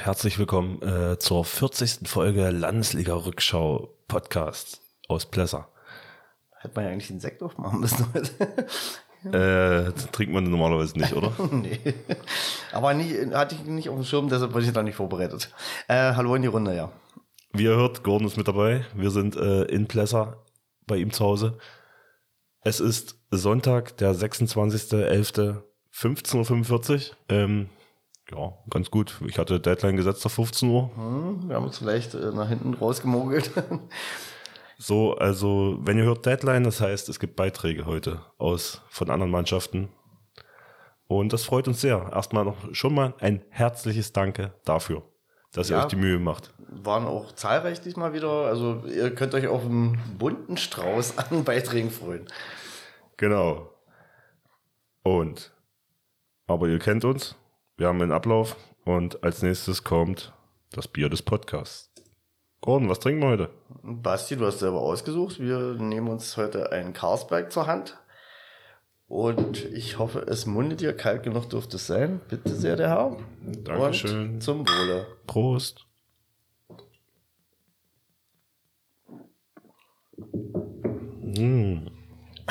Und herzlich willkommen äh, zur 40. Folge Landesliga Rückschau Podcast aus Plesser. Hätte man ja eigentlich den Sekt aufmachen müssen heute. Äh, trinkt man normalerweise nicht, oder? nee. Aber nicht, hatte ich nicht auf dem Schirm, deshalb war ich da nicht vorbereitet. Äh, hallo in die Runde, ja. Wie ihr hört, Gordon ist mit dabei. Wir sind äh, in Plesser bei ihm zu Hause. Es ist Sonntag, der 26.11.15.45 Uhr. Ähm, ja, ganz gut. Ich hatte Deadline gesetzt auf 15 Uhr. Hm, wir haben uns vielleicht äh, nach hinten rausgemogelt. So, also wenn ihr hört Deadline, das heißt, es gibt Beiträge heute aus von anderen Mannschaften. Und das freut uns sehr. Erstmal noch schon mal ein herzliches Danke dafür, dass ihr Ja. euch die Mühe macht. Waren auch zahlreich diesmal wieder. Also ihr könnt euch auf einen bunten Strauß an Beiträgen freuen. Genau. Und aber ihr kennt uns. Wir haben einen Ablauf und als nächstes kommt das Bier des Podcasts. Gordon, was trinken wir heute? Basti, du hast selber ausgesucht. Wir nehmen uns heute einen Carlsberg zur Hand. Und ich hoffe, es mundet dir kalt genug dürfte es sein. Bitte sehr, der Herr. Dankeschön. Und zum Wohle. Prost.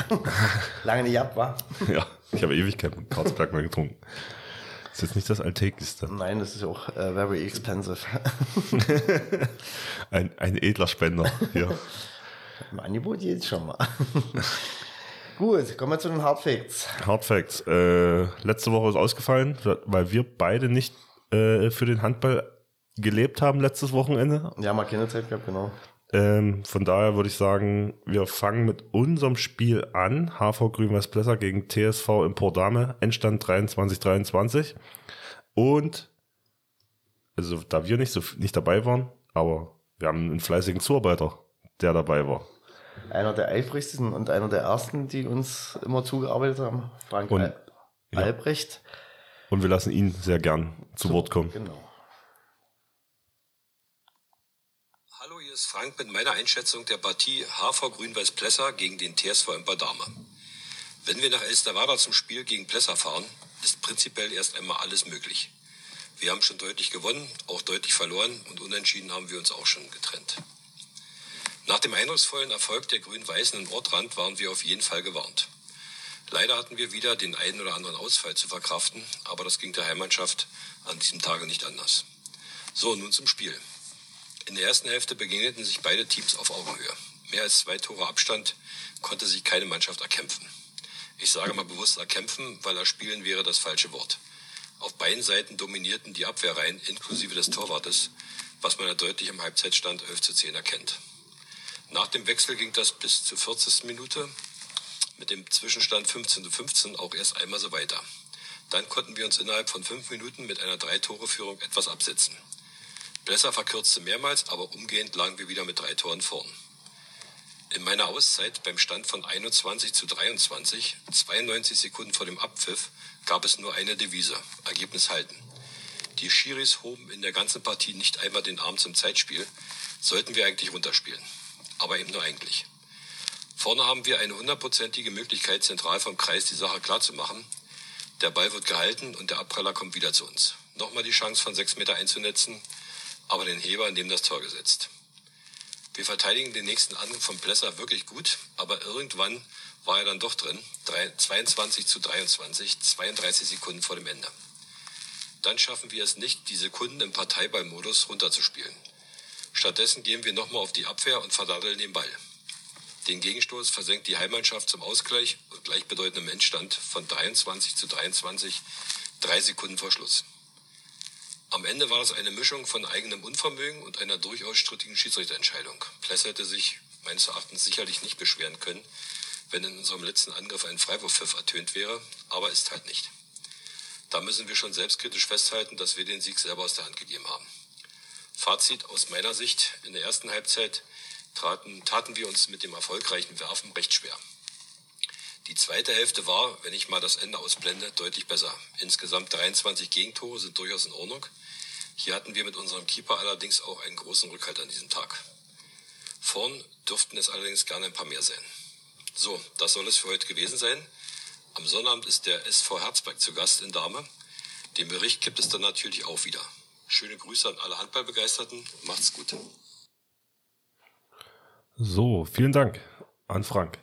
Lange nicht ab, war? Ja, ich habe ewig keinen Carlsberg mehr getrunken. Ist jetzt nicht das Alltäglichste. Nein, das ist auch äh, very expensive. Ein, ein edler Spender hier. Im Angebot jetzt schon mal. Gut, kommen wir zu den Hard Facts. Hard Facts. Äh, letzte Woche ist ausgefallen, weil wir beide nicht äh, für den Handball gelebt haben letztes Wochenende. Ja, mal keine Zeit gehabt, genau. Ähm, von daher würde ich sagen, wir fangen mit unserem Spiel an. HV Grün-Weiß Plesser gegen TSV im Dame. Endstand 23-23. Und, also da wir nicht so nicht dabei waren, aber wir haben einen fleißigen Zuarbeiter, der dabei war. Einer der eifrigsten und einer der ersten, die uns immer zugearbeitet haben. Frank Und- Al ja. Albrecht. Und wir lassen ihn sehr gern zu Wort kommen. Genau. Hallo, hier ist Frank mit meiner Einschätzung der Partie HV Grün-Weiß Plesser gegen den TSV Emperdame. Wenn wir nach Elsterwerda zum Spiel gegen Plesser fahren, ist prinzipiell erst einmal alles möglich. Wir haben schon deutlich gewonnen, auch deutlich verloren und unentschieden haben wir uns auch schon getrennt. Nach dem eindrucksvollen Erfolg der Grün-Weißen in Ortrand waren wir auf jeden Fall gewarnt. Leider hatten wir wieder den einen oder anderen Ausfall zu verkraften, aber das ging der Heimmannschaft an diesem Tage nicht anders. So, nun zum Spiel. In der ersten Hälfte begegneten sich beide Teams auf Augenhöhe. Mehr als zwei Tore Abstand konnte sich keine Mannschaft erkämpfen. Ich sage mal bewusst erkämpfen, weil erspielen wäre das falsche Wort. Auf beiden Seiten dominierten die Abwehrreihen inklusive des Torwartes, was man ja deutlich im Halbzeitstand 11 zu 10 erkennt. Nach dem Wechsel ging das bis zur 40. Minute mit dem Zwischenstand 15 zu 15 auch erst einmal so weiter. Dann konnten wir uns innerhalb von fünf Minuten mit einer Drei-Tore-Führung etwas absetzen. Blesser verkürzte mehrmals, aber umgehend lagen wir wieder mit drei Toren vorn. In meiner Auszeit beim Stand von 21 zu 23, 92 Sekunden vor dem Abpfiff, gab es nur eine Devise, Ergebnis halten. Die Schiris hoben in der ganzen Partie nicht einmal den Arm zum Zeitspiel, sollten wir eigentlich runterspielen. Aber eben nur eigentlich. Vorne haben wir eine hundertprozentige Möglichkeit, zentral vom Kreis die Sache klarzumachen. Der Ball wird gehalten und der Abpraller kommt wieder zu uns. Nochmal die Chance von sechs Meter einzunetzen, aber den Heber neben das Tor gesetzt. Wir verteidigen den nächsten Angriff von Plesser wirklich gut, aber irgendwann war er dann doch drin. Drei- 22 zu 23, 32 Sekunden vor dem Ende. Dann schaffen wir es nicht, die Sekunden im Parteiballmodus runterzuspielen. Stattdessen gehen wir nochmal auf die Abwehr und verdaddeln den Ball. Den Gegenstoß versenkt die Heimmannschaft zum Ausgleich und gleichbedeutendem Endstand von 23 zu 23, drei Sekunden vor Schluss. Am Ende war es eine Mischung von eigenem Unvermögen und einer durchaus strittigen Schiedsrichterentscheidung. Pless hätte sich meines Erachtens sicherlich nicht beschweren können, wenn in unserem letzten Angriff ein Freiwurfpfiff ertönt wäre, aber ist halt nicht. Da müssen wir schon selbstkritisch festhalten, dass wir den Sieg selber aus der Hand gegeben haben. Fazit aus meiner Sicht. In der ersten Halbzeit taten, taten wir uns mit dem erfolgreichen Werfen recht schwer. Die zweite Hälfte war, wenn ich mal das Ende ausblende, deutlich besser. Insgesamt 23 Gegentore sind durchaus in Ordnung. Hier hatten wir mit unserem Keeper allerdings auch einen großen Rückhalt an diesem Tag. Vorn dürften es allerdings gerne ein paar mehr sein. So, das soll es für heute gewesen sein. Am Sonnabend ist der SV Herzberg zu Gast in Dahme. Den Bericht gibt es dann natürlich auch wieder. Schöne Grüße an alle Handballbegeisterten. Macht's gut. So, vielen Dank an Frank.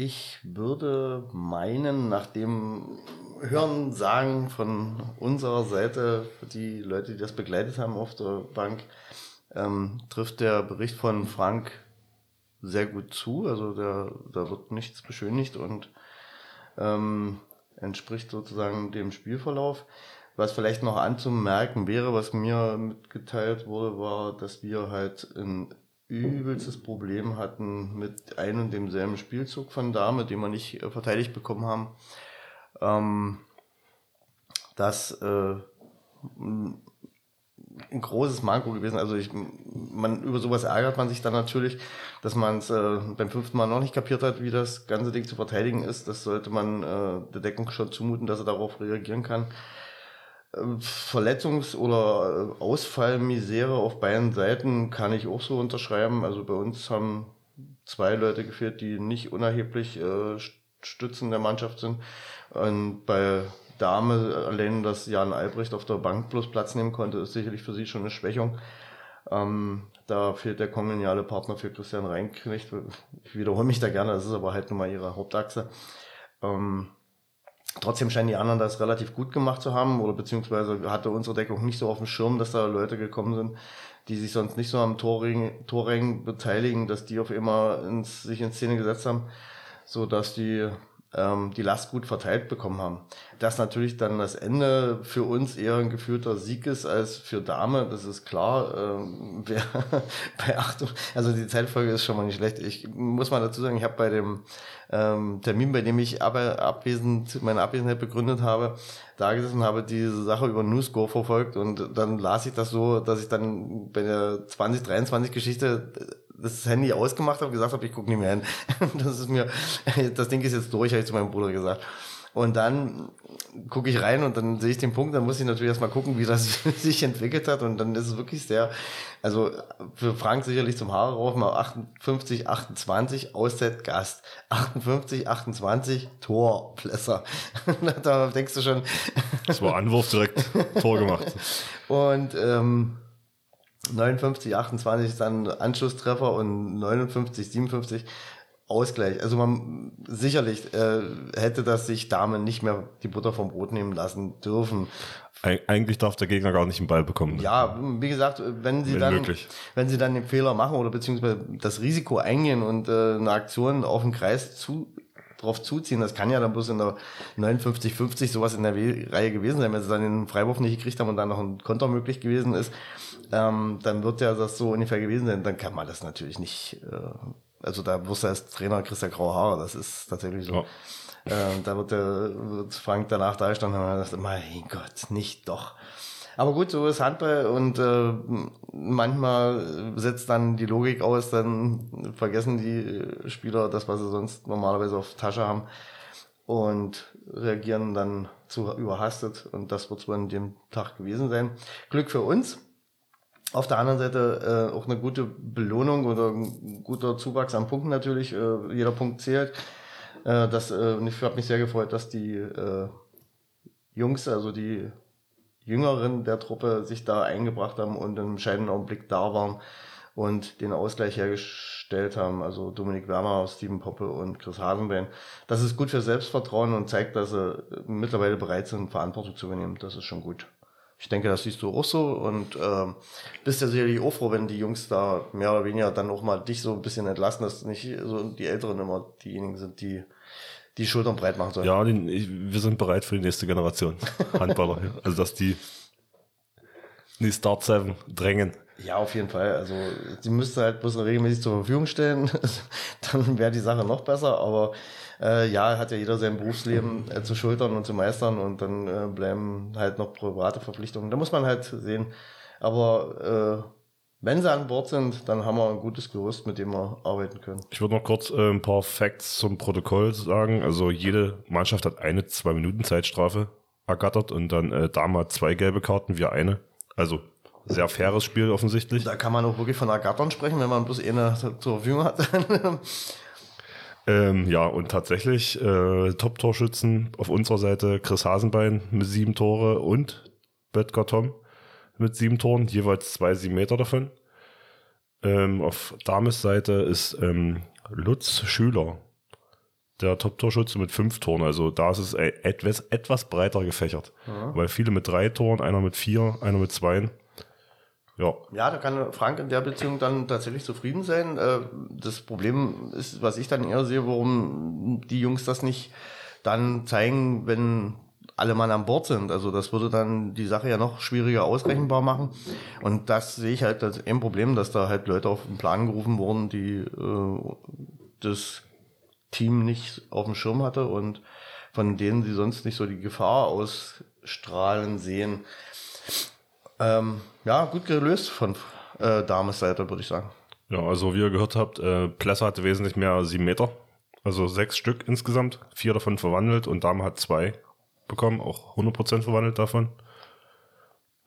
Ich würde meinen, nach dem Hören sagen von unserer Seite, die Leute, die das begleitet haben auf der Bank, ähm, trifft der Bericht von Frank sehr gut zu. Also da, da wird nichts beschönigt und ähm, entspricht sozusagen dem Spielverlauf. Was vielleicht noch anzumerken wäre, was mir mitgeteilt wurde, war, dass wir halt ein übelstes Problem hatten mit ein und demselben Spielzug von Dame, den wir nicht äh, verteidigt bekommen haben. Ähm, das äh, ein großes Manko gewesen. Also ich, man, über sowas ärgert man sich dann natürlich, dass man es äh, beim fünften Mal noch nicht kapiert hat, wie das ganze Ding zu verteidigen ist. Das sollte man äh, der Deckung schon zumuten, dass er darauf reagieren kann. Äh, Verletzungs- oder äh, Ausfallmisere auf beiden Seiten kann ich auch so unterschreiben. Also bei uns haben zwei Leute gefehlt, die nicht unerheblich äh, Stützen der Mannschaft sind. Und bei Dame allein, dass Jan Albrecht auf der Bank bloß Platz nehmen konnte, ist sicherlich für sie schon eine Schwächung. Ähm, da fehlt der kongeniale Partner für Christian Reinknecht. Ich wiederhole mich da gerne, das ist aber halt nun mal ihre Hauptachse. Ähm, trotzdem scheinen die anderen das relativ gut gemacht zu haben oder beziehungsweise hatte unsere Deckung nicht so auf dem Schirm, dass da Leute gekommen sind, die sich sonst nicht so am Torring, Torring beteiligen, dass die auf immer ins, sich in Szene gesetzt haben, so dass die ähm, die Last gut verteilt bekommen haben. Dass natürlich dann das Ende für uns eher ein geführter Sieg ist als für Dame, das ist klar. Ähm, wer, bei Achtung, also die Zeitfolge ist schon mal nicht schlecht. Ich muss mal dazu sagen, ich habe bei dem ähm, Termin, bei dem ich aber abwesend, meine Abwesenheit begründet habe, da gesessen habe, diese Sache über Newscore verfolgt und dann las ich das so, dass ich dann bei der 2023 Geschichte das Handy ausgemacht habe, gesagt habe, ich gucke nicht mehr hin. Das ist mir, das Ding ist jetzt durch, habe ich zu meinem Bruder gesagt. Und dann gucke ich rein und dann sehe ich den Punkt, dann muss ich natürlich erstmal gucken, wie das sich entwickelt hat. Und dann ist es wirklich sehr, also für Frank sicherlich zum Haare raufen, mal 58, 28, Auszeit, Gast. 58, 28, Tor, Plesser. da denkst du schon. Das war Anwurf direkt, Tor gemacht. Und ähm, 59, 28 ist dann Anschlusstreffer und 59, 57 Ausgleich. Also man sicherlich äh, hätte das sich Dame nicht mehr die Butter vom Brot nehmen lassen dürfen. Eig eigentlich darf der Gegner gar nicht einen Ball bekommen. Ja, wie gesagt, wenn sie wenn dann möglich. wenn sie dann den Fehler machen oder beziehungsweise das Risiko eingehen und äh, eine Aktion auf den Kreis zu drauf zuziehen. Das kann ja dann bloß in der 59, 50 sowas in der Reihe gewesen sein, wenn sie dann den Freiwurf nicht gekriegt haben und dann noch ein Konter möglich gewesen ist ähm, dann wird ja das so ungefähr gewesen sein. Dann kann man das natürlich nicht. Äh, also da wusste als Trainer Christian Graue Haare, das ist tatsächlich so. Ja. Ähm, da wird der wird Frank danach da gestanden und hat gesagt, mein Gott, nicht doch. Aber gut, so ist Handball und äh, manchmal setzt dann die Logik aus, dann vergessen die Spieler das, was sie sonst normalerweise auf Tasche haben und reagieren dann zu überhastet und das wird so an dem Tag gewesen sein. Glück für uns. Auf der anderen Seite äh, auch eine gute Belohnung oder ein guter Zuwachs an Punkten natürlich. Äh, jeder Punkt zählt. Äh, das, äh, ich habe mich sehr gefreut, dass die äh, Jungs, also die Jüngeren der Truppe, sich da eingebracht haben und im entscheidenden Augenblick da waren und den Ausgleich hergestellt haben. Also Dominik Werner, Steven Poppe und Chris Hasenbein. Das ist gut für Selbstvertrauen und zeigt, dass sie mittlerweile bereit sind, Verantwortung zu übernehmen. Das ist schon gut. Ich denke, das siehst du auch so und ähm, bist ja sicherlich auch froh, wenn die Jungs da mehr oder weniger dann auch mal dich so ein bisschen entlassen, dass nicht so die Älteren immer diejenigen sind, die die Schultern breit machen sollen. Ja, die, wir sind bereit für die nächste Generation Handballer. also dass die die Start 7 drängen. Ja, auf jeden Fall. Also die müsste halt bloß regelmäßig zur Verfügung stellen. dann wäre die Sache noch besser, aber äh, ja, hat ja jeder sein Berufsleben äh, zu schultern und zu meistern und dann äh, bleiben halt noch private Verpflichtungen. Da muss man halt sehen. Aber äh, wenn sie an Bord sind, dann haben wir ein gutes Gerüst, mit dem wir arbeiten können. Ich würde noch kurz äh, ein paar Facts zum Protokoll sagen. Also jede Mannschaft hat eine zwei Minuten Zeitstrafe ergattert und dann äh, hat zwei gelbe Karten, wir eine. Also sehr faires Spiel offensichtlich. Da kann man auch wirklich von ergattern sprechen, wenn man bloß eine zur Verfügung hat. Ähm, ja, und tatsächlich äh, Top-Torschützen auf unserer Seite Chris Hasenbein mit sieben Tore und Böttger Tom mit sieben Toren, jeweils zwei sieben Meter davon. Ähm, auf Dames Seite ist ähm, Lutz Schüler, der Top-Torschütze mit fünf Toren. Also da ist es e- etwas, etwas breiter gefächert. Weil viele mit drei Toren, einer mit vier, einer mit zwei. Ja, Ja, da kann Frank in der Beziehung dann tatsächlich zufrieden sein. Äh, Das Problem ist, was ich dann eher sehe, warum die Jungs das nicht dann zeigen, wenn alle Mann an Bord sind. Also das würde dann die Sache ja noch schwieriger ausrechenbar machen. Und das sehe ich halt als ein Problem, dass da halt Leute auf den Plan gerufen wurden, die äh, das Team nicht auf dem Schirm hatte und von denen sie sonst nicht so die Gefahr ausstrahlen sehen. Ähm, ja, gut gelöst von äh, Dames Seite, würde ich sagen. Ja, also wie ihr gehört habt, äh, Plesser hatte wesentlich mehr sieben Meter. Also sechs Stück insgesamt. Vier davon verwandelt und Dame hat zwei bekommen, auch 100% verwandelt davon.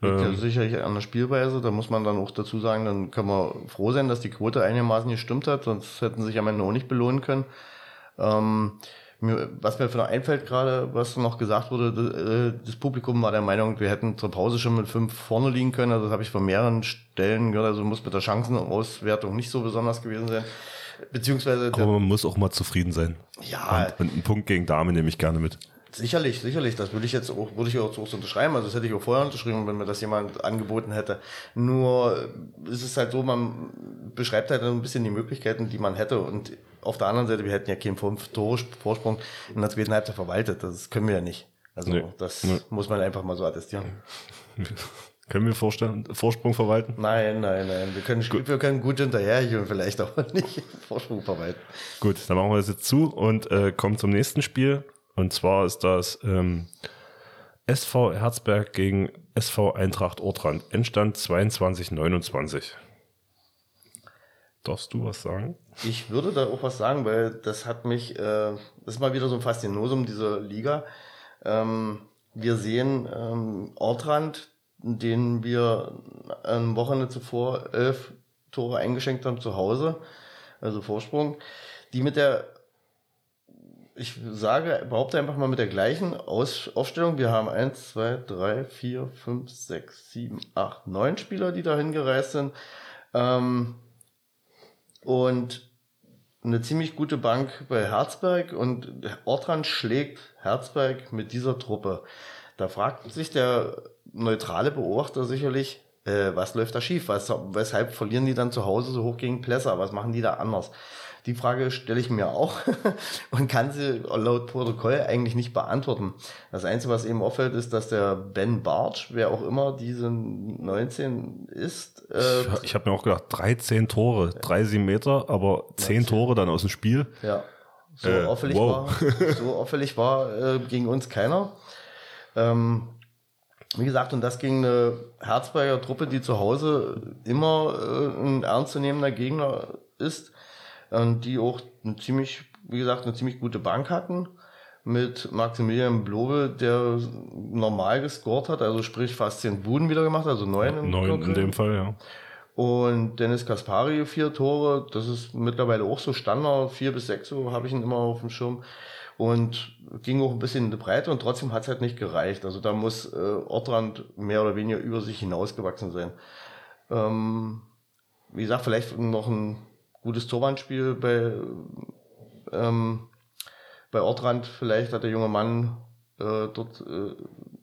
Liegt ja Ähm, sicherlich an der Spielweise. Da muss man dann auch dazu sagen, dann können wir froh sein, dass die Quote einigermaßen gestimmt hat, sonst hätten sie sich am Ende auch nicht belohnen können. Ähm, was mir noch einfällt gerade, was noch gesagt wurde, äh, das Publikum war der Meinung, wir hätten zur Pause schon mit fünf vorne liegen können. Also das habe ich von mehreren Stellen gehört. Also muss mit der Chancenauswertung nicht so besonders gewesen sein. Beziehungsweise, aber man muss auch mal zufrieden sein. ja, Und, und einen Punkt gegen Dame nehme ich gerne mit. Sicherlich, sicherlich. Das würde ich jetzt auch, würde ich auch so unterschreiben. Also das hätte ich auch vorher unterschrieben, wenn mir das jemand angeboten hätte. Nur äh, ist es halt so, man beschreibt halt ein bisschen die Möglichkeiten, die man hätte. Und auf der anderen Seite, wir hätten ja keinen fünf Tore Vorsprung in der zweiten Halbzeit verwaltet. Das können wir ja nicht. Also Nee. das Nee. muss man einfach mal so attestieren. Können wir Vorstellen, Vorsprung verwalten? Nein, nein, nein. Wir können, wir können gut hinterhergehen, vielleicht aber nicht Vorsprung verwalten. Gut, dann machen wir das jetzt zu und äh, kommen zum nächsten Spiel. Und zwar ist das ähm, SV Herzberg gegen SV Eintracht Ortrand. Endstand 22-29. Darfst du was sagen? Ich würde da auch was sagen, weil das hat mich, äh, das ist mal wieder so ein Faszinosum dieser Liga. Ähm, wir sehen ähm, Ortrand, den wir am Wochenende zuvor elf Tore eingeschenkt haben zu Hause, also Vorsprung, die mit der, ich sage, behaupte einfach mal mit der gleichen Aus Aufstellung. Wir haben eins, zwei, drei, vier, fünf, sechs, sieben, acht, neun Spieler, die dahin gereist sind. Ähm, und eine ziemlich gute Bank bei Herzberg und Ortrand schlägt Herzberg mit dieser Truppe. Da fragt sich der neutrale Beobachter sicherlich, äh, was läuft da schief? Was, weshalb verlieren die dann zu Hause so hoch gegen Plesser? Was machen die da anders? Die Frage stelle ich mir auch und kann sie laut Protokoll eigentlich nicht beantworten. Das Einzige, was eben auffällt, ist, dass der Ben Bartsch, wer auch immer diese 19 ist, äh, Ich, habe mir auch gedacht, 13 Tore, 3 7 Meter, aber 10 Tore dann aus dem Spiel. Ja. So Äh, auffällig wow. war, so auffällig war äh, gegen uns keiner. Ähm, wie gesagt, und das gegen eine Herzberger Truppe, die zu Hause immer äh, ein ernstzunehmender Gegner ist und die auch eine ziemlich, wie gesagt, eine ziemlich gute Bank hatten mit Maximilian Blobe, der normal gescored hat, also sprich fast zehn Buden wieder gemacht, also neun im Neun in dem Fall, ja. Und Dennis Kaspari vier Tore, das ist mittlerweile auch so Standard, vier bis sechs, so habe ich ihn immer auf dem Schirm. Und ging auch ein bisschen in die Breite und trotzdem hat es halt nicht gereicht. Also da muss äh, Ortrand mehr oder weniger über sich hinausgewachsen sein. Ähm, wie gesagt, vielleicht noch ein gutes Torwandspiel bei, ähm, bei Ortrand. Vielleicht hat der junge Mann äh, dort äh,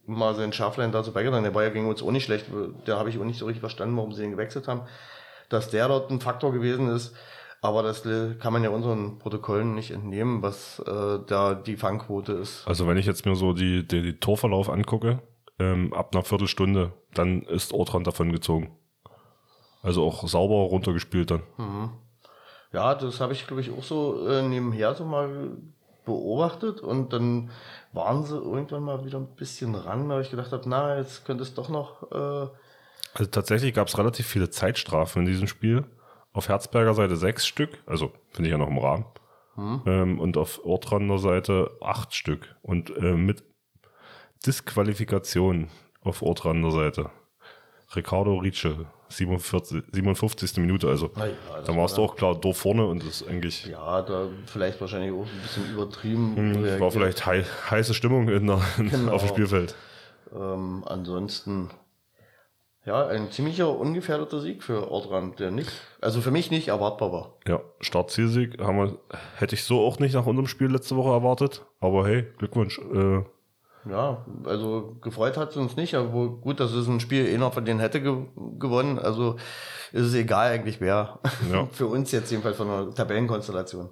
mal seinen Schaflein dazu beigetragen. Der war ja gegen uns auch nicht schlecht. Da habe ich auch nicht so richtig verstanden, warum sie ihn gewechselt haben. Dass der dort ein Faktor gewesen ist. Aber das kann man ja unseren Protokollen nicht entnehmen, was äh, da die Fangquote ist. Also wenn ich jetzt mir so die, die, die Torverlauf angucke, ähm, ab einer Viertelstunde, dann ist Ortrand davon gezogen. Also auch sauber runtergespielt dann. Ja, das habe ich, glaube ich, auch so äh, nebenher so mal beobachtet und dann waren sie irgendwann mal wieder ein bisschen ran, weil ich gedacht habe, na, jetzt könnte es doch noch äh, Also tatsächlich gab es relativ viele Zeitstrafen in diesem Spiel. Auf Herzberger Seite sechs Stück, also finde ich ja noch im Rahmen. Hm. Ähm, und auf Ortrander Seite acht Stück. Und äh, mit Disqualifikation auf Ortrander Seite. Ricardo Ricci, 47, 57. Minute, also ja, da warst du auch klar durch vorne und das ist eigentlich. Ja, da vielleicht wahrscheinlich auch ein bisschen übertrieben. Hm, war vielleicht hei heiße Stimmung in der, genau. auf dem Spielfeld. Ähm, ansonsten, ja, ein ziemlicher ungefährdeter Sieg für Ortrand, der nicht, also für mich nicht erwartbar war. Ja, Startzielsieg haben wir, hätte ich so auch nicht nach unserem Spiel letzte Woche erwartet, aber hey, Glückwunsch. Äh, ja, also gefreut hat es uns nicht, aber gut, das ist ein Spiel, einer von denen hätte ge gewonnen. Also ist es egal eigentlich wer. Ja. Für uns jetzt jedenfalls von der Tabellenkonstellation.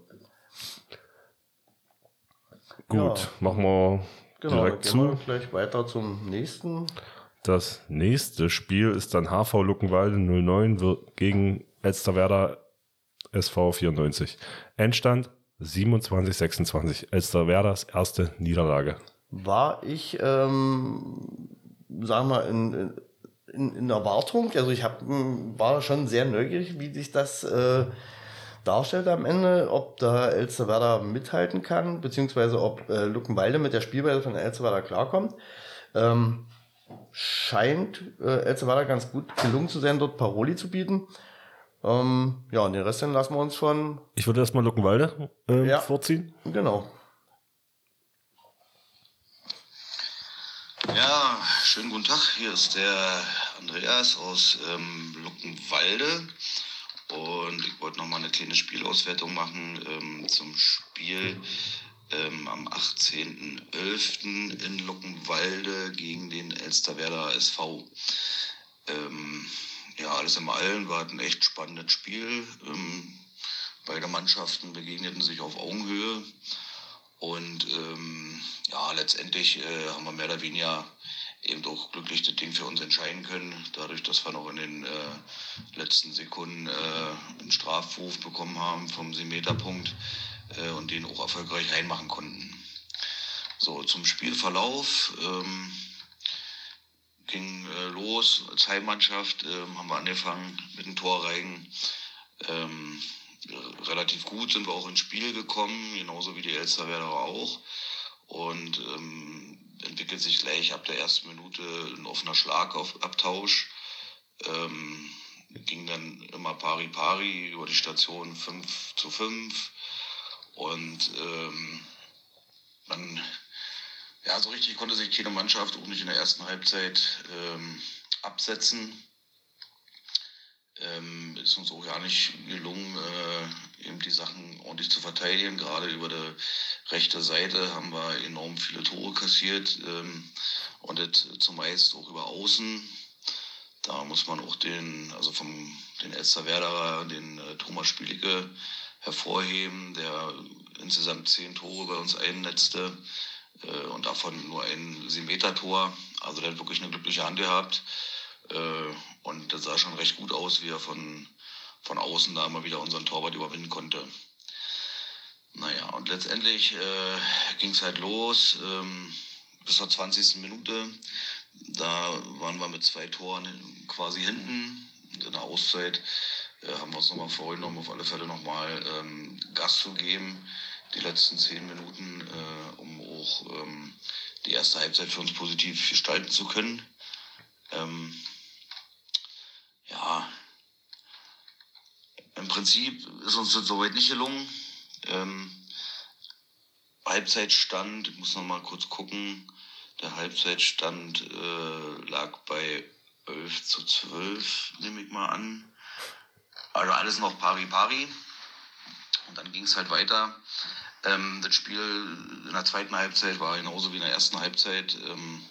Gut, ja. machen wir genau, direkt zu. Wir gleich weiter zum nächsten. Das nächste Spiel ist dann HV Luckenwalde 09 gegen Elsterwerda SV 94. Endstand 27-26. Elsterwerdas erste Niederlage war ich, ähm, sagen wir, in, in, in Erwartung. Also ich hab, war schon sehr neugierig, wie sich das äh, darstellt am Ende, ob da Elsterwerda mithalten kann, beziehungsweise ob äh, Luckenwalde mit der Spielweise von Elsterwerda klarkommt. Ähm, scheint äh, Elsterwerda ganz gut gelungen zu sein, dort Paroli zu bieten. Ähm, ja, und den Rest dann lassen wir uns von. Ich würde erstmal Luckenwalde äh, ja, vorziehen. Genau. Ja, schönen guten Tag. Hier ist der Andreas aus ähm, Luckenwalde. Und ich wollte noch mal eine kleine Spielauswertung machen ähm, zum Spiel ähm, am 18.11. in Luckenwalde gegen den Elsterwerder SV. Ähm, ja, alles im Allen war ein echt spannendes Spiel. Ähm, beide Mannschaften begegneten sich auf Augenhöhe. Und ähm, ja, letztendlich äh, haben wir mehr oder weniger eben auch glücklich das Ding für uns entscheiden können, dadurch, dass wir noch in den äh, letzten Sekunden äh, einen Strafwurf bekommen haben vom 7-Meter-Punkt äh, und den auch erfolgreich reinmachen konnten. So, zum Spielverlauf ähm, ging äh, los. Als Heimmannschaft ähm, haben wir angefangen mit dem Torreigen. Ähm, relativ gut sind wir auch ins Spiel gekommen, genauso wie die Elsterwerder auch. Und ähm, entwickelt sich gleich ab der ersten Minute ein offener Schlagabtausch. Ähm, ging dann immer pari pari über die Station 5 zu 5. Und ähm, dann, ja, so richtig konnte sich keine Mannschaft auch nicht in der ersten Halbzeit ähm, absetzen ähm, ist uns auch gar nicht gelungen, äh, eben die Sachen ordentlich zu verteidigen. Gerade über der rechten Seite haben wir enorm viele Tore kassiert ähm, und das zumeist auch über Außen. Da muss man auch den, also vom den Elsterwerderer, den äh, Thomas Spielicke hervorheben, der insgesamt zehn Tore bei uns einnetzte äh, und davon nur ein Siebenmeter-Tor. Also der hat wirklich eine glückliche Hand gehabt. Äh, und das sah schon recht gut aus, wie er von, von außen da mal wieder unseren Torwart überwinden konnte. Naja, und letztendlich äh, ging es halt los ähm, bis zur 20. Minute. Da waren wir mit zwei Toren quasi hinten. In der Auszeit äh, haben wir uns nochmal vorgenommen, auf alle Fälle nochmal ähm, Gas zu geben, die letzten zehn Minuten, äh, um auch ähm, die erste Halbzeit für uns positiv gestalten zu können. Ähm, ja, im Prinzip ist uns das soweit nicht gelungen. Ähm, Halbzeitstand, ich muss noch mal kurz gucken, der Halbzeitstand äh, lag bei 11 zu 12, nehme ich mal an. Also alles noch pari pari. Und dann ging es halt weiter. Ähm, das Spiel in der zweiten Halbzeit war genauso wie in der ersten Halbzeit. Ähm,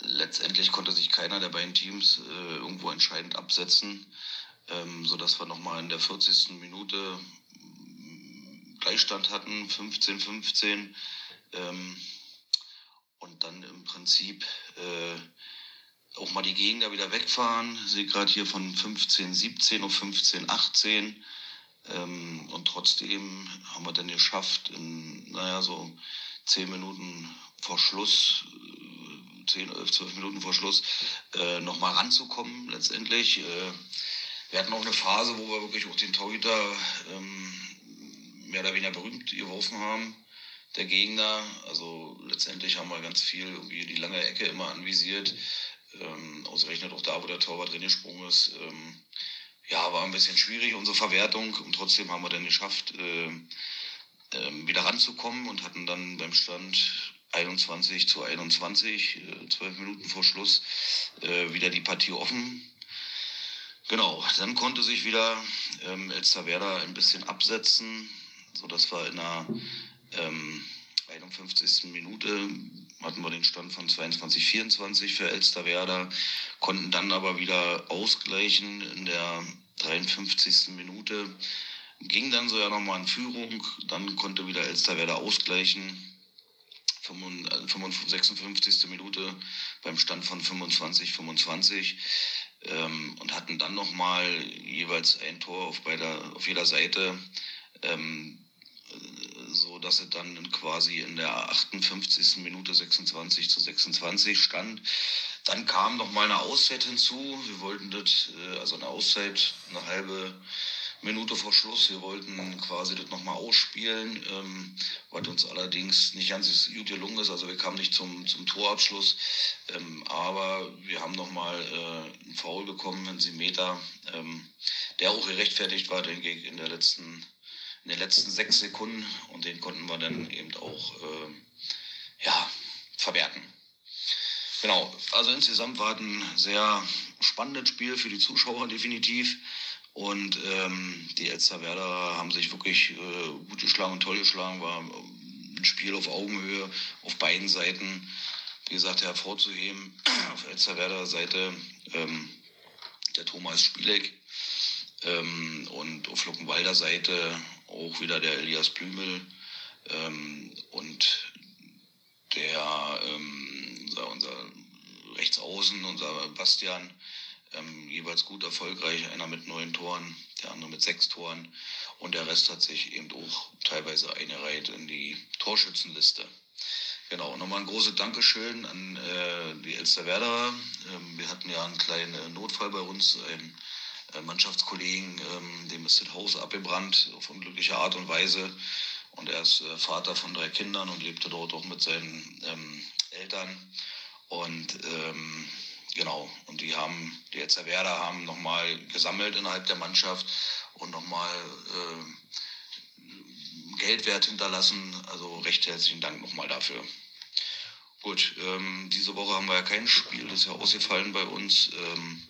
letztendlich konnte sich keiner der beiden Teams äh, irgendwo entscheidend absetzen, ähm, sodass wir nochmal in der 40. Minute mm, Gleichstand hatten, 15-15. Ähm, und dann im Prinzip äh, auch mal die Gegner wieder wegfahren. Ich sehe gerade hier von 15-17 auf 15-18. Ähm, und trotzdem haben wir dann geschafft, in, naja, so zehn Minuten vor Schluss 10, 11, 12 Minuten vor Schluss äh, nochmal ranzukommen letztendlich. Äh, wir hatten auch eine Phase, wo wir wirklich auch den Torhüter ähm, mehr oder weniger berühmt geworfen haben, der Gegner. Also letztendlich haben wir ganz viel irgendwie die lange Ecke immer anvisiert. Ähm, ausgerechnet auch da, wo der Torwart drin gesprungen ist. Ähm, ja, war ein bisschen schwierig, unsere Verwertung. Und trotzdem haben wir dann geschafft, äh, äh, wieder ranzukommen und hatten dann beim Stand 21 zu 21, äh, zwölf Minuten vor Schluss, äh, wieder die Partie offen. Genau, dann konnte sich wieder ähm, Elsterwerda ein bisschen absetzen, sodass wir in der ähm, 51. Minute hatten wir den Stand von 22, 24 für Elsterwerda, konnten dann aber wieder ausgleichen in der 53. Minute. Ging dann so ja nochmal in Führung, dann konnte wieder Elsterwerda ausgleichen. 56. Äh, Minute beim Stand von 25, 25 ähm, und hatten dann nochmal jeweils ein Tor auf, beider, auf jeder Seite. Ähm, so dass sie dann quasi in der 58. Minute 26 zu 26 stand. Dann kam noch mal eine Auszeit hinzu. Wir wollten das, äh, also eine Auszeit, eine halbe Minute vor Schluss. Wir wollten quasi das nochmal ausspielen, ähm, was uns allerdings nicht ganz gut gelungen ist. Also wir kamen nicht zum, zum Torabschluss, ähm, aber wir haben nochmal äh, einen Foul bekommen, einen Simeter, ähm, der auch gerechtfertigt war, denke ich, in der letzten in den letzten sechs Sekunden und den konnten wir dann eben auch äh, ja, verwerten. Genau, also insgesamt war es ein sehr spannendes Spiel für die Zuschauer definitiv. Und ähm, die Elsterwerder haben sich wirklich äh, gut geschlagen und toll geschlagen. War ein Spiel auf Augenhöhe auf beiden Seiten. Wie gesagt, hervorzuheben auf Elsterwerder Seite ähm, der Thomas Spielek ähm, und auf Luckenwalder Seite auch wieder der Elias Blümel ähm, und der ähm, unser, unser Rechtsaußen, unser Bastian, ähm, jeweils gut erfolgreich, einer mit neun Toren, der andere mit sechs Toren und der Rest hat sich eben auch teilweise eingereiht in die Torschützenliste. Genau, nochmal ein großes Dankeschön an äh, die Elsterwerder. Ähm, wir hatten ja einen kleinen Notfall bei uns, ein äh, Mannschaftskollegen, ähm, dem ist das Haus abgebrannt auf unglückliche Art und Weise. Und er ist äh, Vater von drei Kindern und lebte dort auch mit seinen ähm, Eltern. Und ähm, genau, und die haben, die Elzerwerder haben nochmal gesammelt innerhalb der Mannschaft und nochmal äh, Geldwert hinterlassen. Also recht herzlichen Dank nochmal dafür. Gut, ähm, diese Woche haben wir ja kein Spiel, das ist ja ausgefallen bei uns. Ähm,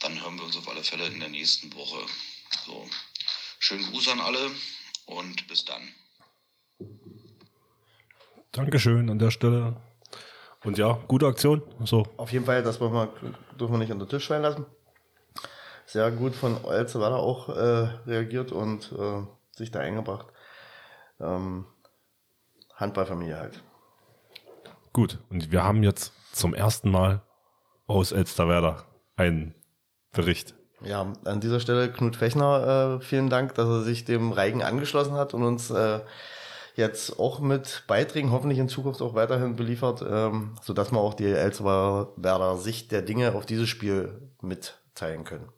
dann hören wir uns auf alle Fälle in der nächsten Woche. So, schönen Gruß an alle und bis dann. Dankeschön an der Stelle. Und ja, gute Aktion. So. Auf jeden Fall, das dürfen wir, dürfen wir nicht unter den Tisch fallen lassen. Sehr gut von Elzewader auch äh, reagiert und äh, sich da eingebracht. Ähm, Handballfamilie halt. Gut, und wir haben jetzt zum ersten Mal aus Elsterwerda einen Bericht. Ja, an dieser Stelle Knut Fechner, äh, vielen Dank, dass er sich dem Reigen angeschlossen hat und uns äh, jetzt auch mit Beiträgen hoffentlich in Zukunft auch weiterhin beliefert, ähm, sodass wir auch die Elsterwerder Sicht der Dinge auf dieses Spiel mitteilen können.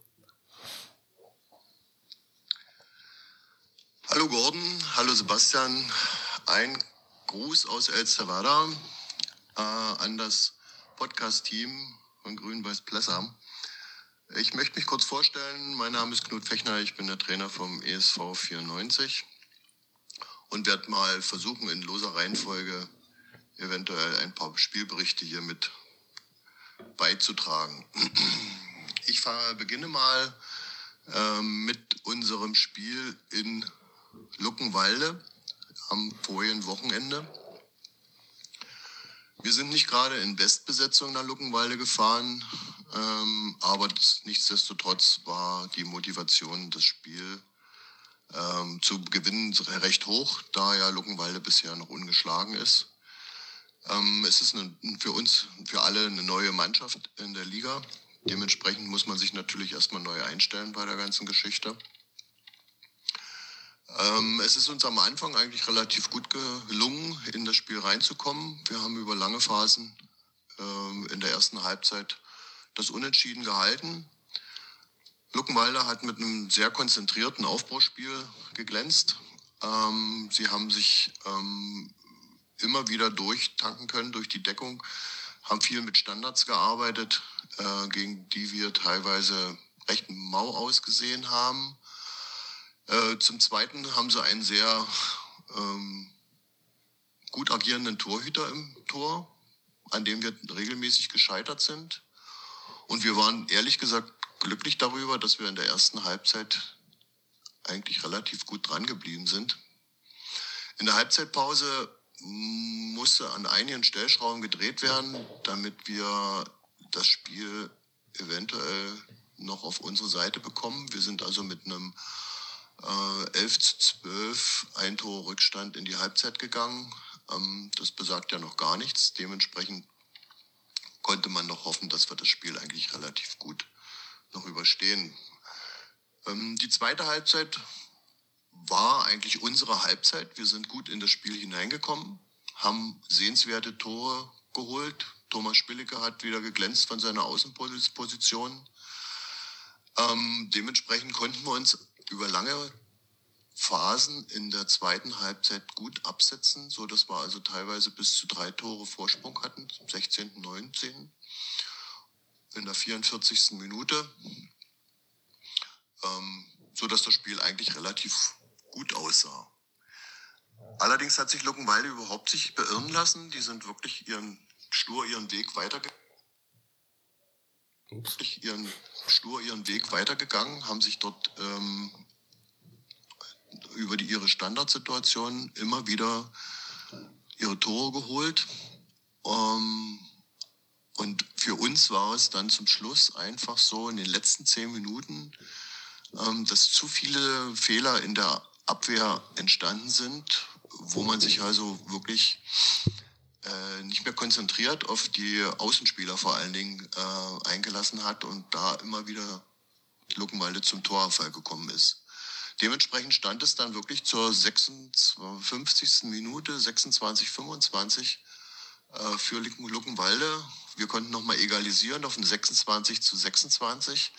Hallo Gordon, hallo Sebastian. Ein Gruß aus Elsterwerda äh, an das Podcast-Team von Grün-Weiß-Plessam. Ich möchte mich kurz vorstellen. Mein Name ist Knut Fechner. Ich bin der Trainer vom ESV 94 und werde mal versuchen, in loser Reihenfolge eventuell ein paar Spielberichte hier mit beizutragen. Ich beginne mal ähm, mit unserem Spiel in Luckenwalde am vorigen Wochenende. Wir sind nicht gerade in Bestbesetzung nach Luckenwalde gefahren. Ähm, aber das, nichtsdestotrotz war die Motivation, das Spiel ähm, zu gewinnen, recht hoch, da ja Luckenwalde bisher noch ungeschlagen ist. Ähm, es ist eine, für uns, für alle eine neue Mannschaft in der Liga. Dementsprechend muss man sich natürlich erstmal neu einstellen bei der ganzen Geschichte. Ähm, es ist uns am Anfang eigentlich relativ gut gelungen, in das Spiel reinzukommen. Wir haben über lange Phasen ähm, in der ersten Halbzeit das Unentschieden gehalten. Luckenwalder hat mit einem sehr konzentrierten Aufbauspiel geglänzt. Ähm, sie haben sich ähm, immer wieder durchtanken können durch die Deckung, haben viel mit Standards gearbeitet, äh, gegen die wir teilweise recht mau ausgesehen haben. Äh, zum Zweiten haben sie einen sehr ähm, gut agierenden Torhüter im Tor, an dem wir regelmäßig gescheitert sind. Und wir waren ehrlich gesagt glücklich darüber, dass wir in der ersten Halbzeit eigentlich relativ gut dran geblieben sind. In der Halbzeitpause musste an einigen Stellschrauben gedreht werden, damit wir das Spiel eventuell noch auf unsere Seite bekommen. Wir sind also mit einem äh, 11 zu 12 ein Tor Rückstand in die Halbzeit gegangen. Ähm, das besagt ja noch gar nichts. Dementsprechend konnte man noch hoffen, dass wir das Spiel eigentlich relativ gut noch überstehen. Ähm, die zweite Halbzeit war eigentlich unsere Halbzeit. Wir sind gut in das Spiel hineingekommen, haben sehenswerte Tore geholt. Thomas Spillicke hat wieder geglänzt von seiner Außenposition. Ähm, dementsprechend konnten wir uns über lange Phasen in der zweiten Halbzeit gut absetzen, so dass wir also teilweise bis zu drei Tore Vorsprung hatten, zum 16., 19. in der 44. Minute, ähm, so dass das Spiel eigentlich relativ gut aussah. Allerdings hat sich Luckenwalde überhaupt sich beirren lassen. Die sind wirklich ihren stur ihren Weg weitergegangen. Ihren, stur ihren Weg weitergegangen, haben sich dort ähm, über die, ihre Standardsituation immer wieder ihre Tore geholt. Ähm, und für uns war es dann zum Schluss einfach so in den letzten zehn Minuten, ähm, dass zu viele Fehler in der Abwehr entstanden sind, wo man sich also wirklich äh, nicht mehr konzentriert auf die Außenspieler vor allen Dingen äh, eingelassen hat und da immer wieder Luckenwalde zum Torerfall gekommen ist. Dementsprechend stand es dann wirklich zur 56. Minute, 26, 25 äh, für Luckenwalde. Wir konnten nochmal egalisieren auf ein 26 zu 26,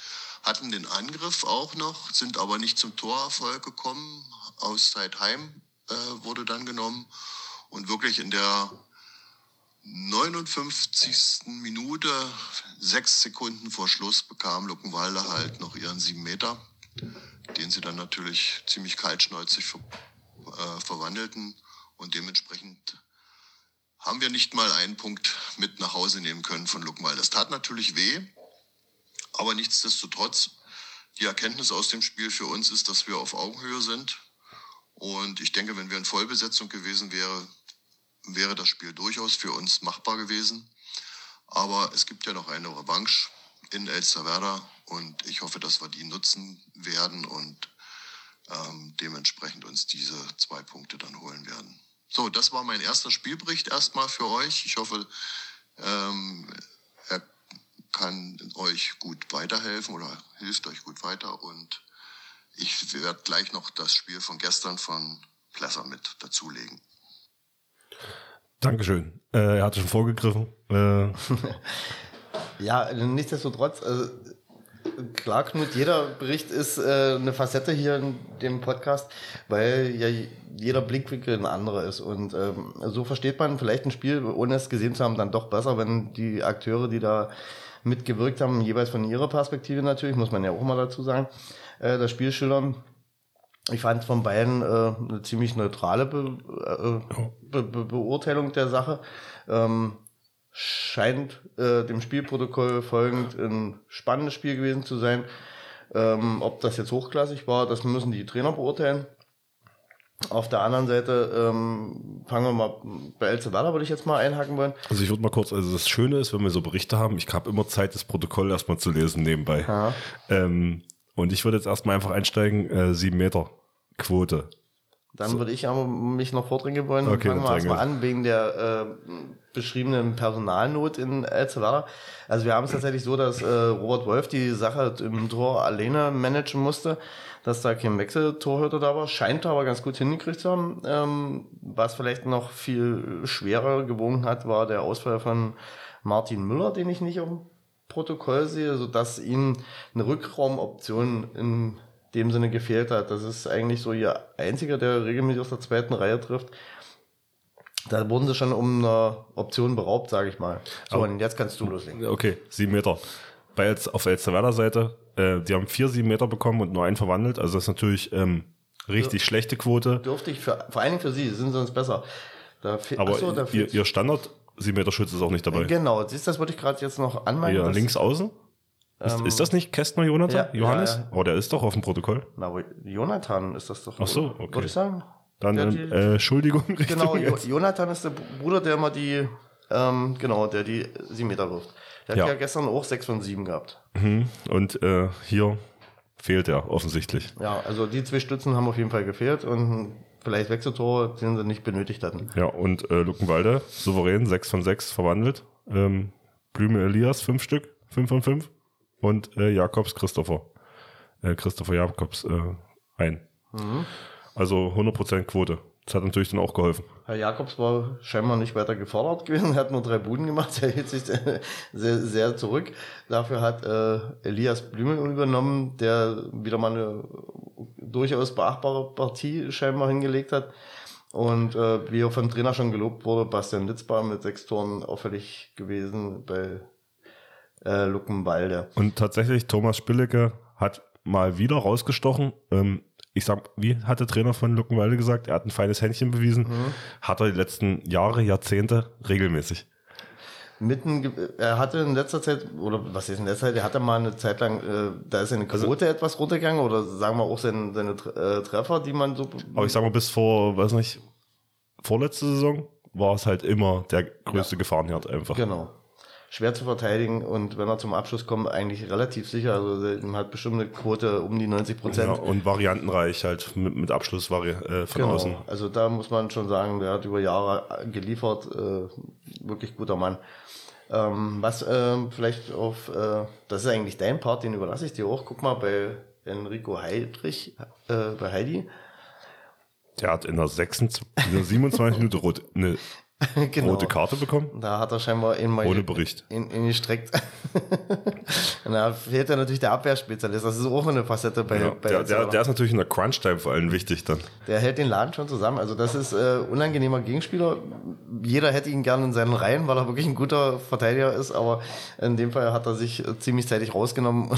hatten den Angriff auch noch, sind aber nicht zum Torerfolg gekommen. Auszeit Heim äh, wurde dann genommen und wirklich in der 59. Minute, sechs Sekunden vor Schluss, bekam Luckenwalde halt noch ihren sieben Meter, den sie dann natürlich ziemlich kaltschnäuzig ver äh, verwandelten. Und dementsprechend haben wir nicht mal einen Punkt mit nach Hause nehmen können von Luckenwalde. Das tat natürlich weh, aber nichtsdestotrotz, die Erkenntnis aus dem Spiel für uns ist, dass wir auf Augenhöhe sind. Und ich denke, wenn wir in Vollbesetzung gewesen wären, wäre das Spiel durchaus für uns machbar gewesen. Aber es gibt ja noch eine Revanche in El Salvador und ich hoffe, dass wir die nutzen werden und ähm, dementsprechend uns diese zwei Punkte dann holen werden. So, das war mein erster Spielbericht erstmal für euch. Ich hoffe, ähm, er kann euch gut weiterhelfen oder hilft euch gut weiter und ich werde gleich noch das Spiel von gestern von Plesser mit dazulegen. Dankeschön. Äh, er hatte schon vorgegriffen. Äh. ja, nichtsdestotrotz, also, klar, Knut, jeder Bericht ist äh, eine Facette hier in dem Podcast, weil ja jeder Blickwinkel ein anderer ist. Und ähm, so versteht man vielleicht ein Spiel, ohne es gesehen zu haben, dann doch besser, wenn die Akteure, die da mitgewirkt haben, jeweils von ihrer Perspektive natürlich, muss man ja auch mal dazu sagen, äh, das Spiel schildern. Ich fand von beiden äh, eine ziemlich neutrale Be äh, Be Be Beurteilung der Sache. Ähm, scheint äh, dem Spielprotokoll folgend ein spannendes Spiel gewesen zu sein. Ähm, ob das jetzt hochklassig war, das müssen die Trainer beurteilen. Auf der anderen Seite ähm, fangen wir mal bei El Cevada, würde ich jetzt mal einhaken wollen. Also ich würde mal kurz, also das Schöne ist, wenn wir so Berichte haben, ich habe immer Zeit, das Protokoll erstmal zu lesen nebenbei. Ähm, und ich würde jetzt erstmal einfach einsteigen, äh, 7 Meter Quote. Dann so. würde ich aber mich noch vordringen wollen. Okay, Fangen wir erstmal an, wegen der äh, beschriebenen Personalnot in El Salvador. Also wir haben es tatsächlich so, dass äh, Robert Wolf die Sache im Tor alleine managen musste, dass da kein Wechseltorhüter da war. Scheint aber ganz gut hingekriegt zu haben. Ähm, was vielleicht noch viel schwerer gewogen hat, war der Ausfall von Martin Müller, den ich nicht im Protokoll sehe, sodass ihnen eine Rückraumoption in dem Sinne gefehlt hat. Das ist eigentlich so ihr einziger, der regelmäßig aus der zweiten Reihe trifft. Da wurden sie schon um eine Option beraubt, sage ich mal. So, Aber- und jetzt kannst du loslegen. Okay, sieben Meter. Bei jetzt, auf der Elsterwerder Seite, äh, die haben vier sieben Meter bekommen und nur einen verwandelt. Also das ist natürlich ähm, richtig schlechte Quote. Dürfte ich für, vor allen Dingen für sie, sind sonst besser. Da Aber Achso, da ihr, ihr Standard sieben Meter Schütze ist auch nicht dabei. Genau, siehst du, das wollte ich gerade jetzt noch anmerken. Ja, links außen? Ist, ist das nicht Kästner Jonathan? ja, Johannes? ja, ja. Oh, der ist doch auf dem Protokoll. Na, aber Jonathan ist das doch. Ach so, okay. Würde ich sagen. Dann Der ähm, die- äh, Entschuldigung. Genau, Jo jetzt. Jonathan ist der Bruder, der immer die, ähm, genau, der die 7 Meter wirft. Der Ja. hat ja gestern auch 6 von 7 gehabt. Mhm. Und äh, hier fehlt er offensichtlich. Ja, also die zwei Stützen haben auf jeden Fall gefehlt und vielleicht Wechseltore, den sie nicht benötigt hatten. Ja, und äh, Luckenwalde, souverän, 6 von 6 verwandelt. Ähm, Blüme Elias, 5 Stück, 5 von 5. Und äh, Jakobs Christopher. Äh, Christopher Jakobs äh, ein. Also 100% Quote. Das hat natürlich dann auch geholfen. Herr Jakobs war scheinbar nicht weiter gefordert gewesen, er hat nur drei Buden gemacht, er hielt sich sehr, sehr, sehr zurück. Dafür hat äh, Elias Blümel übernommen, der wieder mal eine durchaus beachtbare Partie scheinbar hingelegt hat. Und äh, wie er vom Trainer schon gelobt wurde, Bastian Litzbar mit sechs Toren auffällig gewesen bei äh, Luckenwalde. Und tatsächlich, Thomas Spillecke hat mal wieder rausgestochen. Ähm, ich sag, wie hat der Trainer von Luckenwalde gesagt? Er hat ein feines Händchen bewiesen. Hat er die letzten Jahre, Jahrzehnte regelmäßig. Mitten, er hatte in letzter Zeit, oder was ist in letzter Zeit, er hatte mal eine Zeit lang, äh, da ist seine Also Quote etwas runtergegangen, oder sagen wir auch seine, seine äh, Treffer, die man so. Aber ich sag mal, bis vor, weiß nicht, vorletzte Saison war es halt immer der größte Gefahrenherd einfach. Genau. Schwer zu verteidigen und wenn er zum Abschluss kommt, eigentlich relativ sicher. Also er hat bestimmt eine Quote um die 90 Ja, Prozent. und variantenreich halt mit, mit Abschluss äh, von Genau. außen. Also da muss man schon sagen, der hat über Jahre geliefert, äh, wirklich guter Mann. Ähm, was ähm, vielleicht auf, äh, das ist eigentlich dein Part, den überlasse ich dir auch. Guck mal bei Enrico Heidrich, äh, bei Heidi. Der hat in der, 26, in der 27 Minute rot, eine genau. rote Karte bekommen, Da hat er scheinbar in mal ohne Bericht. in, in gestreckt. Und da fehlt ja natürlich der Abwehrspezialist. Das ist auch eine Facette bei, Ja, bei der, der, der ist natürlich in der Crunch-Time vor allem wichtig dann. Der hält den Laden schon zusammen. Also das ist äh, unangenehmer Gegenspieler. Jeder hätte ihn gerne in seinen Reihen, weil er wirklich ein guter Verteidiger ist. Aber in dem Fall hat er sich äh, ziemlich zeitig rausgenommen.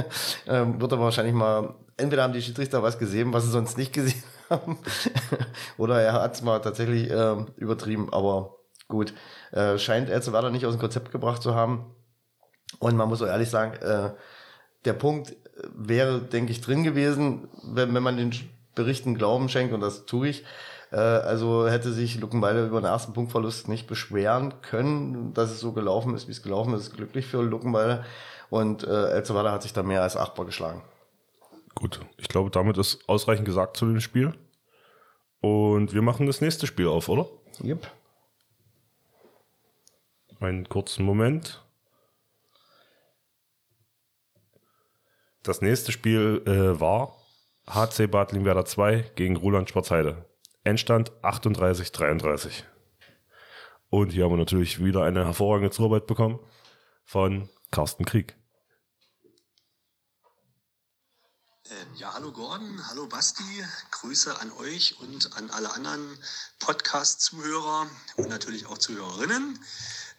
ähm, wird aber wahrscheinlich mal, entweder haben die Schiedsrichter was gesehen, was sie sonst nicht gesehen haben. Oder er hat es mal tatsächlich ähm, übertrieben. Aber gut, äh, scheint Elsewerder nicht aus dem Konzept gebracht zu haben. Und man muss auch ehrlich sagen, äh, der Punkt wäre, denke ich, drin gewesen, wenn, wenn man den Berichten Glauben schenkt, und das tue ich. Äh, also hätte sich Luckenwalde über den ersten Punktverlust nicht beschweren können, dass es so gelaufen ist, wie es gelaufen ist. Glücklich für Luckenwalde. Und äh, Elzewalde hat sich da mehr als achtbar geschlagen. Gut, ich glaube, damit ist ausreichend gesagt zu dem Spiel. Und wir machen das nächste Spiel auf, oder? Yep. Einen kurzen Moment. Das nächste Spiel äh, war HC Bad Limwerder 2 gegen Roland Schwarzheide. Endstand 38-33. Und hier haben wir natürlich wieder eine hervorragende Zuarbeit bekommen von Carsten Krieg. Ähm, Ja, hallo Gordon, hallo Basti, Grüße an euch und an alle anderen Podcast-Zuhörer und natürlich auch Zuhörerinnen.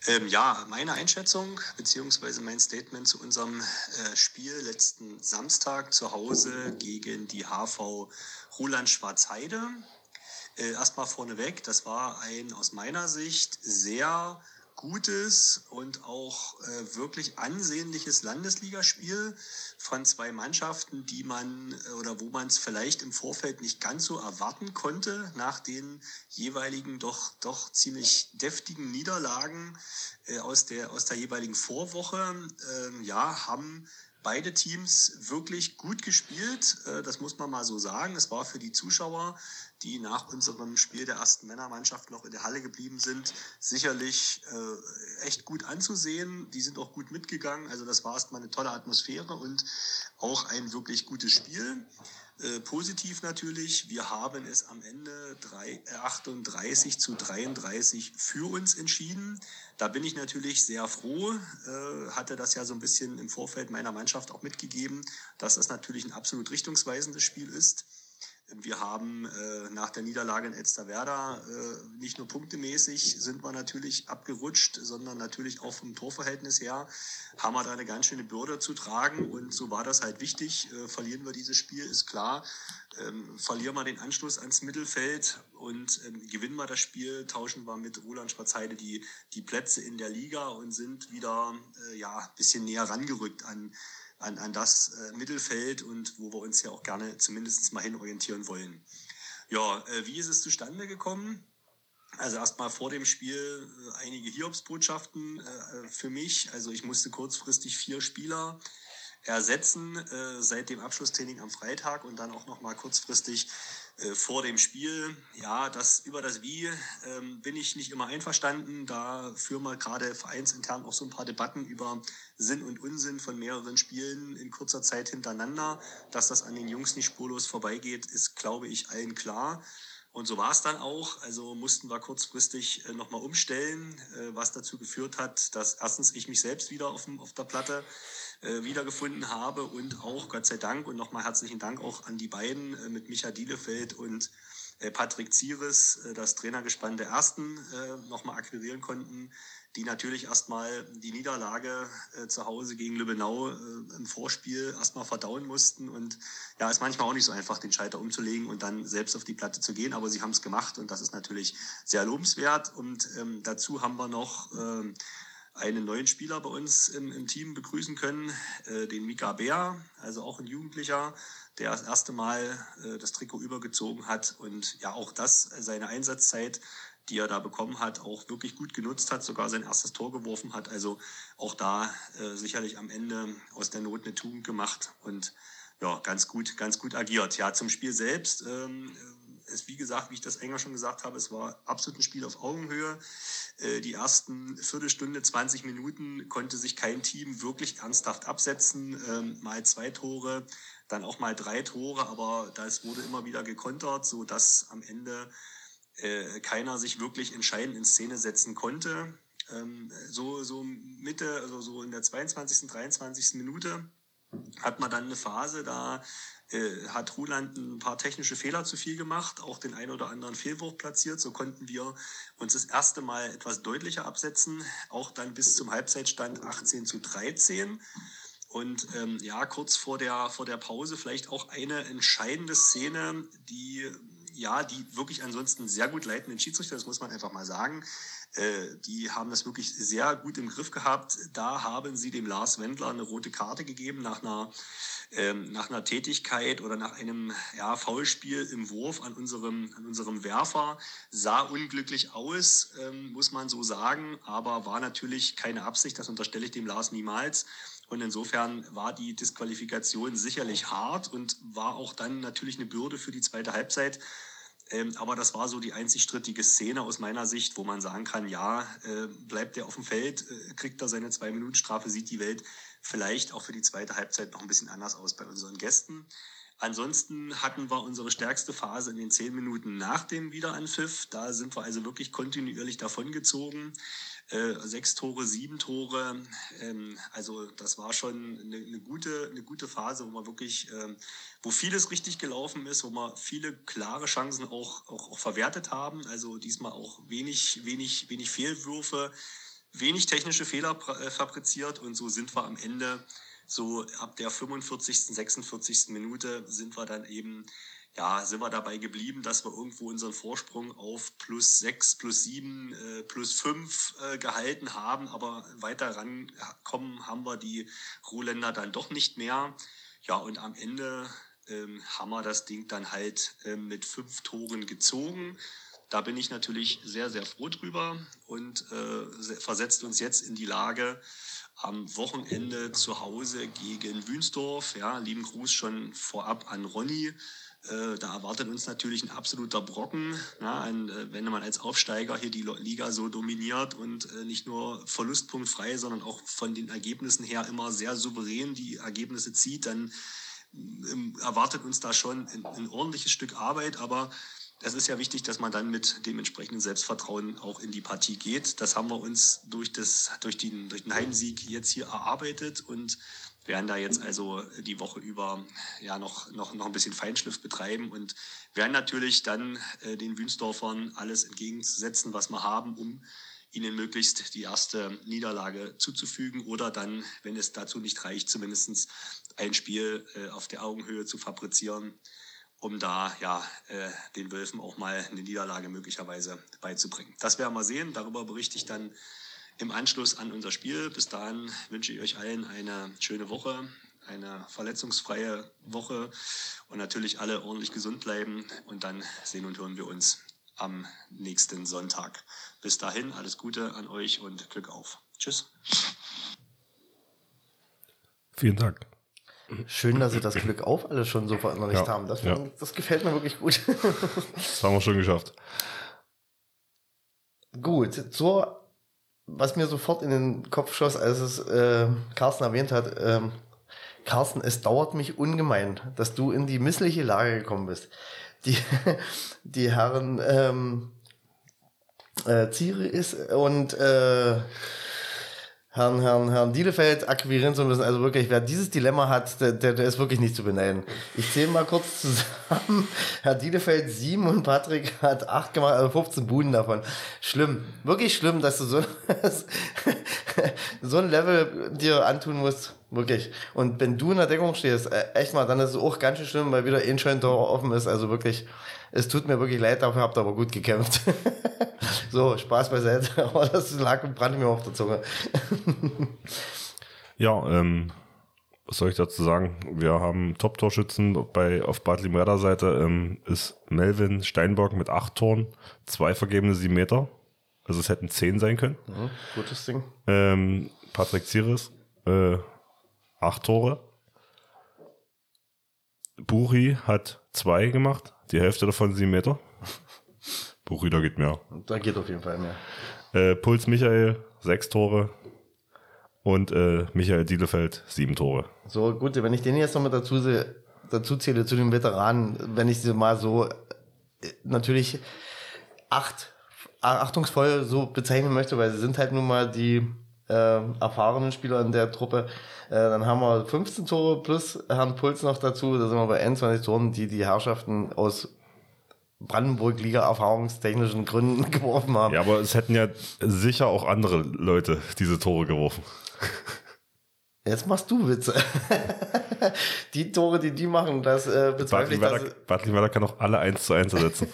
Ähm, ja, meine Einschätzung beziehungsweise mein Statement zu unserem äh, Spiel letzten Samstag zu Hause gegen die HV Roland Schwarzheide. Äh, erstmal vorneweg, das war ein aus meiner Sicht sehr gutes und auch äh, wirklich ansehnliches Landesligaspiel von zwei Mannschaften, die man äh, oder wo man es vielleicht im Vorfeld nicht ganz so erwarten konnte nach den jeweiligen doch doch ziemlich deftigen Niederlagen äh, aus der aus der jeweiligen Vorwoche. Ähm, ja, haben beide Teams wirklich gut gespielt. Äh, Das muss man mal so sagen. Es war für die Zuschauer, die nach unserem Spiel der ersten Männermannschaft noch in der Halle geblieben sind, sicherlich äh, echt gut anzusehen. Die sind auch gut mitgegangen. Also das war erstmal eine tolle Atmosphäre und auch ein wirklich gutes Spiel. Äh, positiv natürlich, wir haben es am Ende 3, 38 zu 33 für uns entschieden. Da bin ich natürlich sehr froh, äh, hatte das ja so ein bisschen im Vorfeld meiner Mannschaft auch mitgegeben, dass das natürlich ein absolut richtungsweisendes Spiel ist. Wir haben äh, nach der Niederlage in Elsterwerda äh, nicht nur punktemäßig sind wir natürlich abgerutscht, sondern natürlich auch vom Torverhältnis her haben wir da eine ganz schöne Bürde zu tragen und so war das halt wichtig. Äh, verlieren wir dieses Spiel, ist klar. Ähm, verlieren wir den Anschluss ans Mittelfeld und ähm, gewinnen wir das Spiel, tauschen wir mit Roland Spatzheide die, die Plätze in der Liga und sind wieder äh, ja, ein bisschen näher rangerückt an an, an das äh, Mittelfeld und wo wir uns ja auch gerne zumindest mal hinorientieren wollen. Ja, äh, wie ist es zustande gekommen? Also erstmal vor dem Spiel äh, einige Hiobsbotschaften für mich. Also ich musste kurzfristig vier Spieler ersetzen seit dem Abschlusstraining am Freitag und dann auch noch mal kurzfristig vor dem Spiel. Ja, das über das Wie ähm, bin ich nicht immer einverstanden. Da führen wir gerade vereinsintern auch so ein paar Debatten über Sinn und Unsinn von mehreren Spielen in kurzer Zeit hintereinander. Dass das an den Jungs nicht spurlos vorbeigeht, ist, glaube ich, allen klar. Und so war es dann auch. Also mussten wir kurzfristig äh, nochmal umstellen, äh, was dazu geführt hat, dass erstens ich mich selbst wieder auf, dem, auf der Platte äh, wiedergefunden habe und auch Gott sei Dank und nochmal herzlichen Dank auch an die beiden äh, mit Micha Dielefeld und äh, Patrick Zieres, äh, das Trainergespann der Ersten, äh, nochmal akquirieren konnten, die natürlich erstmal die Niederlage äh, zu Hause gegen Lübbenau äh, im Vorspiel erstmal verdauen mussten. Und ja, ist manchmal auch nicht so einfach, den Schalter umzulegen und dann selbst auf die Platte zu gehen, aber sie haben es gemacht und das ist natürlich sehr lobenswert. Und ähm, dazu haben wir noch ähm, einen neuen Spieler bei uns im, im Team begrüßen können, äh, den Mika Bär, also auch ein Jugendlicher, der das erste Mal äh, das Trikot übergezogen hat und ja auch das, seine Einsatzzeit, die er da bekommen hat, auch wirklich gut genutzt hat, sogar sein erstes Tor geworfen hat. Also auch da äh, sicherlich am Ende aus der Not eine Tugend gemacht und ja, ganz gut, ganz gut agiert. Ja, zum Spiel selbst. Ähm, es, wie gesagt, wie ich das enger schon gesagt habe, es war absolut ein Spiel auf Augenhöhe. Äh, die ersten Viertelstunde, 20 Minuten konnte sich kein Team wirklich ernsthaft absetzen. Ähm, mal zwei Tore, dann auch mal drei Tore, aber das wurde immer wieder gekontert, so dass am Ende äh, keiner sich wirklich entscheidend in Szene setzen konnte. Ähm, so, so Mitte, also so in der 22., 23. Minute hat man dann eine Phase, da äh, hat Ruland ein paar technische Fehler zu viel gemacht, auch den ein oder anderen Fehlwurf platziert. So konnten wir uns das erste Mal etwas deutlicher absetzen, auch dann bis zum Halbzeitstand 18 zu 13. Und ähm, ja, kurz vor der, vor der Pause vielleicht auch eine entscheidende Szene, die ja, die wirklich ansonsten sehr gut leitenden Schiedsrichter, das muss man einfach mal sagen, äh, die haben das wirklich sehr gut im Griff gehabt. Da haben sie dem Lars Wendler eine rote Karte gegeben nach einer, ähm, nach einer Tätigkeit oder nach einem ja, Foulspiel im Wurf an unserem, an unserem Werfer. Sah unglücklich aus, ähm, muss man so sagen, aber war natürlich keine Absicht, das unterstelle ich dem Lars niemals. Und insofern war die Disqualifikation sicherlich hart und war auch dann natürlich eine Bürde für die zweite Halbzeit. Ähm, aber das war so die einzig strittige Szene aus meiner Sicht, wo man sagen kann, ja, äh, bleibt er auf dem Feld, äh, kriegt er seine zwei Minuten Strafe, sieht die Welt vielleicht auch für die zweite Halbzeit noch ein bisschen anders aus bei unseren Gästen. Ansonsten hatten wir unsere stärkste Phase in den zehn Minuten nach dem Wiederanpfiff. Da sind wir also wirklich kontinuierlich davongezogen. Äh, sechs Tore, sieben Tore. Ähm, also das war schon eine, eine, gute, eine gute Phase, wo man wirklich, ähm, wo vieles richtig gelaufen ist, wo wir viele klare Chancen auch, auch, auch verwertet haben. Also diesmal auch wenig, wenig, wenig Fehlwürfe, wenig technische Fehler äh, fabriziert und so sind wir am Ende so ab der 45., 46. Minute sind wir dann eben ja, sind wir dabei geblieben, dass wir irgendwo unseren Vorsprung auf plus sechs, plus sieben, äh, plus fünf äh, gehalten haben, aber weiter rankommen haben wir die Ruhländer dann doch nicht mehr. Ja, und am Ende ähm, haben wir das Ding dann halt äh, mit fünf Toren gezogen. Da bin ich natürlich sehr, sehr froh drüber und äh, versetzt uns jetzt in die Lage, am Wochenende zu Hause gegen Wünsdorf. Ja, lieben Gruß schon vorab an Ronny. Äh, da erwartet uns natürlich ein absoluter Brocken, ja, ein, äh, wenn man als Aufsteiger hier die Liga so dominiert und äh, nicht nur verlustpunktfrei, sondern auch von den Ergebnissen her immer sehr souverän die Ergebnisse zieht, dann ähm, erwartet uns da schon ein, ein ordentliches Stück Arbeit, aber es ist ja wichtig, dass man dann mit dem entsprechenden Selbstvertrauen auch in die Partie geht. Das haben wir uns durch, das, durch, den, durch den Heimsieg jetzt hier erarbeitet und werden da jetzt also die Woche über ja noch, noch, noch ein bisschen Feinschliff betreiben und werden natürlich dann äh, den Wünsdorfern alles entgegenzusetzen, was wir haben, um ihnen möglichst die erste Niederlage zuzufügen oder dann, wenn es dazu nicht reicht, zumindest ein Spiel äh, auf der Augenhöhe zu fabrizieren, um da ja äh, den Wölfen auch mal eine Niederlage möglicherweise beizubringen. Das werden wir sehen. Darüber berichte ich dann im Anschluss an unser Spiel. Bis dahin wünsche ich euch allen eine schöne Woche, eine verletzungsfreie Woche und natürlich alle ordentlich gesund bleiben. Und dann sehen und hören wir uns am nächsten Sonntag. Bis dahin, alles Gute an euch und Glück auf. Tschüss. Vielen Dank. Schön, dass Sie das Glück auf alles schon so verinnerlicht Ja, haben. Das, ja. das gefällt mir wirklich gut. Das haben wir schon geschafft. Gut, zur, was mir sofort in den Kopf schoss, als es äh, Carsten erwähnt hat, ähm, Carsten, es dauert mich ungemein, dass du in die missliche Lage gekommen bist. Die, die Herren ähm, äh, Ziere ist und äh, Herrn, Herrn, Herrn Dielefeld akquirieren zu müssen. Also wirklich, wer dieses Dilemma hat, der, der, der ist wirklich nicht zu beneiden. Ich zähle mal kurz zusammen. Herr Dielefeld sieben und Patrick hat acht gemacht, also 15 Buden davon. Schlimm. Wirklich schlimm, dass du so, so ein Level dir antun musst. Wirklich. Und wenn du in der Deckung stehst, äh, echt mal, dann ist es auch ganz schön schlimm, weil wieder ein schön Tor offen ist. Also wirklich, es tut mir wirklich leid, dafür habt ihr aber gut gekämpft. so, Spaß beiseite. Aber das lag und brannte mir auf der Zunge. Ja, ähm, was soll ich dazu sagen? Wir haben Top-Torschützen bei auf Bad Limreda Seite ähm, ist Melvin Steinbock mit acht Toren, zwei vergebene sieben Meter. Also es hätten zehn sein können. Ja, gutes Ding. Ähm, Patrick Zieres, äh, acht Tore. Buri hat zwei gemacht, die Hälfte davon sieben Meter. Buri, da geht mehr. Da geht auf jeden Fall mehr. Äh, Puls Michael, sechs Tore. Und äh, Michael Dielefeld, sieben Tore. So, gut, wenn ich den jetzt noch mit dazu, dazu zähle, zu den Veteranen, wenn ich sie mal so äh, natürlich acht, achtungsvoll so bezeichnen möchte, weil sie sind halt nun mal die äh, erfahrenen Spieler in der Truppe. Äh, dann haben wir 15 Tore plus Herrn Puls noch dazu. Da sind wir bei 21 Toren, die die Herrschaften aus Brandenburg-Liga erfahrungstechnischen Gründen geworfen haben. Ja, aber es hätten ja sicher auch andere Leute diese Tore geworfen. Jetzt machst du Witze. die Tore, die die machen, das äh, bezweifle ich. Limwerder kann auch alle eins zu eins ersetzen.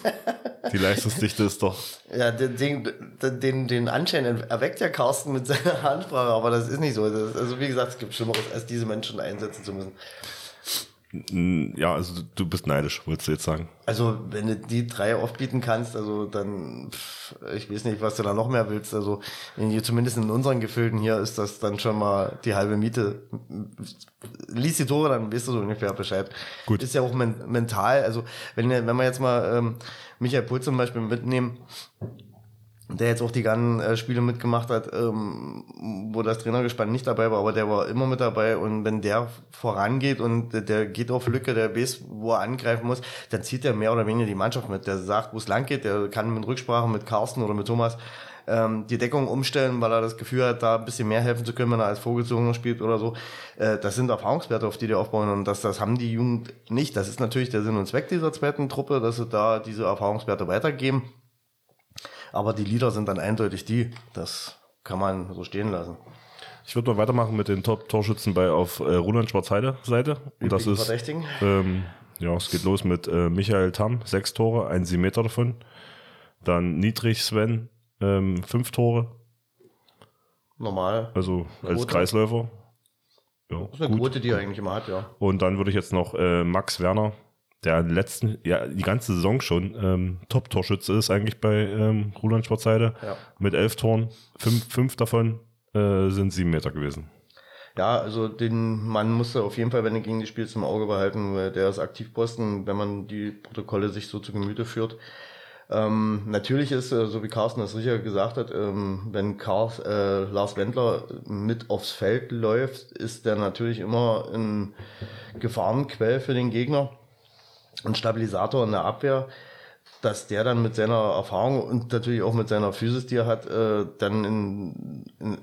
Die Leistungsdichte ist doch. ja, den, den, den, den Anschein erweckt ja Carsten mit seiner Ansprache, aber das ist nicht so. Das, also wie gesagt, es gibt Schlimmeres, als diese Menschen einsetzen zu müssen. Ja, also du- bist neidisch, wolltest du jetzt sagen. Also wenn du die drei aufbieten kannst, also dann, pff, ich weiß nicht, was du da noch mehr willst. Also in, zumindest in unseren Gefilden hier ist das dann schon mal die halbe Miete. Lies die Tore, dann weißt du so ungefähr Bescheid. Gut. Ist ja auch men mental, also wenn, wenn wir jetzt mal ähm, Michael Pull zum Beispiel mitnehmen, der jetzt auch die ganzen äh, Spiele mitgemacht hat, ähm, wo das Trainergespann nicht dabei war, aber der war immer mit dabei und wenn der vorangeht und der- der geht auf Lücke, der weiß, wo er angreifen muss, dann zieht er mehr oder weniger die Mannschaft mit. Der sagt, wo es lang geht, der kann mit Rücksprache mit Carsten oder mit Thomas ähm, die Deckung umstellen, weil er das Gefühl hat, da ein bisschen mehr helfen zu können, wenn er als Vorgezogener spielt oder so. Äh, das sind Erfahrungswerte, auf die die aufbauen und das, das haben die Jugend nicht. Das ist natürlich der Sinn und Zweck dieser zweiten Truppe, dass sie da diese Erfahrungswerte weitergeben. Aber die Lieder sind dann eindeutig die. Das kann man so stehen lassen. Ich würde mal weitermachen mit den Top-Torschützen bei auf äh, Roland Schwarzheide Seite. Und das ist, ähm, ja, es geht los mit äh, Michael Tam, sechs Tore, ein sieben Meter davon. Dann Niedrig Sven, ähm, fünf Tore, Normal. also als Quote. Kreisläufer. Ja, Das ist eine Quote, die er eigentlich immer hat, ja. Und dann würde ich jetzt noch äh, Max Werner, der letzten, ja, die ganze Saison schon ähm, Top-Torschütze ist eigentlich bei ähm, Roland Schwarzheide. Ja. Mit elf Toren, fünf, fünf davon äh, sind sieben Meter gewesen. Ja, also den Mann musste auf jeden Fall, wenn er gegen die spielt, im Auge behalten, weil der ist Aktivposten, wenn man die Protokolle sich so zu Gemüte führt. Ähm, natürlich ist, äh, so wie Carsten das sicher gesagt hat, ähm, wenn Kars, äh, Lars Wendler mit aufs Feld läuft, ist der natürlich immer ein Gefahrenquell für den Gegner, ein Stabilisator in der Abwehr, dass der dann mit seiner Erfahrung und natürlich auch mit seiner Physis, die er hat, äh, dann in, in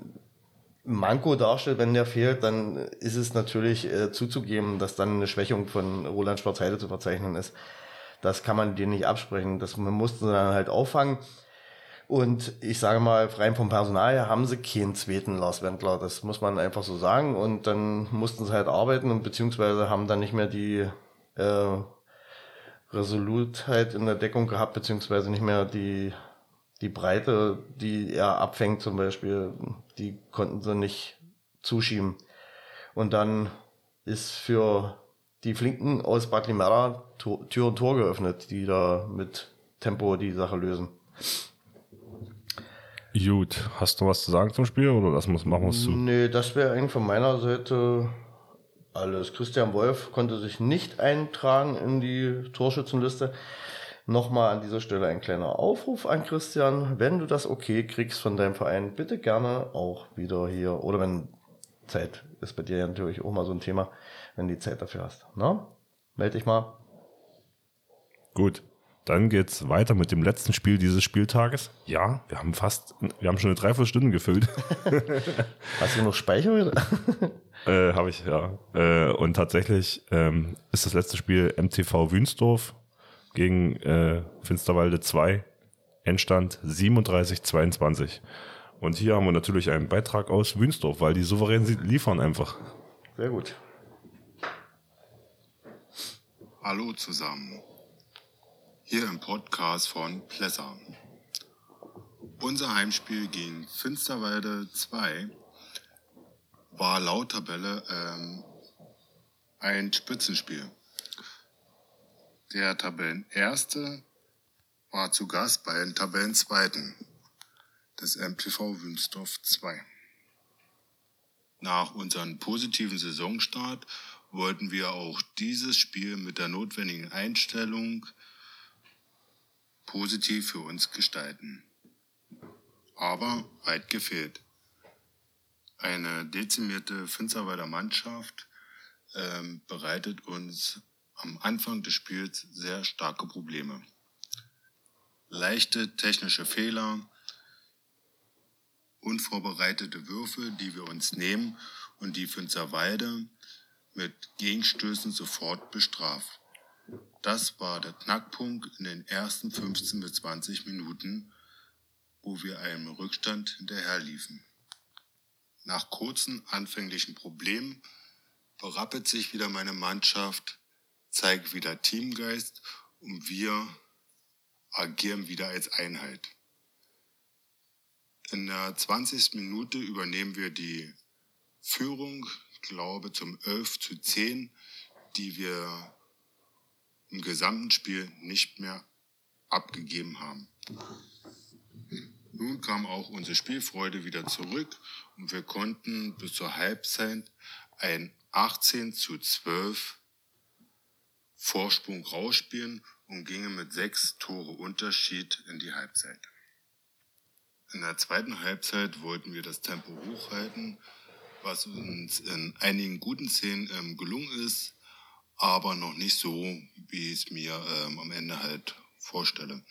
Manko darstellt, wenn der fehlt, dann ist es natürlich äh, zuzugeben, dass dann eine Schwächung von Roland Schwarzheide zu verzeichnen ist. Das kann man dir nicht absprechen. Das man musste dann halt auffangen. Und ich sage mal, rein vom Personal her haben sie keinen zweiten Lars Wendler. Das muss man einfach so sagen. Und dann mussten sie halt arbeiten und beziehungsweise haben dann nicht mehr die äh, Resolutheit in der Deckung gehabt, beziehungsweise nicht mehr die, die Breite, die er abfängt zum Beispiel, die konnten sie nicht zuschieben. Und dann ist für die Flinken aus Bad Limera Tür und Tor geöffnet, die da mit Tempo die Sache lösen. Gut, hast du was zu sagen zum Spiel oder das muss, machen wir es zu? Nee, das wäre eigentlich von meiner Seite alles. Christian Wolf konnte sich nicht eintragen in die Torschützenliste. Nochmal an dieser Stelle ein kleiner Aufruf an Christian. Wenn du das okay kriegst von deinem Verein, bitte gerne auch wieder hier. Oder wenn Zeit ist bei dir natürlich auch mal so ein Thema, wenn du die Zeit dafür hast. Na? Meld dich mal. Gut. Dann geht's weiter mit dem letzten Spiel dieses Spieltages. Ja, wir haben fast, wir haben schon eine Dreiviertelstunde gefüllt. Hast du noch Speicher? äh, Habe ich, ja. Äh, und tatsächlich ähm, ist das letzte Spiel MTV Wünsdorf gegen äh, Finsterwalde 2. Endstand 37-22. Und hier haben wir natürlich einen Beitrag aus Wünsdorf, weil die souverän liefern einfach. Sehr gut. Hallo zusammen. Hier im Podcast von Plesser. Unser Heimspiel gegen Finsterwalde 2 war laut Tabelle ähm, ein Spitzenspiel. Der Tabellenerste war zu Gast bei den Tabellenzweiten des MTV Wünsdorf 2. Nach unserem positiven Saisonstart wollten wir auch dieses Spiel mit der notwendigen Einstellung positiv für uns gestalten. Aber weit gefehlt. Eine dezimierte Finsterwalder Mannschaft ähm, bereitet uns am Anfang des Spiels sehr starke Probleme. Leichte technische Fehler, unvorbereitete Würfe, die wir uns nehmen und die Finsterwalde mit Gegenstößen sofort bestraft. Das war der Knackpunkt in den ersten 15 bis 20 Minuten, wo wir einem Rückstand hinterherliefen. Nach kurzen anfänglichen Problemen berappelt sich wieder meine Mannschaft, zeigt wieder Teamgeist und wir agieren wieder als Einheit. In der 20. Minute übernehmen wir die Führung glaube, zum 11 zu 10, die wir im gesamten Spiel nicht mehr abgegeben haben. Nun kam auch unsere Spielfreude wieder zurück und wir konnten bis zur Halbzeit ein 18 zu 12 Vorsprung rausspielen und gingen mit sechs Tore Unterschied in die Halbzeit. In der zweiten Halbzeit wollten wir das Tempo hochhalten was uns in einigen guten Szenen ähm, gelungen ist, aber noch nicht so, wie ich es mir ähm, am Ende halt vorstelle.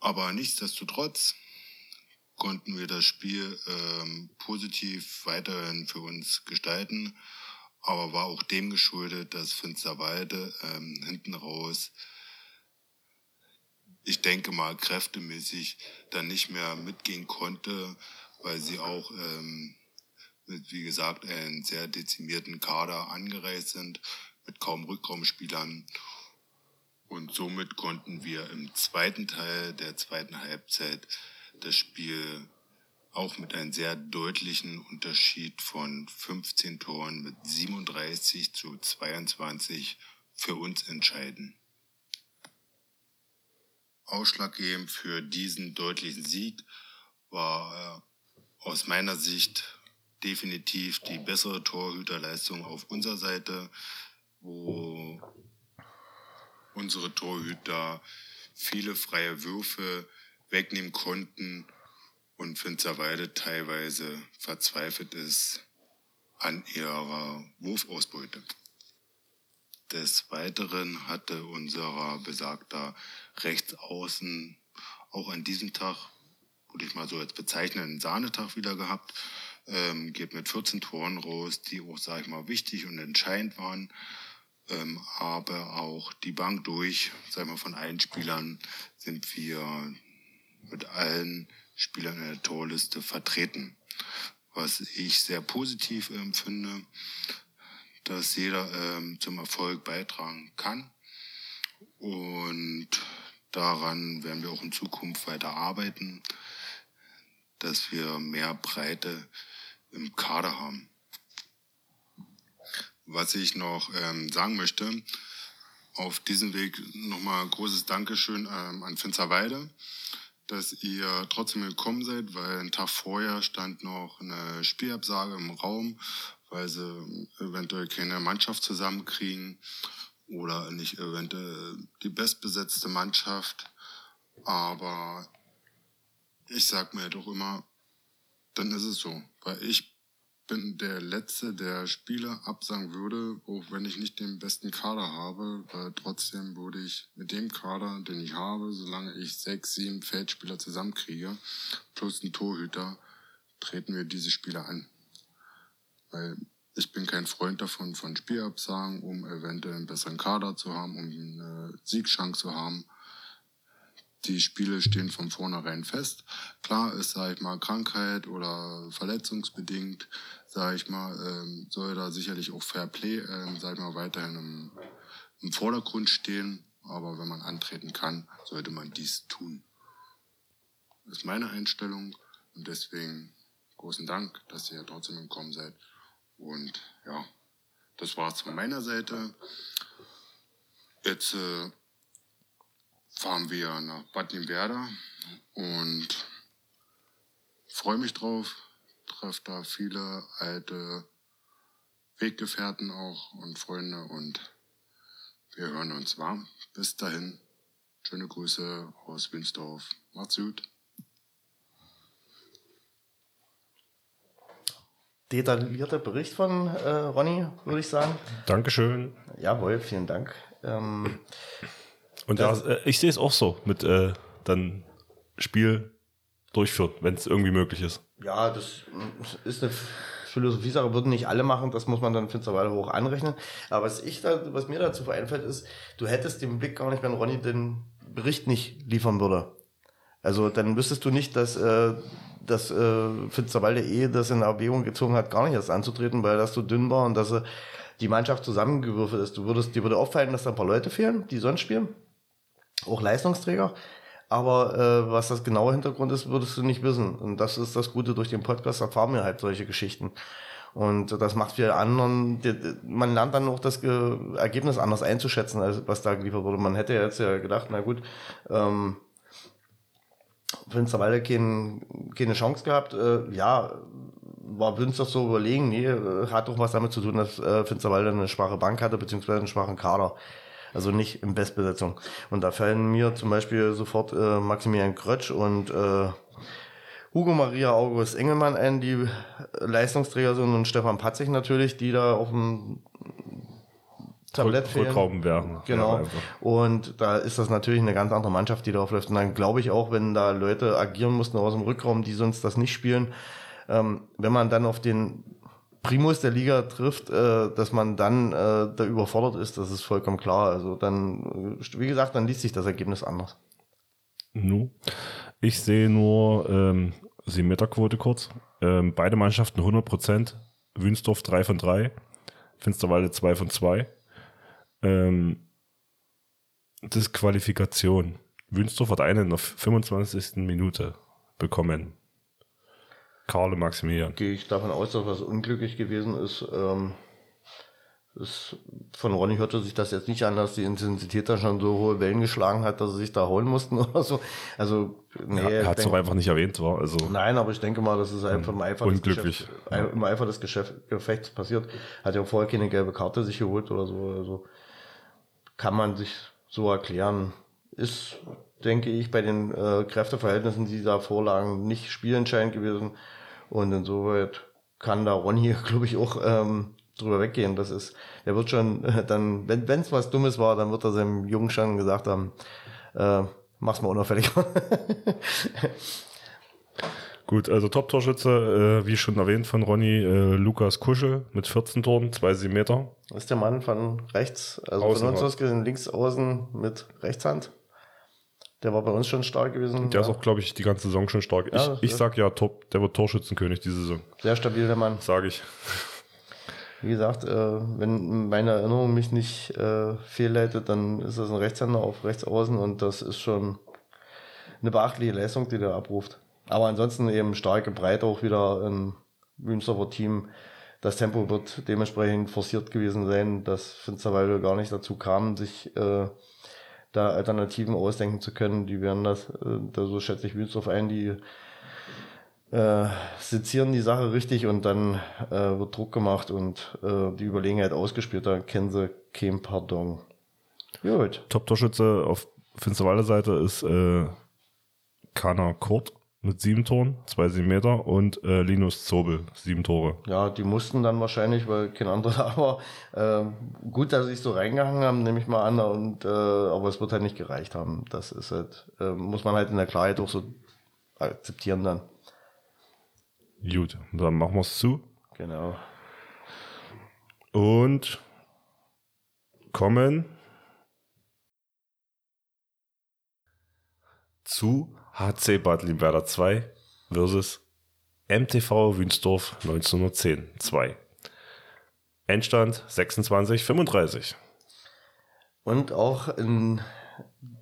Aber nichtsdestotrotz konnten wir das Spiel ähm, positiv weiterhin für uns gestalten, aber war auch dem geschuldet, dass Finsterwalde ähm, hinten raus, ich denke mal kräftemäßig, dann nicht mehr mitgehen konnte, weil sie auch ähm, wie gesagt, einen sehr dezimierten Kader angereist sind, mit kaum Rückraumspielern. Und somit konnten wir im zweiten Teil der zweiten Halbzeit das Spiel auch mit einem sehr deutlichen Unterschied von 15 Toren mit 37 zu 22 für uns entscheiden. Ausschlaggebend für diesen deutlichen Sieg war äh, aus meiner Sicht definitiv die bessere Torhüterleistung auf unserer Seite, wo unsere Torhüter viele freie Würfe wegnehmen konnten und Finsterwalde teilweise verzweifelt ist an ihrer Wurfausbeute. Des Weiteren hatte unserer besagter Rechtsaußen auch an diesem Tag, würde ich mal so als bezeichnen, einen Sahnetag wieder gehabt. Ähm, geht mit 14 Toren raus, die auch, sag ich mal, wichtig und entscheidend waren. Ähm, aber auch die Bank durch, sag ich mal, von allen Spielern sind wir mit allen Spielern in der Torliste vertreten. Was ich sehr positiv empfinde, dass jeder ähm, zum Erfolg beitragen kann. Und daran werden wir auch in Zukunft weiter arbeiten, dass wir mehr Breite im Kader haben. Was ich noch ähm, sagen möchte, auf diesem Weg nochmal großes Dankeschön ähm, an Finsterwalde, dass ihr trotzdem gekommen seid, weil einen Tag vorher stand noch eine Spielabsage im Raum, weil sie eventuell keine Mannschaft zusammenkriegen oder nicht eventuell die bestbesetzte Mannschaft. Aber ich sag mir doch immer, dann ist es so, weil ich bin der Letzte, der Spieler absagen würde, auch wenn ich nicht den besten Kader habe, weil trotzdem würde ich mit dem Kader, den ich habe, solange ich sechs, sieben Feldspieler zusammenkriege, plus einen Torhüter, treten wir diese Spieler an. Weil ich bin kein Freund davon, von Spielabsagen, um eventuell einen besseren Kader zu haben, um eine Siegchance zu haben. Die Spiele stehen von vornherein fest. Klar ist, sag ich mal, Krankheit oder verletzungsbedingt, sag ich mal, ähm, soll da sicherlich auch Fair Play, ähm, sag ich mal, weiterhin im, im Vordergrund stehen. Aber wenn man antreten kann, sollte man dies tun. Das ist meine Einstellung und deswegen großen Dank, dass ihr trotzdem gekommen seid. Und ja, das war's von meiner Seite. Jetzt äh, fahren wir nach Bad Nimberda und freue mich drauf. Treffe da viele alte Weggefährten auch und Freunde und wir hören uns warm. Bis dahin, schöne Grüße aus Winsdorf. Macht's gut. Detaillierter Bericht von äh, Ronny, würde ich sagen. Dankeschön. Jawohl, vielen Dank. Ähm, Und ja, äh, ich sehe es auch so mit äh, dann Spiel durchführen, wenn es irgendwie möglich ist. ja, das ist eine Philosophie-Sache, würden nicht alle machen, das muss man dann Finsterwalde hoch anrechnen. Aber was ich da, was mir dazu einfällt, ist, du hättest den Blick gar nicht, wenn Ronny den Bericht nicht liefern würde. Also dann wüsstest du nicht, dass, äh, dass äh, Finsterwalde eh das in Erwägung gezogen hat, gar nicht erst anzutreten, weil das so dünn war und dass äh, die Mannschaft zusammengewürfelt ist. Du würdest, dir würde auffallen, dass da ein paar Leute fehlen, die sonst spielen. Auch Leistungsträger. Aber äh, was das genaue Hintergrund ist, würdest du nicht wissen. Und das ist das Gute, durch den Podcast erfahren wir halt solche Geschichten. Und das macht für anderen, man lernt dann auch das Ge- Ergebnis anders einzuschätzen, als was da geliefert wurde. Man hätte jetzt ja gedacht, na gut, ähm, Finsterwalde kein, keine Chance gehabt. Äh, ja, war Wünster so überlegen. Nee, äh, hat doch was damit zu tun, dass äh, Finsterwalde eine schwache Bank hatte, beziehungsweise einen schwachen Kader. Also nicht in Bestbesetzung. Und da fallen mir zum Beispiel sofort äh, Maximilian Krötsch und äh, Hugo Maria August Engelmann ein, die Leistungsträger sind und Stefan Patzig natürlich, die da auf dem Tablett fehlen. Rückraum. Ja, Genau. einfach. und da ist das natürlich eine ganz andere Mannschaft, die da aufläuft. Und dann glaube ich auch, wenn da Leute agieren mussten aus dem Rückraum, die sonst das nicht spielen, ähm, wenn man dann auf den Primus der Liga trifft, äh, dass man dann äh, da überfordert ist, das ist vollkommen klar. Also dann, äh, wie gesagt, dann liest sich das Ergebnis anders. Nu. Ich sehe nur ähm, Meterquote kurz. Ähm, beide Mannschaften 100%. Wünsdorf 3 von 3. Finsterwalde 2 von 2. Ähm, Disqualifikation. Wünsdorf hat eine in der 25. Minute bekommen. Karle Maximilian. Gehe ich davon aus, dass was unglücklich gewesen ist. Ähm, ist von Ronny hörte sich das jetzt nicht an, dass die Intensität da schon so hohe Wellen geschlagen hat, dass sie sich da holen mussten oder so. Also, nee, er hat es doch einfach nicht erwähnt, war. Also, Nein, aber ich denke mal, das ist einfach im Eifer, des, Unglücklich. Geschäft, ein- im Eifer des Geschäft, Gefechts passiert. Hat ja vorher keine gelbe Karte sich geholt oder so. Also kann man sich so erklären. Ist denke ich, bei den äh, Kräfteverhältnissen, die da vorlagen, nicht spielentscheidend gewesen. Und insoweit kann da Ronny, glaube ich, auch ähm, drüber weggehen. Das ist, er wird schon äh, dann, wenn es was Dummes war, dann wird er seinem Jungen schon gesagt haben, äh, mach's mal unauffällig. Gut, also Top-Torschütze, äh, wie schon erwähnt von Ronny, äh, Lukas Kuschel mit 14 Toren, 2 Meter. Das ist der Mann von rechts, also Außen von uns aus gesehen, links außen mit Rechtshand. Der war bei uns schon stark gewesen. Der ist Ja, auch, glaube ich, die ganze Saison schon stark. Ja, ich, ich ist- sag ja, top, der wird Torschützenkönig diese Saison. Sehr stabil, der Mann. Sage ich. Wie gesagt, äh, wenn meine Erinnerung mich nicht äh, fehlleitet, dann ist das ein Rechtshänder auf rechts außen und das ist schon eine beachtliche Leistung, die der abruft. Aber ansonsten eben starke Breite auch wieder im Münsterfer Team. Das Tempo wird dementsprechend forciert gewesen sein, dass Finsterwalde gar nicht dazu kam, sich äh, da Alternativen ausdenken zu können. Die werden das, äh, da so schätze ich Münsterf ein, die äh, sezieren die Sache richtig und dann äh, wird Druck gemacht und äh, die Überlegenheit ausgespielt, da kennen sie kein Pardon. Gut. Top-Torschütze auf Finsterwalde Seite ist äh, Kana Kurt mit sieben Toren, zwei sieben Meter und äh, Linus Zobel, sieben Tore. Ja, die mussten dann wahrscheinlich, weil kein anderer da war. Ähm, gut, dass sie sich so reingehangen haben, nehme ich mal an. Und, äh, aber es wird halt nicht gereicht haben. Das ist halt, äh, muss man halt in der Klarheit auch so akzeptieren dann. Gut, dann machen wir es zu Genau. und kommen zu HC Bad Limwerder 2 versus MTV Wünsdorf 1910 2. Endstand 26, 35. Und auch in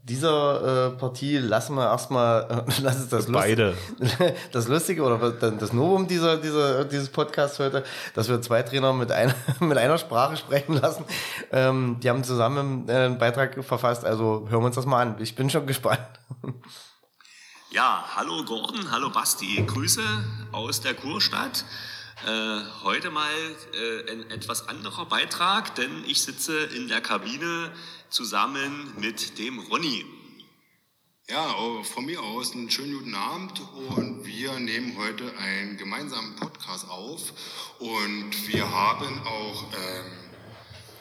dieser äh, Partie lassen wir erstmal, äh, das ist das Beide. Lustige, das Lustige oder das Novum dieser, dieser, dieses Podcasts heute, dass wir zwei Trainer mit einer, mit einer Sprache sprechen lassen. Ähm, die haben zusammen äh, einen Beitrag verfasst, also hören wir uns das mal an. Ich bin schon gespannt. Ja, hallo Gordon, hallo Basti. Grüße aus der Kurstadt. Äh, heute mal äh, ein etwas anderer Beitrag, denn ich sitze in der Kabine zusammen mit dem Ronny. Ja, von mir aus einen schönen guten Abend und wir nehmen heute einen gemeinsamen Podcast auf und wir haben auch ähm,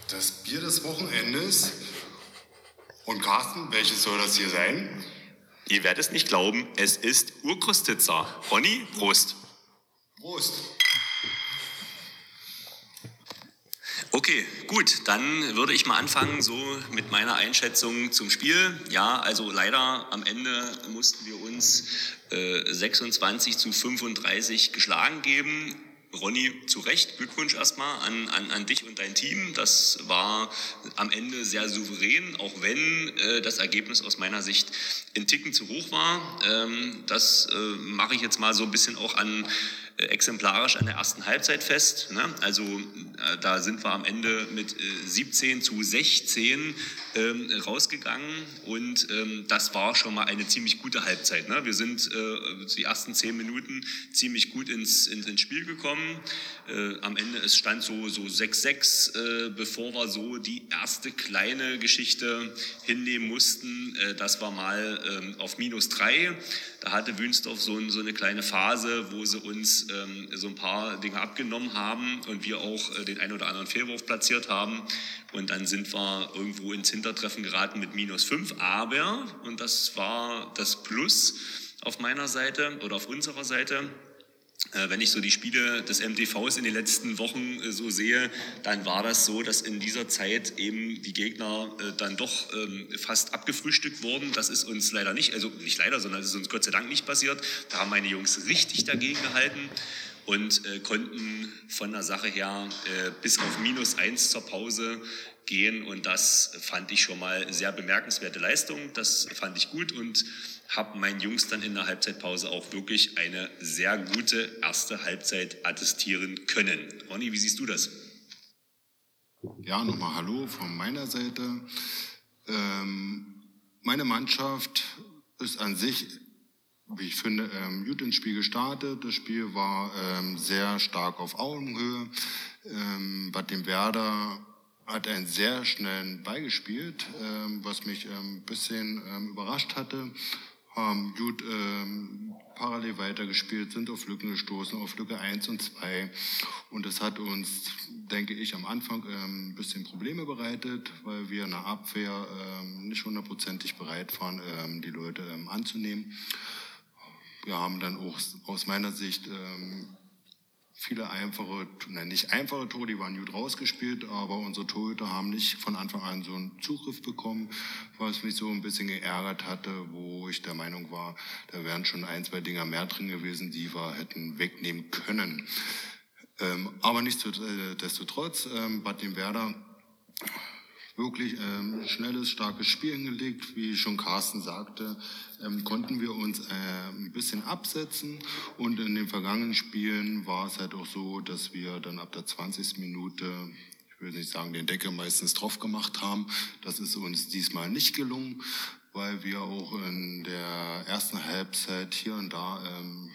das Bier des Wochenendes. Und Carsten, welches soll das hier sein? Ihr werdet es nicht glauben, es ist Urkostitzer. Ronny, Prost. Prost! Okay, gut, dann würde ich mal anfangen so mit meiner Einschätzung zum Spiel. Ja, also leider am Ende mussten wir uns äh, 26 zu 35 geschlagen geben. Ronny, zu Recht, Glückwunsch erstmal an, an, an dich und dein Team. Das war am Ende sehr souverän, auch wenn äh, das Ergebnis aus meiner Sicht in Ticken zu hoch war. Ähm, das äh, mache ich jetzt mal so ein bisschen auch an äh, exemplarisch an der ersten Halbzeit fest. Ne? Also äh, da sind wir am Ende mit äh, 17 zu 16 ähm, rausgegangen und ähm, das war schon mal eine ziemlich gute Halbzeit. Ne? Wir sind äh, die ersten zehn Minuten ziemlich gut ins, ins, ins Spiel gekommen. Äh, am Ende es stand so so 6-6, äh, bevor wir so die erste kleine Geschichte hinnehmen mussten. Äh, das war mal ähm, auf minus drei. Da hatte Wünsdorf so, so eine kleine Phase, wo sie uns ähm, so ein paar Dinge abgenommen haben und wir auch äh, den einen oder anderen Fehlwurf platziert haben. Und dann sind wir irgendwo ins Hintertreffen geraten mit minus fünf. Aber, und das war das Plus auf meiner Seite oder auf unserer Seite, äh, wenn ich so die Spiele des MTVs in den letzten Wochen äh, so sehe, dann war das so, dass in dieser Zeit eben die Gegner äh, dann doch ähm, fast abgefrühstückt wurden. Das ist uns leider nicht, also nicht leider, sondern es ist uns Gott sei Dank nicht passiert. Da haben meine Jungs richtig dagegen gehalten und äh, konnten von der Sache her äh, bis auf minus eins zur Pause gehen und das fand ich schon mal sehr bemerkenswerte Leistung. Das fand ich gut und habe meinen Jungs dann in der Halbzeitpause auch wirklich eine sehr gute erste Halbzeit attestieren können. Ronny, wie siehst du das? Ja, nochmal Hallo von meiner Seite. Ähm, meine Mannschaft ist an sich, wie ich finde, ähm, gut ins Spiel gestartet. Das Spiel war ähm, sehr stark auf Augenhöhe. Ähm, Bad dem Werder hat einen sehr schnellen Ball gespielt, ähm, was mich ein ähm, bisschen ähm, überrascht hatte. Haben gut ähm, parallel weitergespielt, sind auf Lücken gestoßen, auf Lücke 1 und 2. Und das hat uns, denke ich, am Anfang ähm, ein bisschen Probleme bereitet, weil wir in der Abwehr ähm, nicht hundertprozentig bereit waren, ähm, die Leute ähm, anzunehmen. Wir haben dann auch aus meiner Sicht ähm, viele einfache, nein, nicht einfache Tore, die waren gut rausgespielt, aber unsere Torhüter haben nicht von Anfang an so einen Zugriff bekommen, was mich so ein bisschen geärgert hatte, wo ich der Meinung war, da wären schon ein, zwei Dinger mehr drin gewesen, die wir hätten wegnehmen können. Ähm, aber nichtsdestotrotz, ähm, Bad Werder wirklich ähm, schnelles, starkes Spiel hingelegt. Wie schon Carsten sagte, ähm, konnten wir uns äh, ein bisschen absetzen. Und in den vergangenen Spielen war es halt auch so, dass wir dann ab der 20. Minute ich will nicht sagen, den Deckel meistens drauf gemacht haben. Das ist uns diesmal nicht gelungen, weil wir auch in der ersten Halbzeit hier und da ähm,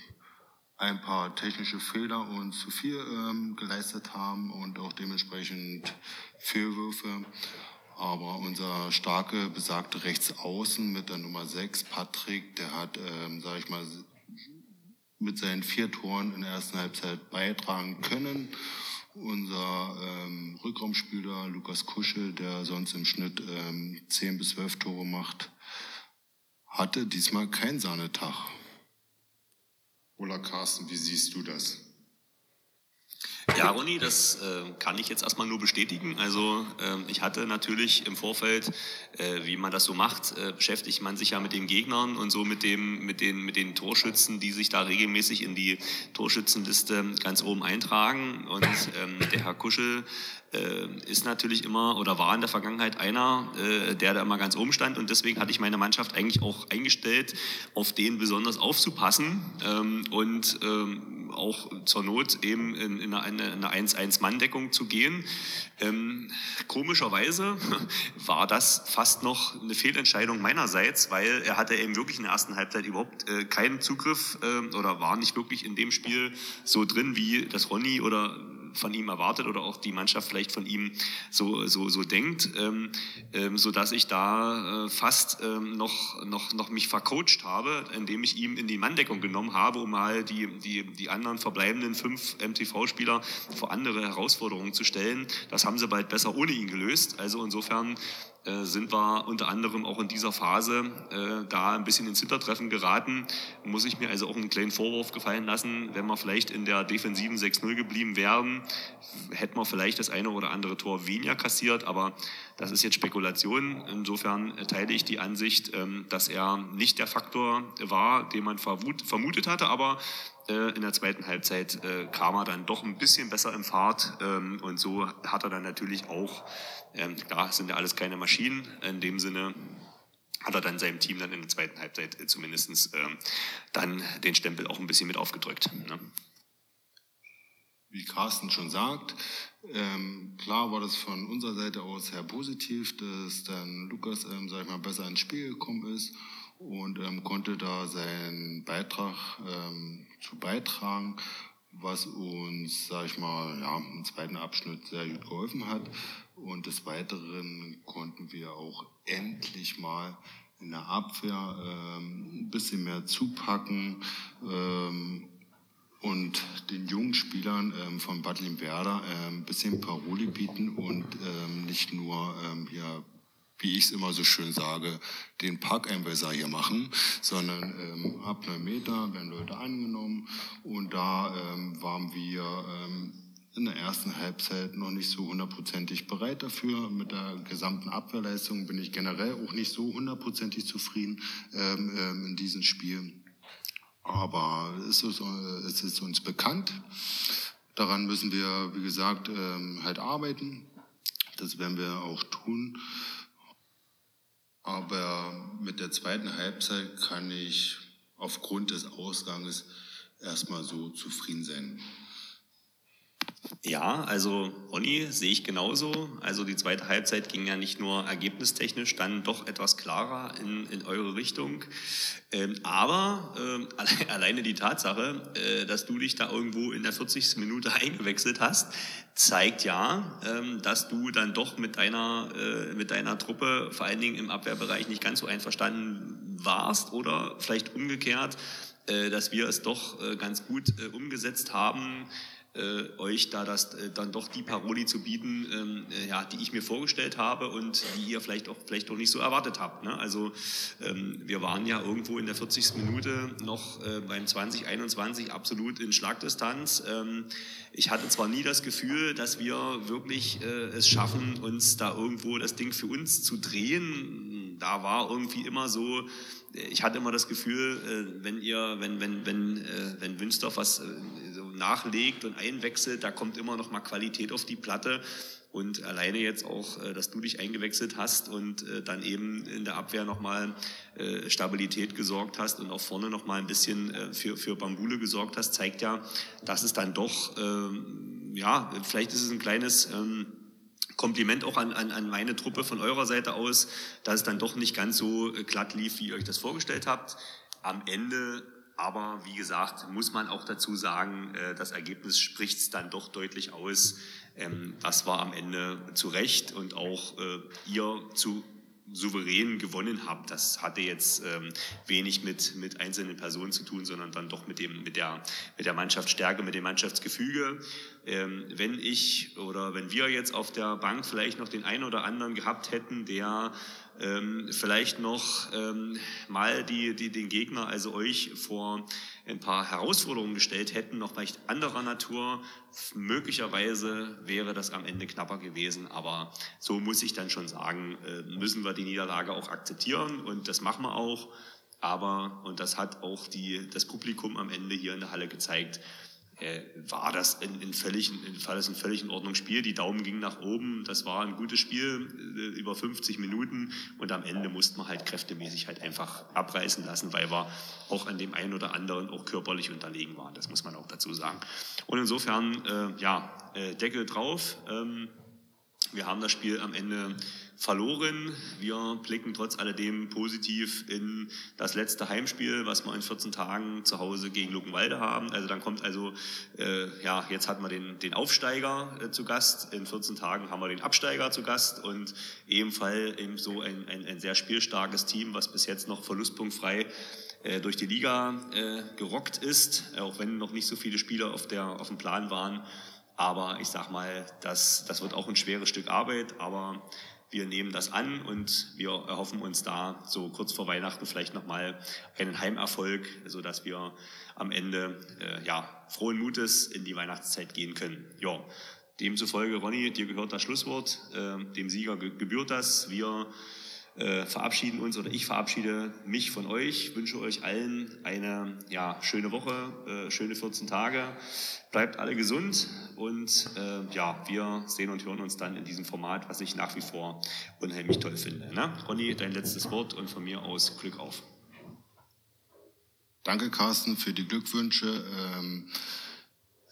ein paar technische Fehler und zu viel ähm, geleistet haben und auch dementsprechend Fehlwürfe. Aber unser starke, besagte Rechtsaußen mit der Nummer 6, Patrick, der hat, ähm, sage ich mal, mit seinen vier Toren in der ersten Halbzeit beitragen können. Unser ähm, Rückraumspieler Lukas Kuschel, der sonst im Schnitt ähm, 10 bis 12 Tore macht, hatte diesmal keinen Sahnetag. Ola Carsten, wie siehst du das? Ja, Ronny, das äh, kann ich jetzt erstmal nur bestätigen. Also äh, ich hatte natürlich im Vorfeld, äh, wie man das so macht, äh, beschäftigt man sich ja mit den Gegnern und so mit, dem, mit, den, mit den Torschützen, die sich da regelmäßig in die Torschützenliste ganz oben eintragen. Und ähm, der Herr Kuschel ist natürlich immer oder war in der Vergangenheit einer, äh, der da immer ganz oben stand und deswegen hatte ich meine Mannschaft eigentlich auch eingestellt, auf den besonders aufzupassen ähm, und ähm, auch zur Not eben in, in eine, eine 1-1-Mann-Deckung zu gehen. Ähm, komischerweise war das fast noch eine Fehlentscheidung meinerseits, weil er hatte eben wirklich in der ersten Halbzeit überhaupt äh, keinen Zugriff äh, oder war nicht wirklich in dem Spiel so drin, wie das Ronny oder von ihm erwartet oder auch die Mannschaft vielleicht von ihm so, so, so denkt, ähm, ähm, so dass ich da äh, fast ähm, noch, noch, noch mich vercoacht habe, indem ich ihm in die Manndeckung genommen habe, um mal die, die, die anderen verbleibenden fünf MTV-Spieler vor andere Herausforderungen zu stellen. Das haben sie bald besser ohne ihn gelöst. Also insofern sind wir unter anderem auch in dieser Phase äh, da ein bisschen ins Hintertreffen geraten. Muss ich mir also auch einen kleinen Vorwurf gefallen lassen, wenn wir vielleicht in der defensiven 6-0 geblieben wären, hätten wir vielleicht das eine oder andere Tor weniger kassiert, aber das ist jetzt Spekulation. Insofern teile ich die Ansicht, ähm, dass er nicht der Faktor war, den man vermutet hatte, aber äh, in der zweiten Halbzeit äh, kam er dann doch ein bisschen besser in Fahrt ähm, und so hat er dann natürlich auch, ähm, klar sind ja alles keine Maschinen, in dem Sinne hat er dann seinem Team dann in der zweiten Halbzeit äh, zumindest ähm, dann den Stempel auch ein bisschen mit aufgedrückt. Ne? Wie Carsten schon sagt, ähm, klar war das von unserer Seite aus sehr positiv, dass dann Lukas, ähm, sag ich mal, besser ins Spiel gekommen ist und ähm, konnte da seinen Beitrag ähm, zu beitragen, was uns, sag ich mal, ja, im zweiten Abschnitt sehr gut geholfen hat. Und des Weiteren konnten wir auch endlich mal in der Abwehr ähm, ein bisschen mehr zupacken ähm, und den jungen Spielern ähm, von Bad Limwerder äh, ein bisschen Paroli bieten und ähm, nicht nur ähm, hier wie ich es immer so schön sage, den Parkeinwässer hier machen, sondern ähm, ab einem Meter werden Leute angenommen und da ähm, waren wir ähm, in der ersten Halbzeit noch nicht so hundertprozentig bereit dafür. Mit der gesamten Abwehrleistung bin ich generell auch nicht so hundertprozentig zufrieden ähm, ähm, in diesem Spiel. Aber es ist, es ist uns bekannt. Daran müssen wir, wie gesagt, ähm, halt arbeiten. Das werden wir auch tun. Aber mit der zweiten Halbzeit kann ich aufgrund des Ausganges erstmal so zufrieden sein. Ja, also Ronny sehe ich genauso. Also die zweite Halbzeit ging ja nicht nur ergebnistechnisch dann doch etwas klarer in, in eure Richtung. Ähm, aber ähm, alleine die Tatsache, äh, dass du dich da irgendwo in der 40. Minute eingewechselt hast, zeigt ja, ähm, dass du dann doch mit deiner, äh, mit deiner Truppe, vor allen Dingen im Abwehrbereich, nicht ganz so einverstanden warst oder vielleicht umgekehrt, äh, dass wir es doch äh, ganz gut äh, umgesetzt haben äh, euch da das äh, dann doch die Paroli zu bieten, ähm, äh, ja, die ich mir vorgestellt habe und die ihr vielleicht auch vielleicht auch nicht so erwartet habt. Ne? Also ähm, wir waren ja irgendwo in der 40. Minute noch äh, beim 2021 absolut in Schlagdistanz. Ähm, ich hatte zwar nie das Gefühl, dass wir wirklich äh, es schaffen, uns da irgendwo das Ding für uns zu drehen. Da war irgendwie immer so, ich hatte immer das Gefühl, äh, wenn ihr, wenn, wenn, wenn, äh, wenn Wünsdorf was äh, nachlegt und einwechselt, da kommt immer noch mal Qualität auf die Platte. Und alleine jetzt auch, dass du dich eingewechselt hast und dann eben in der Abwehr nochmal Stabilität gesorgt hast und auch vorne nochmal ein bisschen für, für Bambule gesorgt hast, zeigt ja, dass es dann doch, ähm, ja, vielleicht ist es ein kleines, ähm, Kompliment auch an, an, an meine Truppe von eurer Seite aus, dass es dann doch nicht ganz so äh, glatt lief, wie ihr euch das vorgestellt habt. Am Ende aber, wie gesagt, muss man auch dazu sagen, äh, das Ergebnis spricht es dann doch deutlich aus. Ähm, das war am Ende zu Recht und auch äh, ihr zu souverän gewonnen habt. Das hatte jetzt ähm, wenig mit, mit einzelnen Personen zu tun, sondern dann doch mit, dem, mit, der, mit der Mannschaftsstärke, mit dem Mannschaftsgefüge. Ähm, wenn ich oder wenn wir jetzt auf der Bank vielleicht noch den einen oder anderen gehabt hätten, der ähm, vielleicht noch ähm, mal die, die, den Gegner, also euch, vor ein paar Herausforderungen gestellt hätten, noch vielleicht anderer Natur. Möglicherweise wäre das am Ende knapper gewesen, aber so muss ich dann schon sagen, äh, müssen wir die Niederlage auch akzeptieren und das machen wir auch. Aber, und das hat auch die, das Publikum am Ende hier in der Halle gezeigt, war das in, in völlig, in, war das ein völlig in Ordnung Spiel. Die Daumen gingen nach oben. Das war ein gutes Spiel äh, über 50 Minuten und am Ende musste man halt kräftemäßig halt einfach abreißen lassen, weil wir auch an dem einen oder anderen auch körperlich unterlegen waren. Das muss man auch dazu sagen. Und insofern, äh, ja, äh, Deckel drauf. Ähm, wir haben das Spiel am Ende verloren. Wir blicken trotz alledem positiv in das letzte Heimspiel, was wir in 14 Tagen zu Hause gegen Luckenwalde haben. Also dann kommt also, äh, ja, jetzt hat man den, den Aufsteiger äh, zu Gast. In 14 Tagen haben wir den Absteiger zu Gast und ebenfalls eben so ein, ein, ein sehr spielstarkes Team, was bis jetzt noch verlustpunktfrei äh, durch die Liga äh, gerockt ist, auch wenn noch nicht so viele Spieler auf, der, auf dem Plan waren. Aber ich sag mal, das, das wird auch ein schweres Stück Arbeit, aber wir nehmen das an und wir erhoffen uns da so kurz vor Weihnachten vielleicht nochmal einen Heimerfolg, sodass wir am Ende äh, ja, frohen Mutes in die Weihnachtszeit gehen können. Ja, demzufolge, Ronny, dir gehört das Schlusswort, äh, dem Sieger gebührt das. Wir äh, verabschieden uns oder ich verabschiede mich von euch, wünsche euch allen eine ja, schöne Woche, äh, schöne 14 Tage. Bleibt alle gesund und äh, ja, wir sehen und hören uns dann in diesem Format, was ich nach wie vor unheimlich toll finde. Ne? Ronny, dein letztes Wort und von mir aus Glück auf. Danke, Carsten, für die Glückwünsche. Ähm,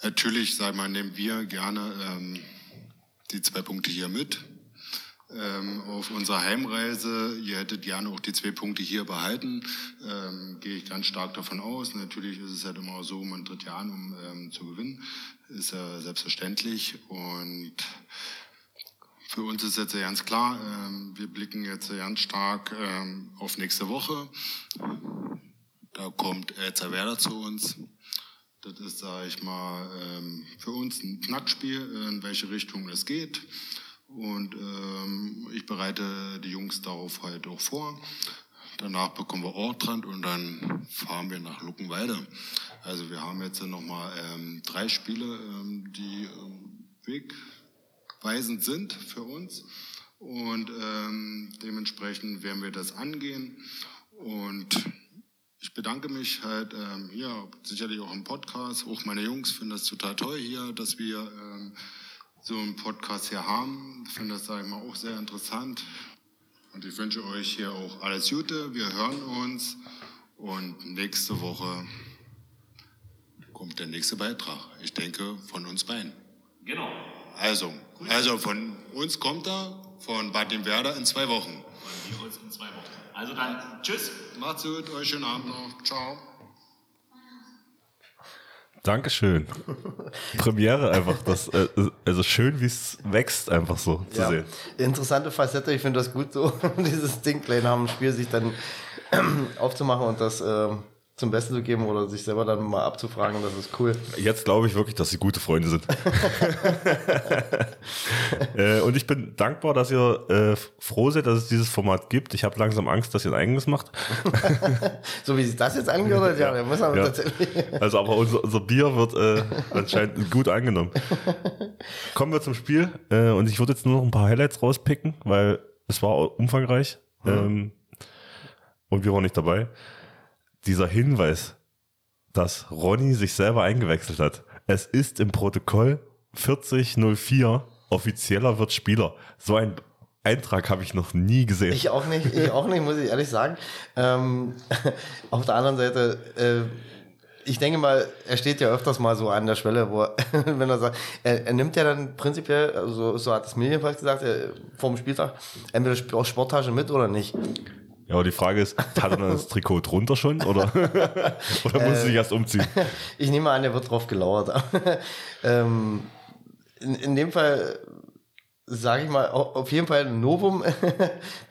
natürlich, sag mal, nehmen wir gerne ähm, die zwei Punkte hier mit ähm, auf unserer Heimreise. Ihr hättet gerne auch die zwei Punkte hier behalten. Ähm, gehe ich ganz stark davon aus. Natürlich ist es halt immer so, man tritt ja an, um ähm, zu gewinnen. Ist ja selbstverständlich. Und für uns ist jetzt ganz klar, ähm, wir blicken jetzt ganz stark ähm, auf nächste Woche. Da kommt Elzer Werder zu uns. Das ist, sage ich mal, ähm, für uns ein Knackspiel, in welche Richtung es geht. Und ähm, ich bereite die Jungs darauf halt auch vor. Danach bekommen wir Ortrand und dann fahren wir nach Luckenwalde. Also wir haben jetzt nochmal ähm, drei Spiele, ähm, die ähm, wegweisend sind für uns. Und ähm, dementsprechend werden wir das angehen. Und ich bedanke mich halt ähm, hier, sicherlich auch im Podcast. Auch meine Jungs finden das total toll hier, dass wir ähm, so einen Podcast hier haben. Ich finde das, sage ich mal, auch sehr interessant. Und ich wünsche euch hier auch alles Gute. Wir hören uns und nächste Woche kommt der nächste Beitrag. Ich denke, von uns beiden. Genau. Also, also von uns kommt er, von Bad dem Werder in zwei Wochen. Wir uns in zwei Wochen. Also dann, tschüss. Macht's gut, euch schönen Abend noch. Ciao. Dankeschön. Premiere einfach, das, äh, also schön, wie es wächst, einfach so zu Ja. sehen. Interessante Facette, ich finde das gut so, dieses Ding nach dem Spiel sich dann aufzumachen und das ähm, zum Besten zu geben oder sich selber dann mal abzufragen, das ist cool. Jetzt glaube ich wirklich, dass sie gute Freunde sind. äh, und ich bin dankbar, dass ihr äh, froh seid, dass es dieses Format gibt. Ich habe langsam Angst, dass ihr ein eigenes macht. So wie sich das jetzt angehört hat, ja, da muss man Ja. tatsächlich. Also, aber unser, unser Bier wird äh, anscheinend gut angenommen. Kommen wir zum Spiel. Äh, und ich würde jetzt nur noch ein paar Highlights rauspicken, weil es war umfangreich. Ähm, und wir waren nicht dabei. Dieser Hinweis, dass Ronny sich selber eingewechselt hat. Es ist im Protokoll 4004 offizieller wird Spieler. So ein Eintrag habe ich noch nie gesehen. Ich auch nicht, ich auch nicht, muss ich ehrlich sagen. Ähm, auf der anderen Seite, äh, ich denke mal, er steht ja öfters mal so an der Schwelle, wo er, wenn er sagt, er, er nimmt ja dann prinzipiell, also so hat es mir jedenfalls gesagt, er, vor dem Spieltag, entweder auch Sporttasche mit oder nicht. Ja, aber die Frage ist, hat er dann das Trikot drunter schon oder, oder muss er sich erst umziehen? Ich nehme an, er wird drauf gelauert. ähm, in, in dem Fall sage ich mal, au- auf jeden Fall ein Novum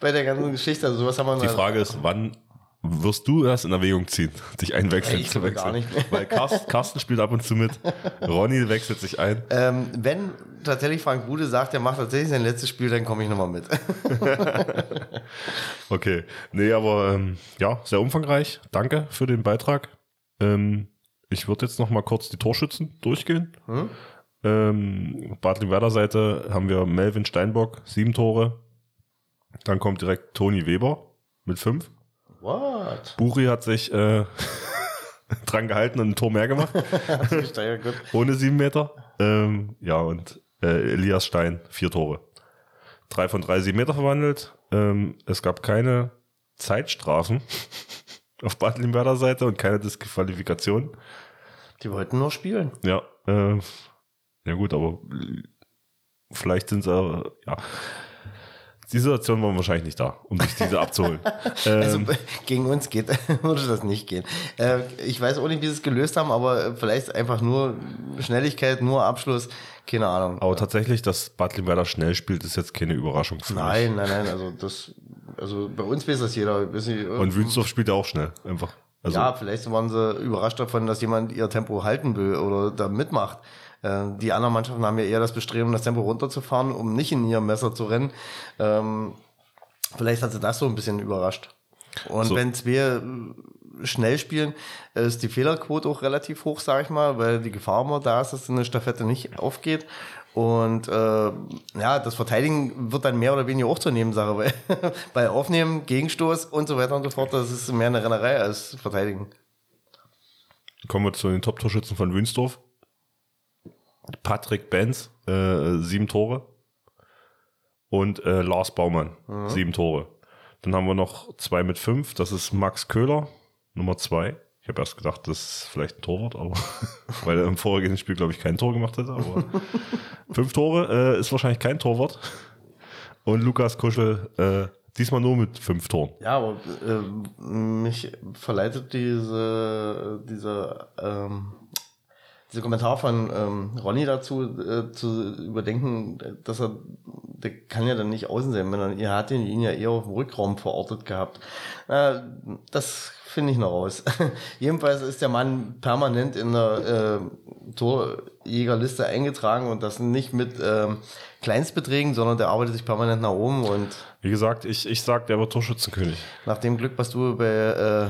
bei der ganzen Geschichte. Also sowas haben wir Die Frage ist, wann wirst du das in Erwägung ziehen, dich einwechseln Ich zu wechseln? gar nicht mehr. Weil Carsten, Carsten spielt ab und zu mit, Ronny wechselt sich ein. Ähm, wenn tatsächlich Frank Bude sagt, er macht tatsächlich sein letztes Spiel, dann komme ich nochmal mit. Okay, nee, aber ähm, ja, sehr umfangreich. Danke für den Beitrag. Ähm, ich würde jetzt noch mal kurz die Torschützen durchgehen. Hm? Ähm, Bad Werder Seite haben wir Melvin Steinbock, sieben Tore. Dann kommt direkt Toni Weber mit fünf. What? Buri hat sich äh, dran gehalten und ein Tor mehr gemacht. Ohne sieben Meter. Ähm, ja, und äh, Elias Stein, vier Tore. Drei von drei sieben Meter verwandelt. Ähm, es gab keine Zeitstrafen auf Bad Limberder Seite und keine Disqualifikation. Die wollten nur spielen. Ja, äh, ja gut, aber vielleicht sind sie, äh, ja. Die Situation war wahrscheinlich nicht da, um sich diese abzuholen. Also Ähm, gegen uns geht, würde das nicht gehen. Äh, ich weiß auch nicht, wie sie es gelöst haben, aber vielleicht einfach nur Schnelligkeit, nur Abschluss, keine Ahnung. aber tatsächlich, dass Bad Limberder schnell spielt, ist jetzt keine Überraschung für mich. Nein, nein, nein, also das, also bei uns weiß das jeder. Nicht, Und Wünsdorf spielt ja auch schnell, einfach. Also, ja, vielleicht waren sie überrascht davon, dass jemand ihr Tempo halten will oder da mitmacht. Äh, Die anderen Mannschaften haben ja eher das Bestreben, das Tempo runterzufahren, um nicht in ihr Messer zu rennen. Ähm, Vielleicht hat sie das so ein bisschen überrascht. Und So. wenn wir äh, schnell spielen, ist die Fehlerquote auch relativ hoch, sage ich mal, weil die Gefahr immer da ist, dass eine Staffette nicht aufgeht. Und äh, ja, das Verteidigen wird dann mehr oder weniger auch zur Nebensache, weil bei Aufnehmen, Gegenstoß und so weiter und so fort, das ist mehr eine Rennerei als Verteidigen. Kommen wir zu den Top-Torschützen von Wünsdorf. Patrick Benz, äh, sieben Tore. Und äh, Lars Baumann, Mhm. sieben Tore. Dann haben wir noch zwei mit fünf. Das ist Max Köhler, Nummer zwei. Ich habe erst gedacht, das ist vielleicht ein Torwart, aber weil er im vorhergehenden Spiel, glaube ich, kein Tor gemacht hätte. Aber fünf Tore äh, ist wahrscheinlich kein Torwart. Und Lukas Kuschel, äh, diesmal nur mit fünf Toren. Ja, aber äh, mich verleitet diese, dieser, ähm, dieser Kommentar von ähm, Ronny dazu, äh, zu überdenken, dass er, der kann ja dann nicht außen sein, wenn er, er hat ihn, ihn ja eher auf dem Rückraum verortet gehabt. Äh, das finde ich noch raus. Jedenfalls ist der Mann permanent in der äh, Torjägerliste eingetragen und das nicht mit ähm, Kleinstbeträgen, sondern der arbeitet sich permanent nach oben und Wie gesagt, ich, ich sag, der wird Torschützenkönig. nach dem Glück, was du bei äh,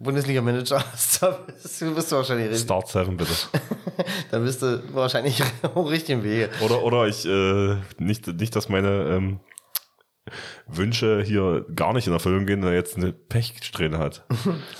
Bundesliga-Manager hast, da bist du, bist du wahrscheinlich richtig. Start 7 bitte. Da bist du wahrscheinlich richtig im Wege. Oder, oder ich, äh, nicht, nicht, dass meine ähm, Wünsche hier gar nicht in Erfüllung gehen, weil er jetzt eine Pechsträhne hat.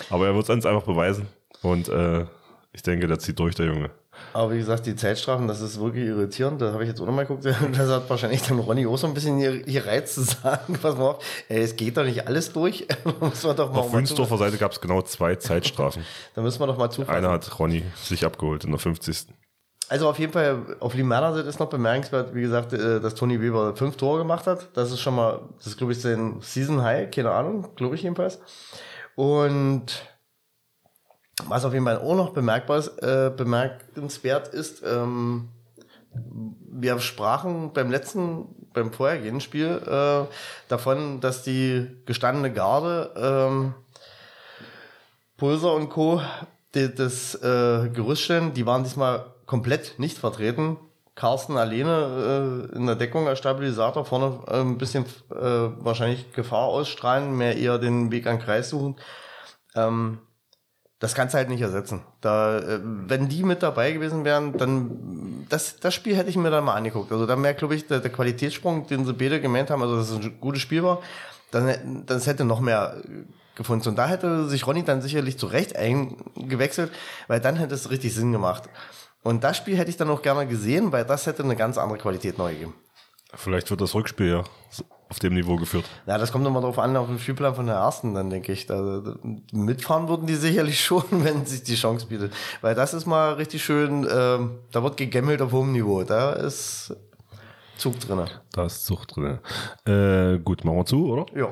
Aber er wird es uns einfach beweisen. Und äh, ich denke, der zieht durch, der Junge. Aber wie gesagt, die Zeitstrafen, das ist wirklich irritierend. Da habe ich jetzt auch nochmal geguckt. Das hat wahrscheinlich dann Ronny auch so ein bisschen hier, hier Reiz zu sagen. Pass mal auf, ey, es geht doch nicht alles durch. muss man doch mal, Auf Wünsdorfer Seite gab es genau zwei Zeitstrafen. Da müssen wir doch mal zufassen. Einer hat Ronny sich abgeholt in der 50. Also auf jeden Fall, auf Limana ist noch bemerkenswert, wie gesagt, äh, dass Tony Weber fünf Tore gemacht hat. Das ist schon mal, das ist glaube ich sein Season High, keine Ahnung, glaube ich jedenfalls. Und was auf jeden Fall auch noch bemerkbar ist, äh, bemerkenswert ist, ähm, wir sprachen beim letzten, beim vorhergehenden Spiel äh, davon, dass die gestandene Garde ähm, Pulser und Co. Die, das äh, Gerüst die waren diesmal komplett nicht vertreten. Carsten alleine äh, in der Deckung als Stabilisator, vorne äh, ein bisschen äh, wahrscheinlich Gefahr ausstrahlen, mehr eher den Weg an Kreis suchen. Ähm, das kannst du halt nicht ersetzen. Da, äh, wenn die mit dabei gewesen wären, dann das, das Spiel hätte ich mir dann mal angeguckt. Also dann wäre, glaube ich, der, der Qualitätssprung, den sie beide gemeint haben, also dass es ein gutes Spiel war, dann, das hätte noch mehr gefunden. Und da hätte sich Ronny dann sicherlich zu Recht eingewechselt, weil dann hätte es richtig Sinn gemacht. Und das Spiel hätte ich dann auch gerne gesehen, weil das hätte eine ganz andere Qualität neu gegeben. Vielleicht wird das Rückspiel ja auf dem Niveau geführt. Ja, das kommt immer darauf an, auf den Spielplan von der ersten, dann denke ich. Da, mitfahren würden die sicherlich schon, wenn sich die Chance bietet. Weil das ist mal richtig schön, ähm, da wird gegemmelt auf hohem Niveau. Da ist Zug drin. Da ist Zug drin. Äh, gut, machen wir zu, oder? Ja.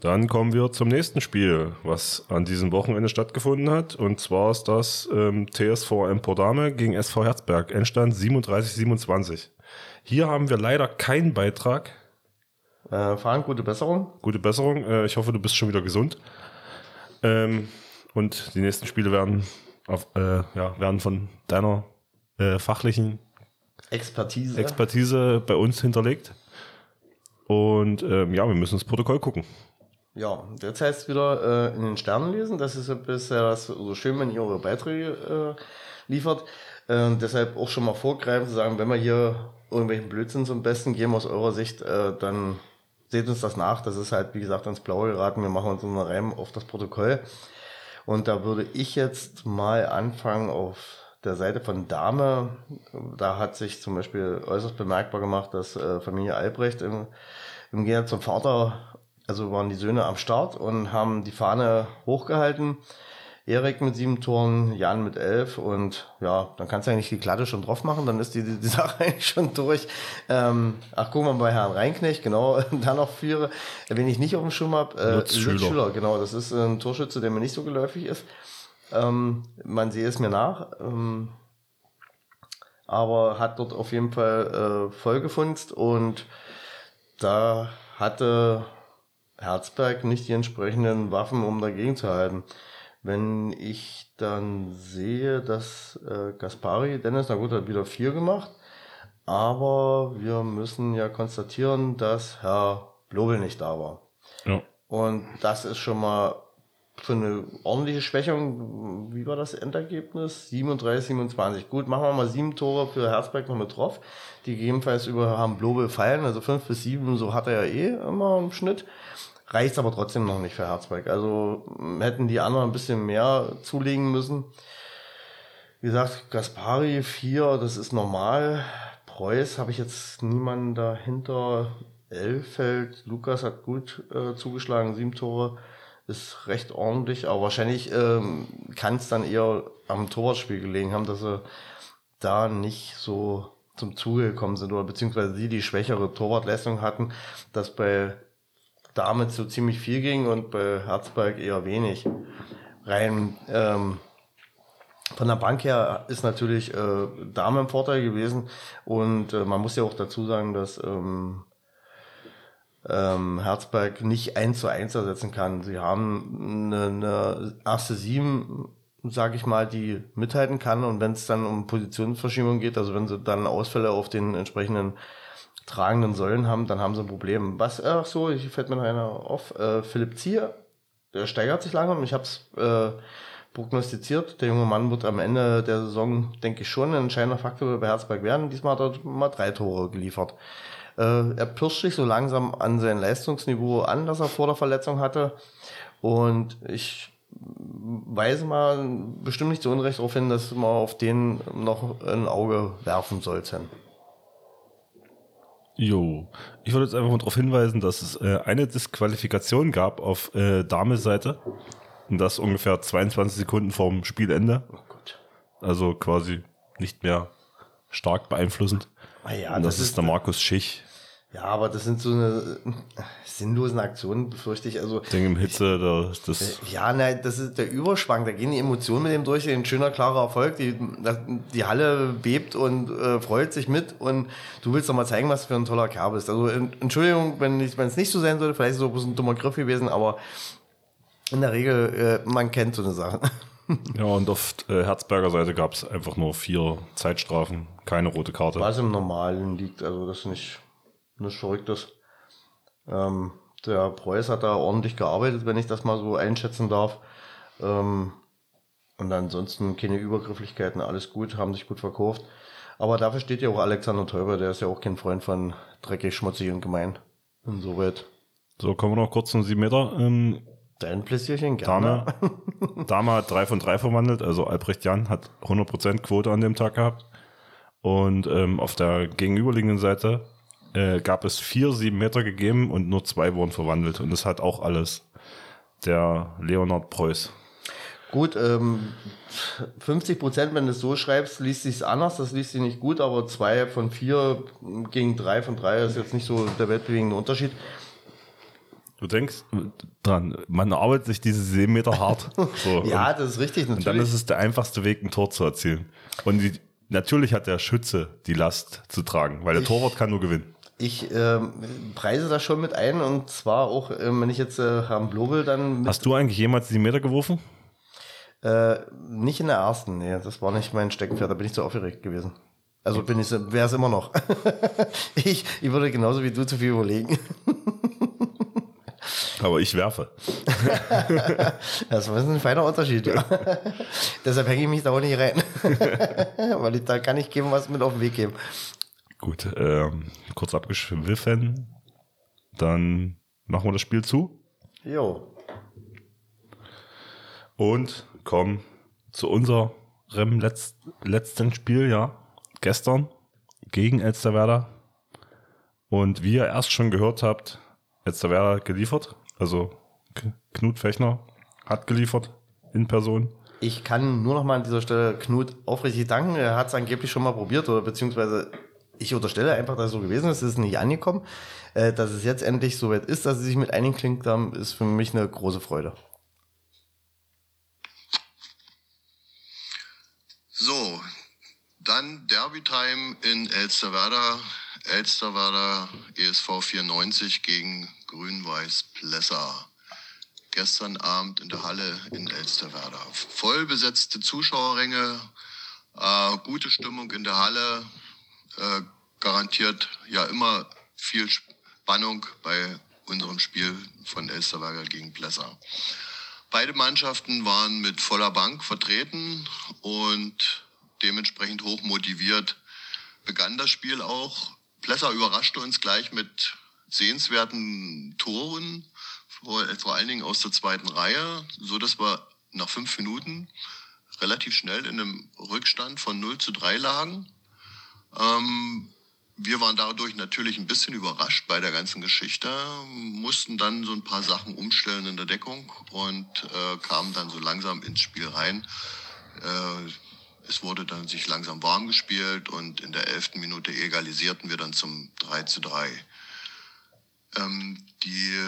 Dann kommen wir zum nächsten Spiel, was an diesem Wochenende stattgefunden hat. Und zwar ist das ähm, TSV Empordame gegen SV Herzberg. Endstand 37-27. Hier haben wir leider keinen Beitrag. Äh, Frank, gute Besserung. Gute Besserung. Äh, ich hoffe, du bist schon wieder gesund. Ähm, und die nächsten Spiele werden, auf, äh, ja, werden von deiner äh, fachlichen Expertise. Expertise bei uns hinterlegt. Und ähm, ja, wir müssen das Protokoll gucken. Ja, jetzt heißt es wieder äh, in den Sternen lesen. Das ist ja bisher so schön, wenn ihr eure Beiträge äh, liefert. Äh, deshalb auch schon mal vorgreifen zu sagen, wenn wir hier irgendwelchen Blödsinn zum Besten geben aus eurer Sicht, äh, dann seht uns das nach. Das ist halt, wie gesagt, ans Blaue geraten. Wir machen uns einen Reim auf das Protokoll. Und da würde ich jetzt mal anfangen auf der Seite von Dame. Da hat sich zum Beispiel äußerst bemerkbar gemacht, dass äh, Familie Albrecht im, im Gegensatz zum Vater also waren die Söhne am Start und haben die Fahne hochgehalten. Erik mit sieben Toren, Jan mit elf und ja, dann kannst du eigentlich die Klatte schon drauf machen, dann ist die, die, die Sache eigentlich schon durch. Ähm, ach, guck mal bei Herrn Reinknecht, genau, da noch vier, wen ich nicht auf dem Schirm habe, äh, Lutz Schüler. Schüler, genau, das ist ein Torschütze, der mir nicht so geläufig ist. Ähm, man sehe es mir nach, ähm, aber hat dort auf jeden Fall äh, vollgefunzt und da hatte Herzberg nicht die entsprechenden Waffen, um dagegen zu halten. Wenn ich dann sehe, dass äh, Gaspari, Dennis, na gut, hat wieder vier gemacht, aber wir müssen ja konstatieren, dass Herr Blobel nicht da war. Ja. Und das ist schon mal für eine ordentliche Schwächung. Wie war das Endergebnis? 37, 27. Gut, machen wir mal sieben Tore für Herzberg noch mit drauf, die gegebenenfalls über Herrn Blobel fallen, also fünf bis sieben, so hat er ja eh immer im Schnitt reicht aber trotzdem noch nicht für Herzberg. Also hätten die anderen ein bisschen mehr zulegen müssen. Wie gesagt, Gaspari 4, das ist normal. Preuß habe ich jetzt niemanden dahinter. Elfeld, Lukas hat gut äh, zugeschlagen, sieben Tore, ist recht ordentlich, aber wahrscheinlich ähm, kann es dann eher am Torwartspiel gelegen haben, dass sie da nicht so zum Zuge gekommen sind oder beziehungsweise die die schwächere Torwartleistung hatten, dass bei damit so ziemlich viel ging und bei Herzberg eher wenig. Rein ähm, von der Bank her ist natürlich äh, Dame im Vorteil gewesen und äh, man muss ja auch dazu sagen, dass ähm, ähm, Herzberg nicht eins zu eins ersetzen kann. Sie haben eine, eine erste Sieben, sage ich mal, die mithalten kann und wenn es dann um Positionsverschiebung geht, also wenn sie dann Ausfälle auf den entsprechenden tragenden Säulen haben, dann haben sie ein Problem. Was, ach so, hier fällt mir noch einer auf, äh, Philipp Zier, der steigert sich langsam. Ich habe es äh, prognostiziert. Der junge Mann wird am Ende der Saison, denke ich, schon ein entscheidender Faktor bei Herzberg werden. Diesmal hat er mal drei Tore geliefert. Äh, er pirscht sich so langsam an sein Leistungsniveau an, das er vor der Verletzung hatte. Und ich weise mal bestimmt nicht zu Unrecht darauf hin, dass man auf den noch ein Auge werfen sollte. Jo, ich wollte jetzt einfach mal darauf hinweisen, dass es äh, eine Disqualifikation gab auf äh, Dame-Seite. Und das ungefähr 22 Sekunden vorm Spielende. Oh Gott. Also quasi nicht mehr stark beeinflussend. Ah ja, Und das, das ist ist- der Markus Schich. Ja, aber das sind so eine äh, sinnlosen Aktionen, befürchte ich. Also, Ding im Hitze, das, das ja, nein, das ist der Überschwang. Da gehen die Emotionen mit dem durch. Ein schöner, klarer Erfolg. Die, die Halle bebt und äh, freut sich mit. Und du willst doch mal zeigen, was für ein toller Kerl bist. Also, en- Entschuldigung, wenn es nicht so sein sollte. Vielleicht ist es bloß ein dummer Griff gewesen, aber in der Regel, äh, man kennt so eine Sache. Ja, und auf äh, Herzberger Seite gab es einfach nur vier Zeitstrafen, keine rote Karte. Was im Normalen liegt, also das ist nicht, Verrücktes. Ähm, der Preuß hat da ordentlich gearbeitet, wenn ich das mal so einschätzen darf. Ähm, und ansonsten keine Übergrifflichkeiten, alles gut, haben sich gut verkauft. Aber dafür steht ja auch Alexander Teuber, der ist ja auch kein Freund von dreckig, schmutzig und gemein. Insoweit. So, kommen wir noch kurz zum 7 Meter. Ähm, Dein Pläsierchen, gerne. Dame, Dame hat 3 von 3 verwandelt, also Albrecht Jan hat 100% Quote an dem Tag gehabt. Und ähm, auf der gegenüberliegenden Seite äh, gab es vier 7 Meter gegeben und nur zwei wurden verwandelt. Und das hat auch alles der Leonard Preuß. Gut, ähm, 50 Prozent, wenn du es so schreibst, liest sich anders, das liest sich nicht gut, aber zwei von vier gegen drei von drei ist jetzt nicht so der weltbewegende Unterschied. Du denkst dran, man arbeitet sich diese 7 Meter hart. So, Ja, das ist richtig, und dann natürlich. ist es der einfachste Weg, ein Tor zu erzielen. Und die, natürlich hat der Schütze die Last zu tragen, weil der Ich- Torwart kann nur gewinnen. Ich ähm, preise das schon mit ein und zwar auch, ähm, wenn ich jetzt äh, Herrn Blobel dann Hast du eigentlich jemals 7 Meter geworfen? äh, nicht in der ersten, nee, das war nicht mein Steckenpferd, da bin ich zu aufgeregt gewesen. Also bin ich, wäre es immer noch. ich, ich würde genauso wie du zu viel überlegen. Aber ich werfe. Das ist ein feiner Unterschied, ja. Deshalb hänge ich mich da auch nicht rein. Weil ich, da kann ich geben, was mit auf den Weg geben. Gut, ähm, kurz abgeschwiffen. Dann machen wir das Spiel zu Jo. und kommen zu unserem letz letzten Spiel, ja. Gestern gegen Elsterwerda. Und wie ihr erst schon gehört habt, Elsterwerda geliefert. Also Knut Fechner hat geliefert in Person. Ich kann nur noch mal an dieser Stelle Knut aufrichtig danken. Er hat es angeblich schon mal probiert oder beziehungsweise ich unterstelle einfach, dass es so gewesen ist. Es ist nicht angekommen. Äh, dass es jetzt endlich so weit ist, dass sie sich mit eingeklinkt haben, ist für mich eine große Freude. So, dann Derby-Time in Elsterwerda. Elsterwerda ESV 94 gegen Grün-Weiß Plesser. Gestern Abend in der Halle in Elsterwerda. Voll besetzte Zuschauerränge, äh, gute Stimmung in der Halle, äh, garantiert ja immer viel Spannung bei unserem Spiel von Elsterwerda gegen Plesser. Beide Mannschaften waren mit voller Bank vertreten und dementsprechend hoch motiviert begann das Spiel auch. Plesser überraschte uns gleich mit sehenswerten Toren, vor, vor allen Dingen aus der zweiten Reihe, so dass wir nach fünf Minuten relativ schnell in einem Rückstand von 0 zu 3 lagen. Ähm, wir waren dadurch natürlich ein bisschen überrascht bei der ganzen Geschichte, mussten dann so ein paar Sachen umstellen in der Deckung und äh, kamen dann so langsam ins Spiel rein. Äh, es wurde dann sich langsam warm gespielt und in der elften Minute egalisierten wir dann zum 3 zu 3. Ähm, die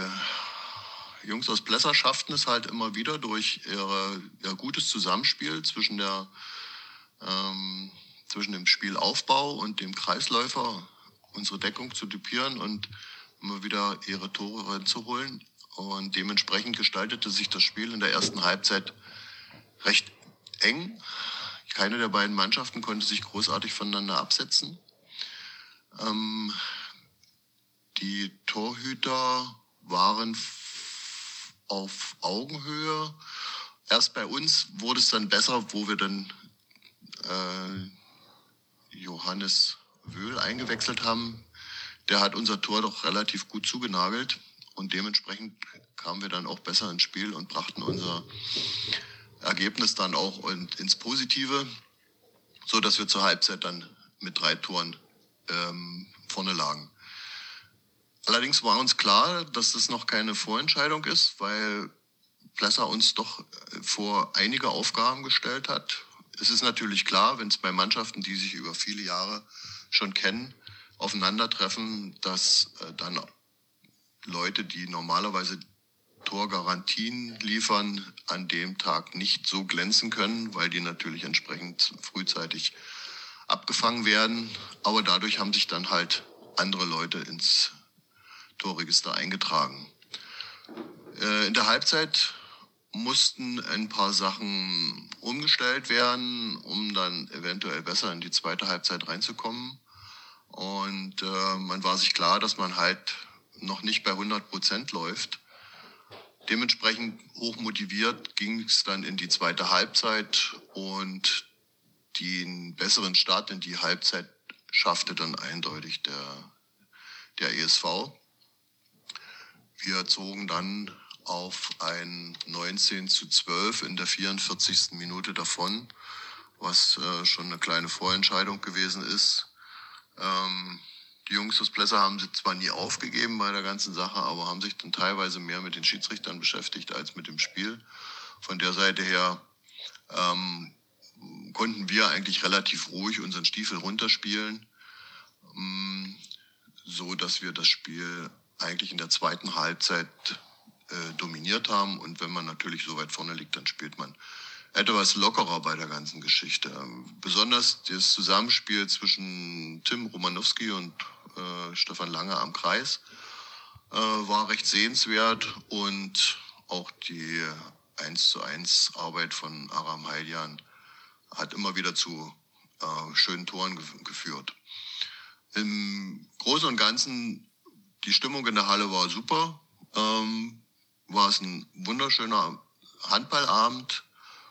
Jungs aus Plesser schafften es halt immer wieder durch ihre, ihr gutes Zusammenspiel zwischen der ähm, zwischen dem Spielaufbau und dem Kreisläufer unsere Deckung zu dupieren und immer wieder ihre Tore reinzuholen. Und dementsprechend gestaltete sich das Spiel in der ersten Halbzeit recht eng. Keine der beiden Mannschaften konnte sich großartig voneinander absetzen. Ähm, die Torhüter waren auf Augenhöhe. Erst bei uns wurde es dann besser, wo wir dann äh, Johannes Wöhl eingewechselt haben. Der hat unser Tor doch relativ gut zugenagelt und dementsprechend kamen wir dann auch besser ins Spiel und brachten unser Ergebnis dann auch in- ins Positive, so dass wir zur Halbzeit dann mit drei Toren ähm, vorne lagen. Allerdings war uns klar, dass das noch keine Vorentscheidung ist, weil Plesser uns doch äh, vor einige Aufgaben gestellt hat es ist natürlich klar, wenn bei Mannschaften, die sich über viele Jahre schon kennen, aufeinandertreffen, dass äh, dann Leute, die normalerweise Torgarantien liefern, an dem Tag nicht so glänzen können, weil die natürlich entsprechend frühzeitig abgefangen werden. Aber dadurch haben sich dann halt andere Leute ins Torregister eingetragen. Äh, in der Halbzeit mussten ein paar Sachen umgestellt werden, um dann eventuell besser in die zweite Halbzeit reinzukommen. Und äh, man war sich klar, dass man halt noch nicht bei 100 Prozent läuft. Dementsprechend hoch motiviert ging es dann in die zweite Halbzeit und den besseren Start in die Halbzeit schaffte dann eindeutig der, der ESV. Wir zogen dann auf ein 19 zu 12 in der 44. Minute davon, was äh, schon eine kleine Vorentscheidung gewesen ist. Ähm, die Jungs aus Plesser haben sich zwar nie aufgegeben bei der ganzen Sache, aber haben sich dann teilweise mehr mit den Schiedsrichtern beschäftigt als mit dem Spiel. Von der Seite her ähm, konnten wir eigentlich relativ ruhig unseren Stiefel runterspielen, ähm, so dass wir das Spiel eigentlich in der zweiten Halbzeit äh, dominiert haben. Und wenn man natürlich so weit vorne liegt, dann spielt man etwas lockerer bei der ganzen Geschichte. Ähm, besonders das Zusammenspiel zwischen Tim Romanowski und äh, Stefan Lange am Kreis äh, war recht sehenswert und auch die 1 zu 1 Arbeit von Aram Heiljan hat immer wieder zu äh, schönen Toren gef geführt. Im Großen und Ganzen, die Stimmung in der Halle war super. Ähm, war es ein wunderschöner Handballabend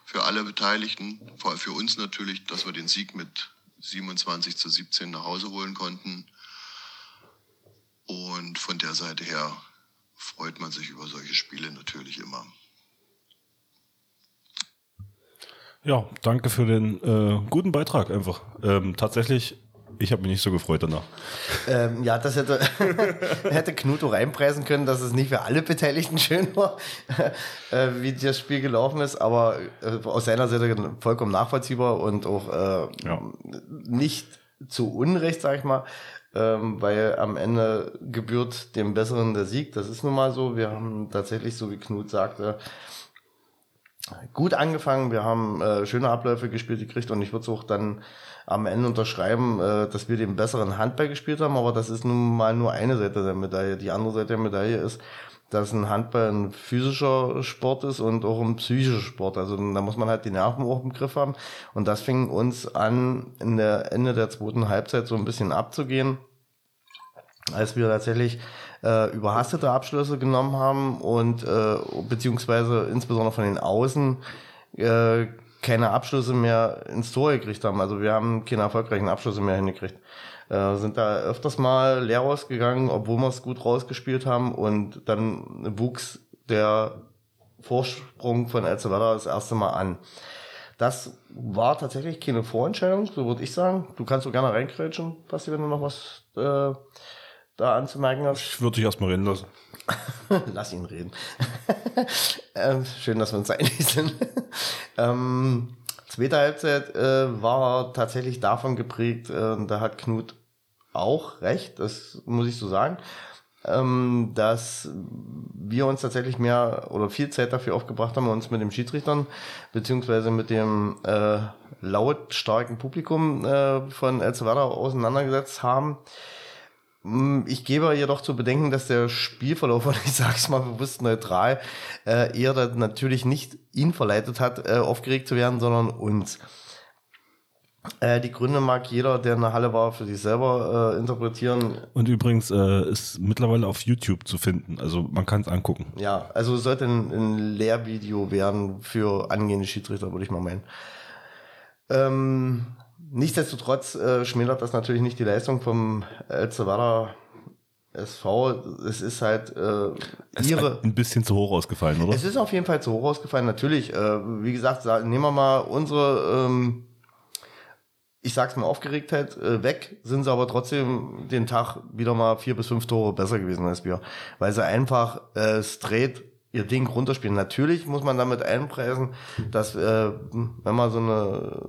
für alle Beteiligten, vor allem für uns natürlich, dass wir den Sieg mit 27 zu 17 nach Hause holen konnten. Und von der Seite her freut man sich über solche Spiele natürlich immer. Ja, danke für den äh, guten Beitrag einfach. Ähm, tatsächlich ich habe mich nicht so gefreut danach. Ähm, ja, das hätte, hätte Knuto reinpreisen können, dass es nicht für alle Beteiligten schön war, äh, wie das Spiel gelaufen ist, aber äh, aus seiner Seite vollkommen nachvollziehbar und auch äh, ja. nicht zu Unrecht, sag ich mal, ähm, weil am Ende gebührt dem Besseren der Sieg. Das ist nun mal so. Wir haben tatsächlich, so wie Knut sagte, gut angefangen. Wir haben äh, schöne Abläufe gespielt gekriegt und ich würde es auch dann am Ende unterschreiben, äh, dass wir den besseren Handball gespielt haben, aber das ist nun mal nur eine Seite der Medaille. Die andere Seite der Medaille ist, dass ein Handball ein physischer Sport ist und auch ein psychischer Sport. Also da muss man halt die Nerven auch im Griff haben. Und das fing uns an, in der Ende der zweiten Halbzeit so ein bisschen abzugehen, als wir tatsächlich äh, überhastete Abschlüsse genommen haben und äh, beziehungsweise insbesondere von den Außen äh, keine Abschlüsse mehr ins Tor gekriegt haben. Also wir haben keine erfolgreichen Abschlüsse mehr hingekriegt. Äh, sind da öfters mal leer rausgegangen, obwohl wir es gut rausgespielt haben und dann wuchs der Vorsprung von Elzevada das erste Mal an. Das war tatsächlich keine Vorentscheidung, so würde ich sagen. Du kannst so gerne reinkrätschen, Basti, wenn du noch was äh, da anzumerken hast. Ich würde dich erstmal reden lassen. Lass ihn reden. ähm, schön, dass wir uns einig sind. ähm, zweite Halbzeit äh, war tatsächlich davon geprägt, äh, da hat Knut auch recht, das muss ich so sagen, ähm, dass wir uns tatsächlich mehr oder viel Zeit dafür aufgebracht haben, uns mit dem Schiedsrichtern beziehungsweise mit dem äh, lautstarken Publikum äh, von El auseinandergesetzt haben. Hm, ich gebe jedoch zu bedenken, dass der Spielverlauf, und ich sage es mal bewusst neutral, äh, eher natürlich nicht ihn verleitet hat, äh, aufgeregt zu werden, sondern uns. Äh, die Gründe mag jeder, der in der Halle war, für sich selber äh, interpretieren. Und übrigens ist mittlerweile auf YouTube zu finden, also man kann es angucken. Ja, also es sollte ein, ein Lehrvideo werden für angehende Schiedsrichter, würde ich mal meinen. Ähm, Nichtsdestotrotz äh, schmälert das natürlich nicht die Leistung vom El Zavada SV. Es ist halt äh, es ihre. Ist ein bisschen zu hoch ausgefallen, oder? Es ist auf jeden Fall zu hoch ausgefallen, natürlich. Äh, wie gesagt, nehmen wir mal unsere, ähm, ich sag's mal, Aufgeregtheit äh, weg, sind sie aber trotzdem den Tag wieder mal vier bis fünf Tore besser gewesen als wir. Weil sie einfach äh, straight ihr Ding runterspielen. Natürlich muss man damit einpreisen, dass äh, wenn man so eine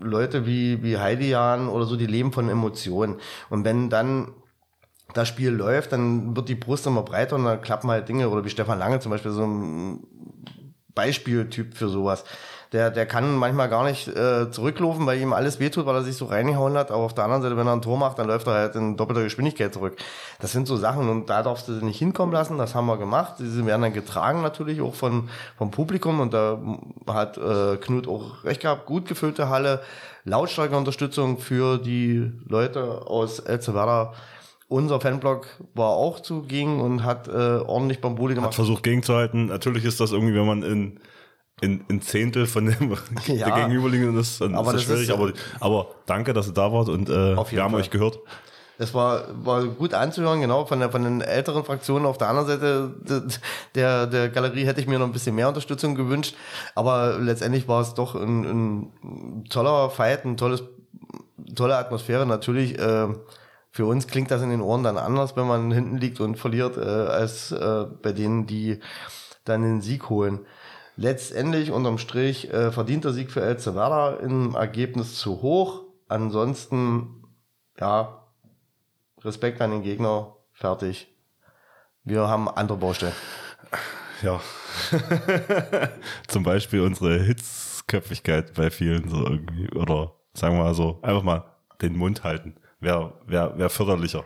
Leute wie, wie Heidian oder so, die leben von Emotionen. Und wenn dann das Spiel läuft, dann wird die Brust immer breiter und dann klappen halt Dinge, oder wie Stefan Lange zum Beispiel, so ein Beispieltyp für sowas der, der kann manchmal gar nicht äh, zurücklaufen, weil ihm alles wehtut, weil er sich so reingehauen hat. Aber auf der anderen Seite, wenn er ein Tor macht, dann läuft er halt in doppelter Geschwindigkeit zurück. Das sind so Sachen und da darfst du sie nicht hinkommen lassen. Das haben wir gemacht. Sie werden dann getragen natürlich auch von, vom Publikum und da hat äh, Knut auch recht gehabt. Gut gefüllte Halle, lautstarke Unterstützung für die Leute aus Elzewerder unser Fanblog war auch zugegen und hat äh, ordentlich Bambuli gemacht. Hat versucht gegenzuhalten. Natürlich ist das irgendwie, wenn man in in, in Zehntel von dem ja, der gegenüberliegenden ist, dann aber ist das schwierig. Ist, aber, aber danke, dass ihr da wart und äh, wir haben Fall. euch gehört. Das war, war gut anzuhören, genau, von, der, von den älteren Fraktionen. Auf der anderen Seite der, der Galerie hätte ich mir noch ein bisschen mehr Unterstützung gewünscht. Aber letztendlich war es doch ein, ein toller Fight, ein tolles, tolle Atmosphäre. Natürlich, äh, für uns klingt das in den Ohren dann anders, wenn man hinten liegt und verliert, äh, als äh, bei denen, die dann den Sieg holen letztendlich unterm Strich äh, verdienter Sieg für El Werder im Ergebnis zu hoch. Ansonsten, ja, Respekt an den Gegner, fertig. Wir haben andere Baustellen. Ja. Zum Beispiel unsere Hitzköpfigkeit bei vielen so irgendwie. Oder sagen wir mal so, einfach mal den Mund halten. Wäre wär, wär förderlicher.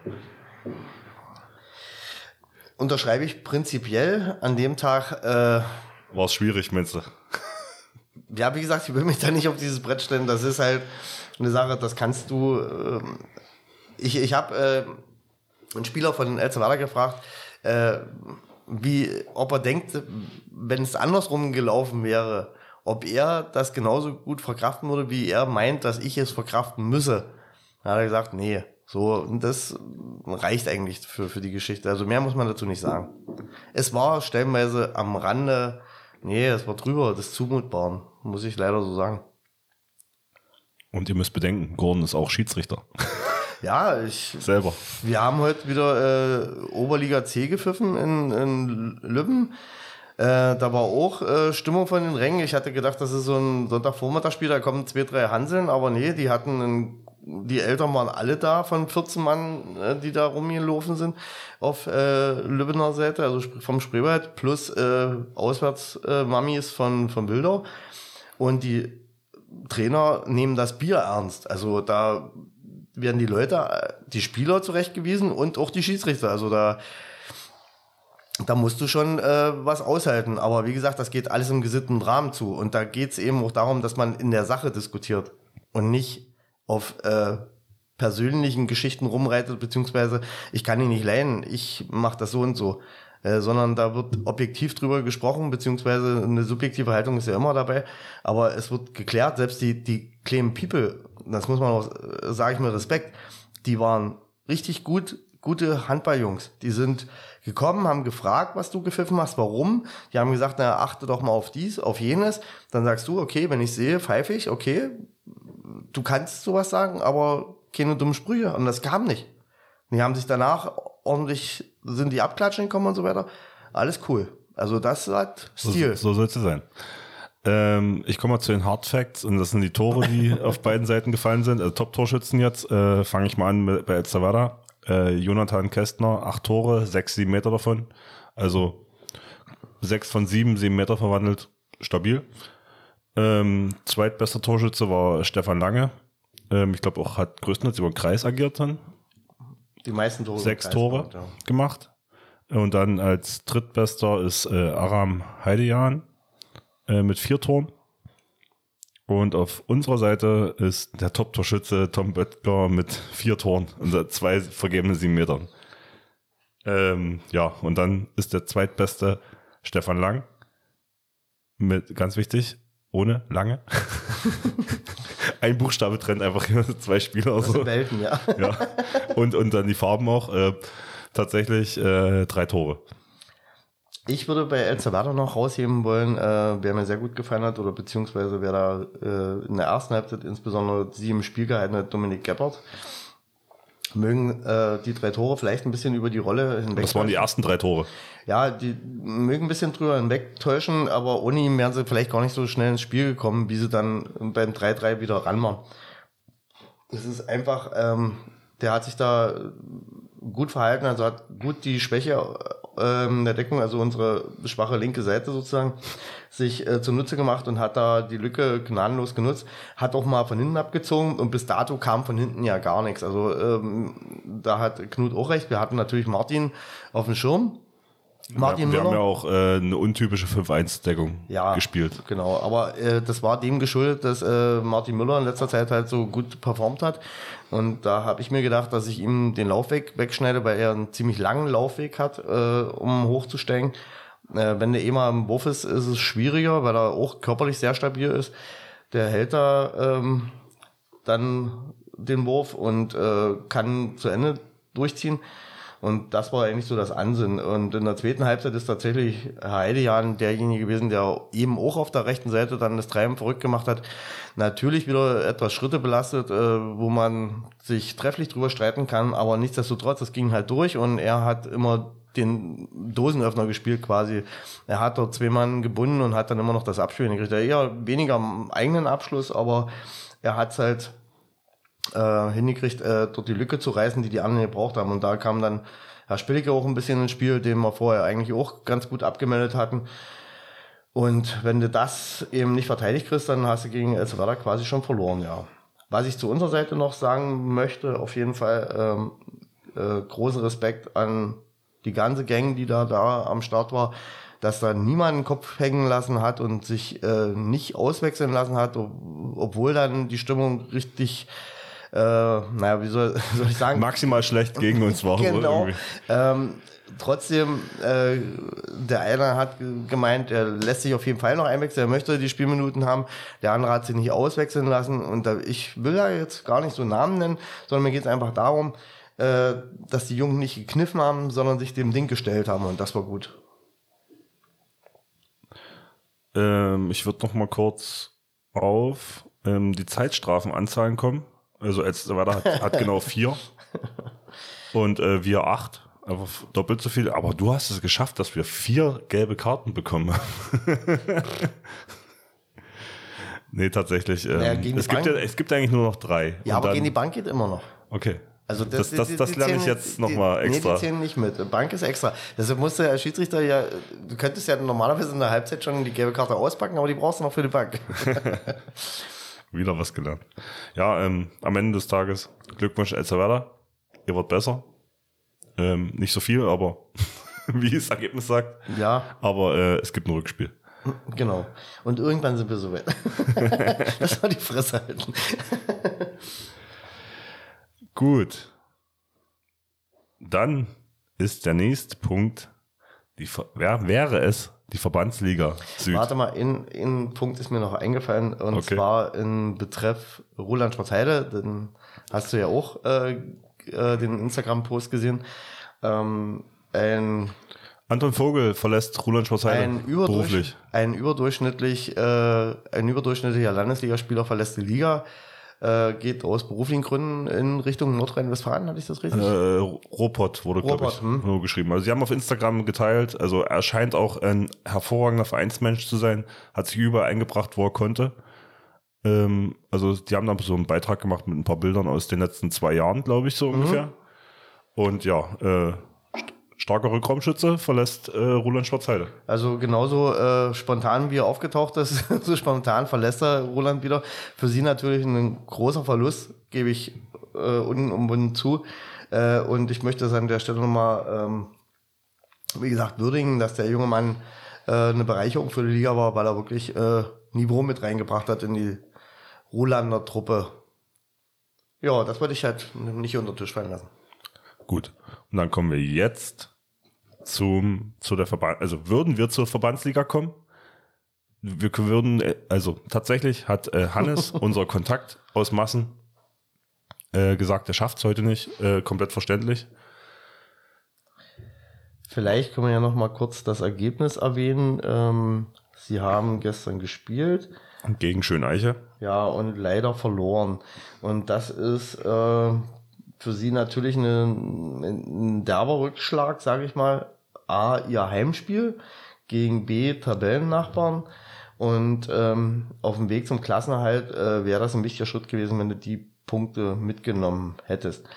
Unterschreibe ich prinzipiell an dem Tag äh, war es schwierig, meinst du? Ja, wie gesagt, ich will mich da nicht auf dieses Brett stellen. Das ist halt eine Sache, das kannst du. Äh, ich ich habe äh, einen Spieler von El Salvador gefragt, äh, wie, ob er denkt, wenn es andersrum gelaufen wäre, ob er das genauso gut verkraften würde, wie er meint, dass ich es verkraften müsse. Da hat er gesagt, nee, so, und das reicht eigentlich für, für die Geschichte. Also mehr muss man dazu nicht sagen. Es war stellenweise am Rande Nee, das war drüber des Zumutbaren, muss ich leider so sagen. Und ihr müsst bedenken, Gordon ist auch Schiedsrichter. Ja, ich. Selber. Wir haben heute wieder äh, Oberliga C gepfiffen in, in Lübben. Äh, da war auch äh, Stimmung von den Rängen. Ich hatte gedacht, das ist so ein Sonntagvormittagsspiel, da kommen zwei, drei Hanseln, aber nee, die hatten einen die Eltern waren alle da von 14 Mann, äh, die da rumgelaufen sind auf äh, Lübbener Seite, also vom Spreewald, plus äh, Auswärtsmamis äh, von, von Wildau. Und die Trainer nehmen das Bier ernst. Also da werden die Leute, die Spieler zurechtgewiesen und auch die Schiedsrichter. Also da, da musst du schon äh, was aushalten. Aber wie gesagt, das geht alles im gesitteten Rahmen zu. Und da geht es eben auch darum, dass man in der Sache diskutiert und nicht auf äh, persönlichen Geschichten rumreitet, beziehungsweise ich kann ihn nicht leihen, ich mache das so und so. Äh, sondern da wird objektiv drüber gesprochen, beziehungsweise eine subjektive Haltung ist ja immer dabei, aber es wird geklärt, selbst die, die Claim People, das muss man auch, äh, sage ich mir Respekt, die waren richtig gut, gute Handballjungs. Die sind gekommen, haben gefragt, was du gepfiffen hast, warum. Die haben gesagt, na, achte doch mal auf dies, auf jenes. Dann sagst du, okay, wenn ich sehe, pfeife ich, okay, du kannst sowas sagen, aber keine dummen Sprüche. Und das kam nicht. Die haben sich danach ordentlich, sind die abklatschen gekommen und so weiter. Alles cool. Also das hat Stil. So, so soll es sein. Ähm, ich komme mal zu den Hard Facts und das sind die Tore, die auf beiden Seiten gefallen sind. Also Top-Torschützen jetzt. Äh, Fange ich mal an mit, bei El Salvador. Äh, Jonathan Kästner, acht Tore, sechs, sieben Meter davon. Also sechs von sieben, sieben Meter verwandelt. Stabil. Ähm, zweitbester Torschütze war Stefan Lange. Ähm, ich glaube auch hat größtenteils über den Kreis agiert dann. Die meisten Tore. Sechs Tore gemacht, ja. gemacht. Und dann als drittbester ist äh, Aram Heidejan äh, mit vier Toren. Und auf unserer Seite ist der Top-Torschütze Tom Böttger mit vier Toren und zwei vergebenen sieben Metern. Ähm, ja, und dann ist der zweitbeste Stefan Lang mit, ganz wichtig, ohne lange. Ein Buchstabe trennt einfach zwei Spieler. aus. So. Welten, ja. ja. Und, und dann die Farben auch. Äh, tatsächlich äh, drei Tore. Ich würde bei El Salvador noch rausheben wollen, äh, wer mir sehr gut gefallen hat, oder beziehungsweise wer da äh, in der ersten Halbzeit insbesondere sie im Spiel gehalten hat, Dominik Geppert. Mögen äh, die drei Tore vielleicht ein bisschen über die Rolle hinweg. Das waren die ersten drei Tore. Ja, die mögen ein bisschen drüber hinwegtäuschen, aber ohne ihn wären sie vielleicht gar nicht so schnell ins Spiel gekommen, wie sie dann beim 3-3 wieder ran waren. Es ist einfach, ähm, der hat sich da gut verhalten, also hat gut die Schwäche ähm, der Deckung, also unsere schwache linke Seite sozusagen, sich äh, zunutze gemacht und hat da die Lücke gnadenlos genutzt, hat auch mal von hinten abgezogen und bis dato kam von hinten ja gar nichts. Also ähm, da hat Knut auch recht, wir hatten natürlich Martin auf dem Schirm, Martin wir, wir haben ja auch äh, eine untypische 5-1-Deckung ja, gespielt. Genau, aber äh, das war dem geschuldet, dass äh, Martin Müller in letzter Zeit halt so gut performt hat. Und da habe ich mir gedacht, dass ich ihm den Laufweg wegschneide, weil er einen ziemlich langen Laufweg hat, äh, um hochzusteigen. Äh, wenn der eh mal im Wurf ist, ist es schwieriger, weil er auch körperlich sehr stabil ist. Der hält da ähm, dann den Wurf und äh, kann zu Ende durchziehen. Und das war eigentlich so das Ansinnen. Und in der zweiten Halbzeit ist tatsächlich Heidejan derjenige gewesen, der eben auch auf der rechten Seite dann das Treiben verrückt gemacht hat. Natürlich wieder etwas Schritte belastet, äh, wo man sich trefflich drüber streiten kann, aber nichtsdestotrotz, es ging halt durch und er hat immer den Dosenöffner gespielt quasi. Er hat dort zwei Mann gebunden und hat dann immer noch das Abspielen gekriegt. Er eher weniger am eigenen Abschluss, aber er hat es halt äh, hingekriegt, äh, dort die Lücke zu reißen, die die anderen gebraucht haben. Und da kam dann Herr Spillige auch ein bisschen ins Spiel, den wir vorher eigentlich auch ganz gut abgemeldet hatten. Und wenn du das eben nicht verteidigt kriegst, dann hast du gegen Elzevada quasi schon verloren, ja. Was ich zu unserer Seite noch sagen möchte, auf jeden Fall ähm, äh, großen Respekt an die ganze Gang, die da, da am Start war, dass da niemand den Kopf hängen lassen hat und sich äh, nicht auswechseln lassen hat, ob, obwohl dann die Stimmung richtig äh, naja, wie soll, soll ich sagen? Maximal schlecht gegen uns war. genau. Ähm, trotzdem, äh, der eine hat gemeint, er lässt sich auf jeden Fall noch einwechseln, er möchte die Spielminuten haben. Der andere hat sich nicht auswechseln lassen. Und da, ich will da jetzt gar nicht so Namen nennen, sondern mir geht es einfach darum, äh, dass die Jungen nicht gekniffen haben, sondern sich dem Ding gestellt haben. Und das war gut. Ähm, ich würde noch mal kurz auf ähm, die Zeitstrafenanzahlen kommen. Also Elsterwerda hat, hat genau vier und äh, wir acht. Einfach doppelt so viel. Aber du hast es geschafft, dass wir vier gelbe Karten bekommen. nee, tatsächlich. Ähm, naja, es, gibt ja, es gibt eigentlich nur noch drei. Ja, aber dann, gegen die Bank geht immer noch. Okay. Also das, das, das, das lerne ich jetzt nochmal extra. Nee, die zählen nicht mit. Bank ist extra. Deshalb musst du als Schiedsrichter ja, du könntest ja normalerweise in der Halbzeit schon die gelbe Karte auspacken, aber die brauchst du noch für die Bank. Wieder was gelernt. Ja, ähm, am Ende des Tages Glückwunsch Elzevada. Ihr wird besser. Ähm, nicht so viel, aber wie das Ergebnis sagt. Ja. Aber äh, es gibt ein Rückspiel. Genau. Und irgendwann sind wir so weit. das soll die Fresse halten. Gut. Dann ist der nächste Punkt, die, wer wäre es, die Verbandsliga Süd. Warte mal, ein, ein Punkt ist mir noch eingefallen und okay. zwar in Betreff Roland Schwarzheide, den hast du ja auch äh, äh, den Instagram-Post gesehen. Ähm, ein Anton Vogel verlässt Roland Schwarzheide ein beruflich. Ein überdurchschnittlich, äh, ein überdurchschnittlicher Landesligaspieler verlässt die Liga äh, geht aus beruflichen Gründen in Richtung Nordrhein-Westfalen, hatte ich das richtig? Äh, Robot wurde, glaube ich, hm? nur geschrieben. Also sie haben auf Instagram geteilt, also er scheint auch ein hervorragender Vereinsmensch zu sein, hat sich überall eingebracht, wo er konnte. Ähm, also die haben dann so einen Beitrag gemacht mit ein paar Bildern aus den letzten zwei Jahren, glaube ich, so mhm. ungefähr. Und ja, äh, starker Rückraumschütze verlässt äh, Roland Schwarzheide. Also genauso äh, spontan wie er aufgetaucht ist, so spontan verlässt er Roland wieder. Für sie natürlich ein großer Verlust, gebe ich äh, unumwunden zu. Äh, und ich möchte das an der Stelle nochmal, ähm, wie gesagt, würdigen, dass der junge Mann äh, eine Bereicherung für die Liga war, weil er wirklich äh, Niveau mit reingebracht hat in die Rolander Truppe. Ja, das wollte ich halt nicht unter den Tisch fallen lassen. Gut. Und dann kommen wir jetzt zum, zu der Verband, also würden wir zur Verbandsliga kommen? Wir würden, äh, also tatsächlich hat äh, Hannes, unser Kontakt aus Massen, äh, gesagt, er schafft es heute nicht, äh, komplett verständlich. Vielleicht können wir ja noch mal kurz das Ergebnis erwähnen. Ähm, sie haben gestern gespielt. Gegen Schöneiche. Ja, und leider verloren. Und das ist äh, für sie natürlich eine, ein derber Rückschlag, sage ich mal. A, ihr Heimspiel gegen B, Tabellennachbarn. Und ähm, auf dem Weg zum Klassenerhalt äh, wäre das ein wichtiger Schritt gewesen, wenn du die Punkte mitgenommen hättest.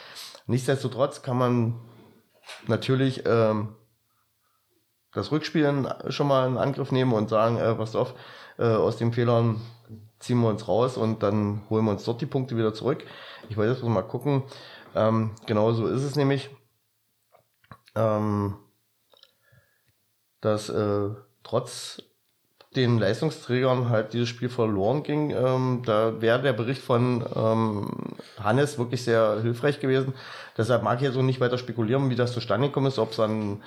Nichtsdestotrotz kann man natürlich ähm, das Rückspielen schon mal in Angriff nehmen und sagen, äh, pass auf, äh, aus den Fehlern ziehen wir uns raus und dann holen wir uns dort die Punkte wieder zurück. Ich wollte jetzt mal gucken. Ähm, genau so ist es nämlich, ähm, dass äh, trotz den Leistungsträgern halt dieses Spiel verloren ging. Ähm, da wäre der Bericht von ähm, Hannes wirklich sehr hilfreich gewesen. Deshalb mag ich jetzt so nicht weiter spekulieren, wie das zustande gekommen ist, ob es an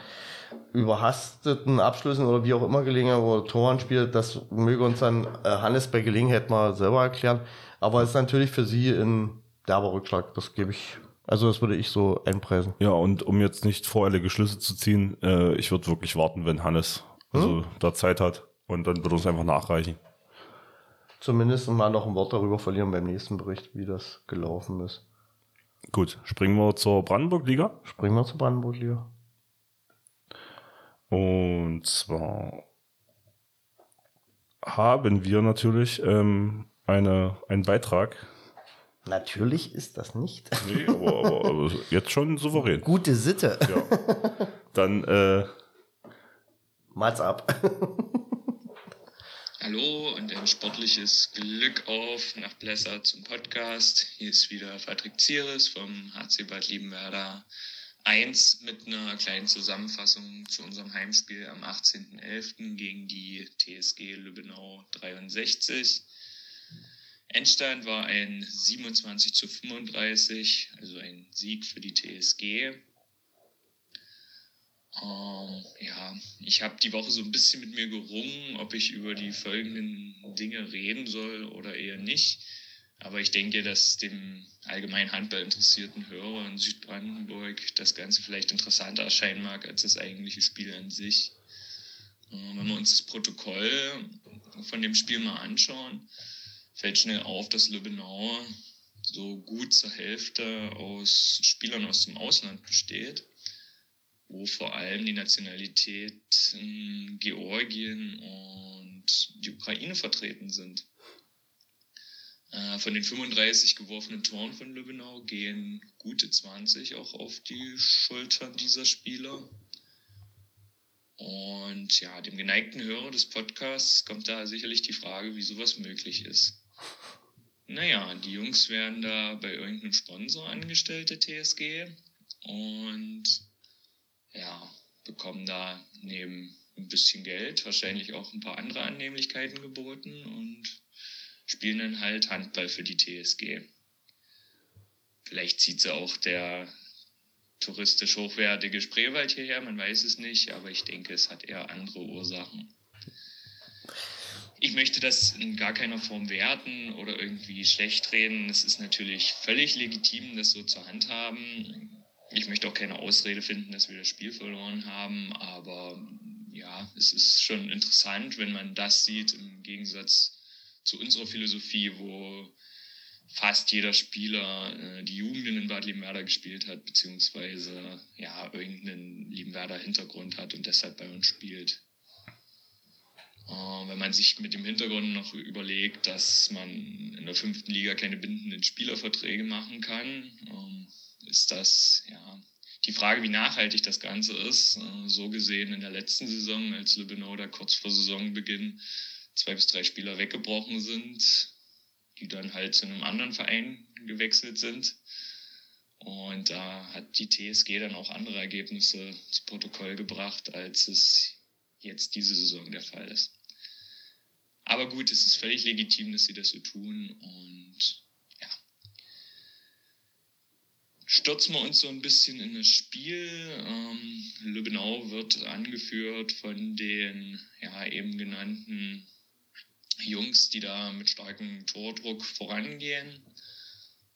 überhasteten Abschlüssen oder wie auch immer gelegen oder Torhandspiel, das möge uns dann äh, Hannes bei Gelegenheit mal selber erklären. Aber es ist natürlich für sie ein derber Rückschlag, das gebe ich also das würde ich so einpreisen. Ja, und um jetzt nicht voreilige Schlüsse zu ziehen, äh, ich würde wirklich warten, wenn Hannes also hm? da Zeit hat und dann wird uns einfach nachreichen. Zumindest mal noch ein Wort darüber verlieren beim nächsten Bericht, wie das gelaufen ist. Gut, springen wir zur Brandenburg-Liga. Springen wir zur Brandenburg-Liga. Und zwar haben wir natürlich ähm, eine, einen Beitrag. Natürlich ist das nicht. Nee, aber, aber, aber jetzt schon souverän. Gute Sitte. Ja. Dann äh, Mats ab. Hallo und ein sportliches Glück auf nach Blesser zum Podcast. Hier ist wieder Patrick Zieres vom HC Bad Liebenwerder 1 mit einer kleinen Zusammenfassung zu unserem Heimspiel am 18.11. gegen die TSG Lübbenau 63. Endstand war ein 27 zu 35, also ein Sieg für die TSG. Ähm, ja, ich habe die Woche so ein bisschen mit mir gerungen, ob ich über die folgenden Dinge reden soll oder eher nicht. Aber ich denke, dass dem allgemein Handball interessierten Hörer in Südbrandenburg das Ganze vielleicht interessanter erscheinen mag als das eigentliche Spiel an sich. Äh, wenn wir uns das Protokoll von dem Spiel mal anschauen, fällt schnell auf, dass Lübbenau so gut zur Hälfte aus Spielern aus dem Ausland besteht, wo vor allem die Nationalität Georgien und die Ukraine vertreten sind. Äh, von den 35 geworfenen Toren von Lübbenau gehen gute 20 auch auf die Schultern dieser Spieler. Und ja, dem geneigten Hörer des Podcasts kommt da sicherlich die Frage, wie sowas möglich ist. Naja, die Jungs werden da bei irgendeinem Sponsor angestellt, der TSG. Und ja, bekommen da neben ein bisschen Geld wahrscheinlich auch ein paar andere Annehmlichkeiten geboten und spielen dann halt Handball für die TSG. Vielleicht zieht sie auch der touristisch hochwertige Spreewald hierher, man weiß es nicht, aber ich denke, es hat eher andere Ursachen. Ich möchte das in gar keiner Form werten oder irgendwie schlecht reden. Es ist natürlich völlig legitim, das so zu handhaben. Ich möchte auch keine Ausrede finden, dass wir das Spiel verloren haben, aber ja, es ist schon interessant, wenn man das sieht im Gegensatz zu unserer Philosophie, wo fast jeder Spieler äh, die Jugenden in Bad Liebenwerder gespielt hat, beziehungsweise ja, irgendeinen Liebenwerder Hintergrund hat und deshalb bei uns spielt. Äh, wenn man sich mit dem Hintergrund noch überlegt, dass man in der fünften Liga keine bindenden Spielerverträge machen kann, äh, ist das ja die Frage, wie nachhaltig das Ganze ist. Äh, so gesehen in der letzten Saison, als Lübbenau da kurz vor Saisonbeginn zwei bis drei Spieler weggebrochen sind, die dann halt zu einem anderen Verein gewechselt sind. Und da hat die TSG dann auch andere Ergebnisse zu Protokoll gebracht, als es jetzt diese Saison der Fall ist. Aber gut, es ist völlig legitim, dass sie das so tun und ja. Stürzen wir uns so ein bisschen in das Spiel. Ähm, Lübbenau wird angeführt von den ja, eben genannten Jungs, die da mit starkem Tordruck vorangehen.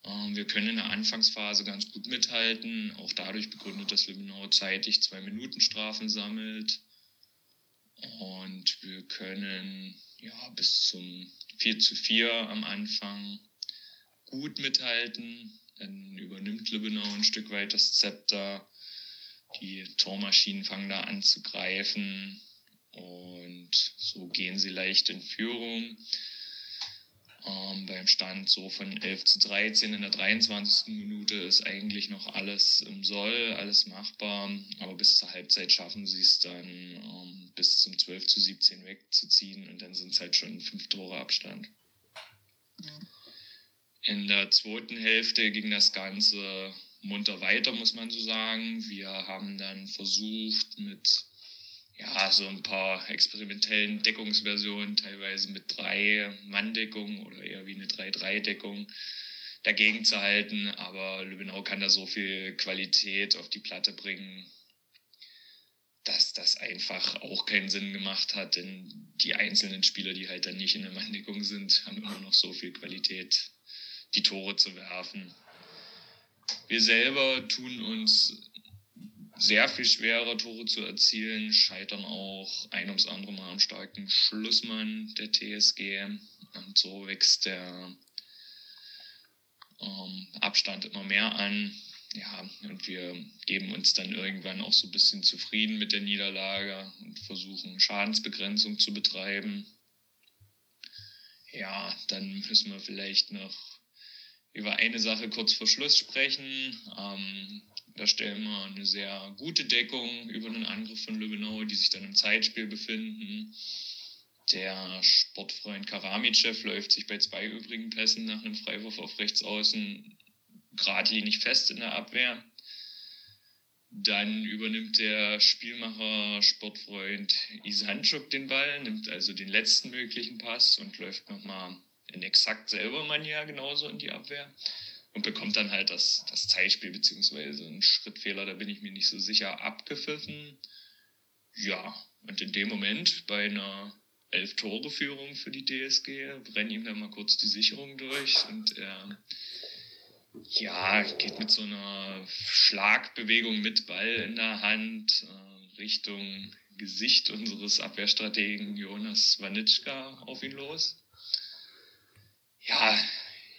Ähm, wir können in der Anfangsphase ganz gut mithalten, auch dadurch begründet, dass Lübbenau zeitig zwei Minuten Strafen sammelt. Und wir können ja bis zum 4 zu 4 am Anfang gut mithalten. Dann übernimmt Lübbenau ein Stück weit das Zepter. Die Tormaschinen fangen da an zu greifen und so gehen sie leicht in Führung. Ähm, beim Stand so von 11 zu 13 in der 23. Minute ist eigentlich noch alles im Soll, alles machbar. Aber bis zur Halbzeit schaffen sie es dann ähm, bis zum 12 zu 17 wegzuziehen und dann sind es halt schon fünf Tore Abstand. In der zweiten Hälfte ging das Ganze munter weiter, muss man so sagen. Wir haben dann versucht mit ja, so ein paar experimentellen Deckungsversionen, teilweise mit drei Mann-Deckung oder eher wie eine 3-3-Deckung dagegen zu halten. Aber Lübbenau kann da so viel Qualität auf die Platte bringen, dass das einfach auch keinen Sinn gemacht hat, denn die einzelnen Spieler, die halt dann nicht in der Manndeckung sind, haben immer noch so viel Qualität, die Tore zu werfen. Wir selber tun uns sehr viel schwerer Tore zu erzielen, scheitern auch ein ums andere Mal am starken Schlussmann der TSG. Und so wächst der ähm, Abstand immer mehr an. Ja, und wir geben uns dann irgendwann auch so ein bisschen zufrieden mit der Niederlage und versuchen Schadensbegrenzung zu betreiben. Ja, dann müssen wir vielleicht noch über eine Sache kurz vor Schluss sprechen. Ähm, da stellen wir eine sehr gute Deckung über einen Angriff von Lübbenau, die sich dann im Zeitspiel befinden. Der Sportfreund Karamicev läuft sich bei zwei übrigen Pässen nach einem Freiwurf auf rechts außen geradlinig fest in der Abwehr. Dann übernimmt der Spielmacher Sportfreund Isanchuk den Ball, nimmt also den letzten möglichen Pass und läuft nochmal in exakt selber Manier genauso in die Abwehr und bekommt dann halt das, das Zeitspiel beziehungsweise einen Schrittfehler, da bin ich mir nicht so sicher, abgepfiffen. Ja, und in dem Moment bei einer Elf-Tore-Führung für die DSG brennen ihm dann mal kurz die Sicherung durch und er ja, geht mit so einer Schlagbewegung mit Ball in der Hand äh, Richtung Gesicht unseres Abwehrstrategen Jonas Wanitschka auf ihn los. Ja,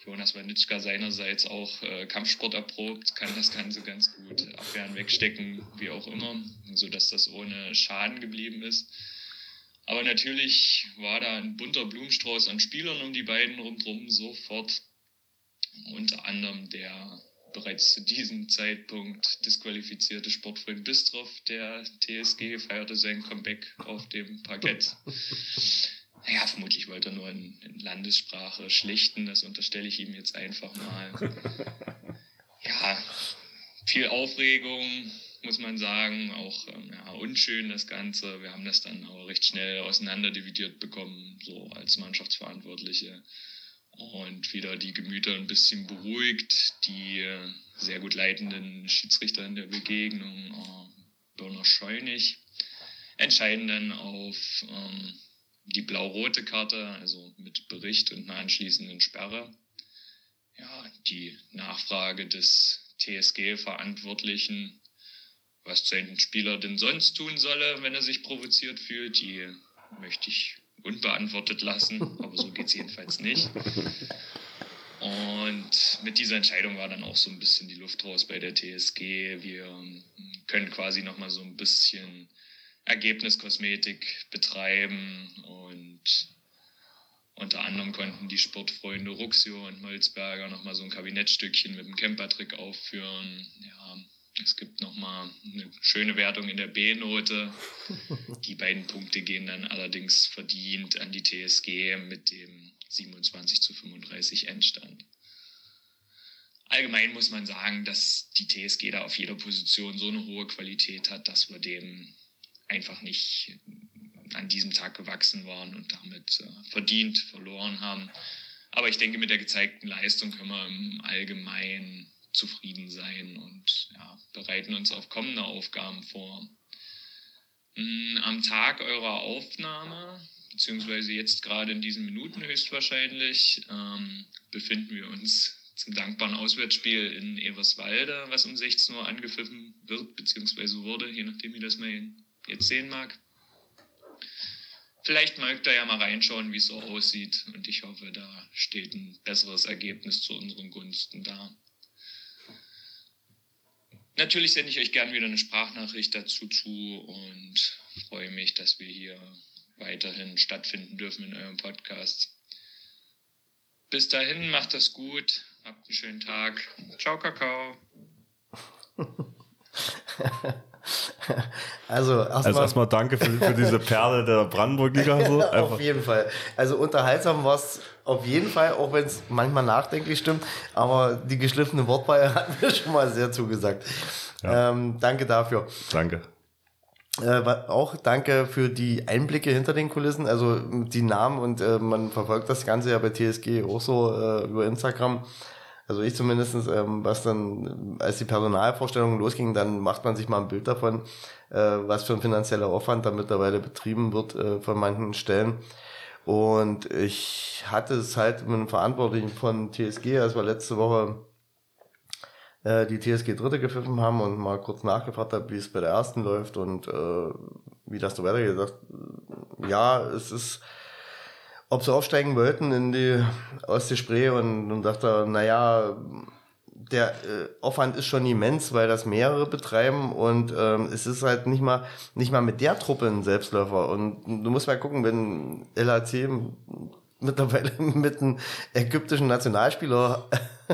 Jonas Wanitschka seinerseits auch äh, Kampfsport erprobt, kann das Ganze ganz gut abwehren, wegstecken, wie auch immer, sodass das ohne Schaden geblieben ist. Aber natürlich war da ein bunter Blumenstrauß an Spielern um die beiden rundherum sofort. Unter anderem der bereits zu diesem Zeitpunkt disqualifizierte Sportfreund Bistrov der TSG feierte sein Comeback auf dem Parkett. Naja, vermutlich wollte er nur in, in Landessprache schlichten, das unterstelle ich ihm jetzt einfach mal. Ja, viel Aufregung, muss man sagen, auch ähm, ja, unschön das Ganze. Wir haben das dann aber recht schnell auseinanderdividiert bekommen, so als Mannschaftsverantwortliche. Und wieder die Gemüter ein bisschen beruhigt. Die äh, sehr gut leitenden Schiedsrichter in der Begegnung, äh, Birner Scheunig, entscheiden dann auf ähm, die blau-rote Karte, also mit Bericht und einer anschließenden Sperre. Ja, die Nachfrage des TSG-Verantwortlichen, was sein Spieler denn sonst tun solle, wenn er sich provoziert fühlt, die möchte ich unbeantwortet lassen, aber so geht es jedenfalls nicht. Und mit dieser Entscheidung war dann auch so ein bisschen die Luft raus bei der TSG. Wir können quasi nochmal so ein bisschen Ergebniskosmetik betreiben und unter anderem konnten die Sportfreunde Ruxio und Molzberger nochmal so ein Kabinettstückchen mit dem Campertrick aufführen. Ja, es gibt nochmal eine schöne Wertung in der B-Note. Die beiden Punkte gehen dann allerdings verdient an die TSG mit dem 27 zu 35 Endstand. Allgemein muss man sagen, dass die TSG da auf jeder Position so eine hohe Qualität hat, dass wir dem einfach nicht an diesem Tag gewachsen waren und damit äh, verdient verloren haben. Aber ich denke, mit der gezeigten Leistung können wir im Allgemeinen zufrieden sein und ja, bereiten uns auf kommende Aufgaben vor. Mm, am Tag eurer Aufnahme, beziehungsweise jetzt gerade in diesen Minuten höchstwahrscheinlich, ähm, befinden wir uns zum dankbaren Auswärtsspiel in Everswalde, was um 16 Uhr angepfiffen wird, beziehungsweise wurde, je nachdem, wie das mal jetzt sehen mag. Vielleicht mögt ihr ja mal reinschauen, wie es so aussieht. Und ich hoffe, da steht ein besseres Ergebnis zu unseren Gunsten da. Natürlich sende ich euch gern wieder eine Sprachnachricht dazu zu und freue mich, dass wir hier weiterhin stattfinden dürfen in eurem Podcast. Bis dahin, macht das gut, habt einen schönen Tag. Ciao, Kakao. Also erstmal Also erstmal danke für, für diese Perle der Brandenburg-Liga. So. auf jeden Fall. Also unterhaltsam war es auf jeden Fall, auch wenn es manchmal nachdenklich stimmt. Aber die geschliffene Wortwahl hat mir schon mal sehr zugesagt. Ähm, danke dafür. Danke. Äh, auch danke für die Einblicke hinter den Kulissen, also die Namen und äh, man verfolgt das Ganze ja bei TSG auch so äh, über Instagram. Also ich zumindestens, ähm, was dann, als die Personalvorstellungen losgingen, dann macht man sich mal ein Bild davon, äh, was für ein finanzieller Aufwand da mittlerweile betrieben wird äh, von manchen Stellen. Und ich hatte es halt mit einem Verantwortlichen von TSG, als wir letzte Woche äh, die TSG Dritte gepfiffen haben und mal kurz nachgefragt habe, wie es bei der ersten läuft und äh, wie das so weitergeht. Ja, es ist, ob sie aufsteigen wollten in die Ostsee Spree und, und dachte, naja, der äh, Aufwand ist schon immens, weil das mehrere betreiben und ähm, es ist halt nicht mal nicht mal mit der Truppe ein Selbstläufer und du musst mal gucken, wenn LHC mittlerweile mit einem ägyptischen Nationalspieler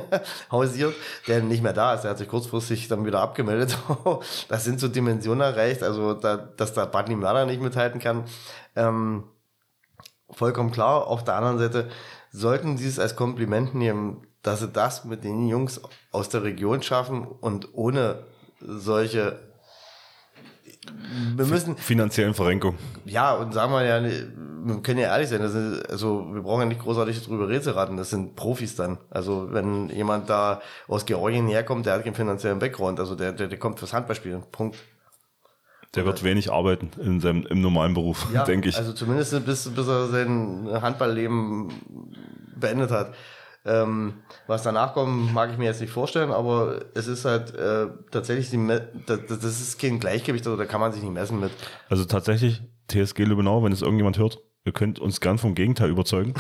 hausiert, der nicht mehr da ist. Der hat sich kurzfristig dann wieder abgemeldet. das sind so Dimensionen erreicht, also da, dass da Badni Mörder nicht mithalten kann. Ähm, vollkommen klar. Auf der anderen Seite sollten sie es als Kompliment nehmen, dass sie das mit den Jungs aus der Region schaffen und ohne solche wir müssen Finanziellen Verrenkung. ja, und sagen wir ja, wir können ja ehrlich sein, das ist, also wir brauchen ja nicht großartig drüber Rätsel raten, das sind Profis dann. Also wenn jemand da aus Georgien herkommt, der hat keinen finanziellen Background, also der, der, der kommt fürs Handballspielen. Punkt. Der wird wenig arbeiten in seinem, im normalen Beruf, Ja, denke ich. Also zumindest bis, bis er sein Handballleben beendet hat. Ähm, was danach kommt, mag ich mir jetzt nicht vorstellen, aber es ist halt äh, tatsächlich, das, das ist kein Gleichgewicht, also da kann man sich nicht messen mit. Also tatsächlich, TSG Lübbenau, wenn es irgendjemand hört, ihr könnt uns gern vom Gegenteil überzeugen.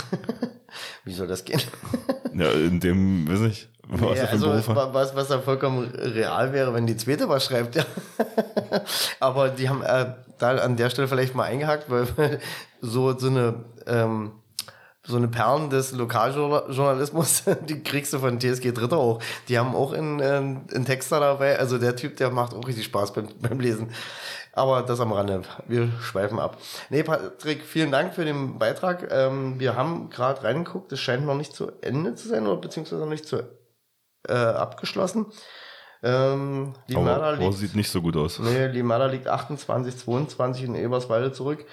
Wie soll das gehen? ja, in dem, weiß ich, was Nee, also was, was da vollkommen real wäre, wenn die zweite was schreibt, ja. Aber die haben äh, da an der Stelle vielleicht mal eingehakt, weil so, so eine ähm, so eine Perlen des Lokaljournalismus, die kriegst du von TSG Dritter auch. Die haben auch einen, einen einen Texter dabei. Also der Typ, der macht auch richtig Spaß beim, beim Lesen. Aber das am Rande. Wir schweifen ab. Nee, Patrick, vielen Dank für den Beitrag. Ähm, wir haben gerade reingeguckt. Es scheint noch nicht zu Ende zu sein oder beziehungsweise noch nicht zu äh, abgeschlossen. Ähm, Limada liegt, sieht nicht so gut aus. nee, Limada liegt 28, 22 in Eberswalde zurück.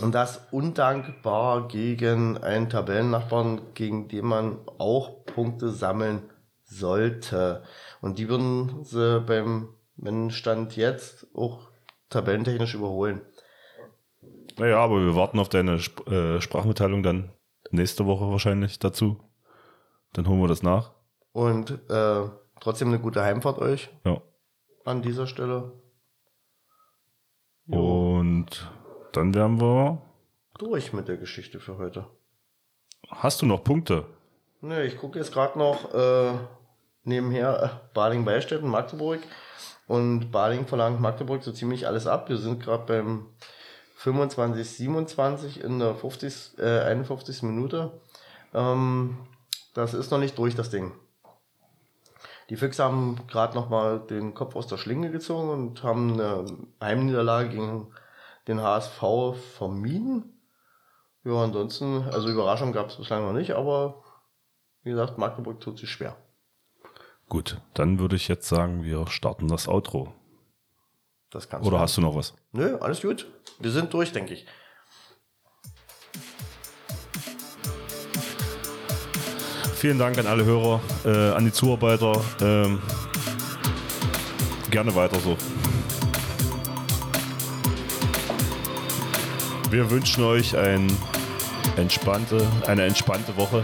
Und das undankbar gegen einen Tabellennachbarn, gegen den man auch Punkte sammeln sollte. Und die würden sie beim wenn Stand jetzt auch tabellentechnisch überholen. Naja, aber wir warten auf deine Sp äh, Sprachmitteilung dann nächste Woche wahrscheinlich dazu. Dann holen wir das nach. Und äh, trotzdem eine gute Heimfahrt euch Ja. an dieser Stelle. Und dann wären wir. Durch mit der Geschichte für heute. Hast du noch Punkte? Ne, ich gucke jetzt gerade noch äh, nebenher äh, Baling Beistetten, Magdeburg. Und Baling verlangt Magdeburg so ziemlich alles ab. Wir sind gerade beim 25, 27 in der 50, äh, 51. Minute. Ähm, das ist noch nicht durch, das Ding. Die Füchse haben gerade noch mal den Kopf aus der Schlinge gezogen und haben eine Heimniederlage gegen den HSV vermieden. Ja, ansonsten, also Überraschung gab es bislang noch nicht, aber wie gesagt, Magdeburg tut sich schwer. Gut, dann würde ich jetzt sagen, wir starten das Outro. Das kannst Oder du. hast du noch was? Nö, alles gut. Wir sind durch, denke ich. Vielen Dank an alle Hörer, äh, an die Zuarbeiter. Ähm, gerne weiter so. Wir wünschen euch ein entspannte, eine entspannte Woche.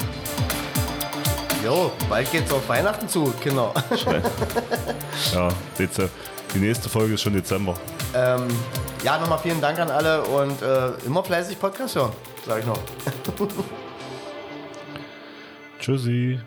Jo, bald geht's auf Weihnachten zu, Kinder. Ja, Dezember. Die nächste Folge ist schon Dezember. ähm, ja, nochmal vielen Dank an alle und äh, immer fleißig Podcast hören, sage ich noch. Tschüssi.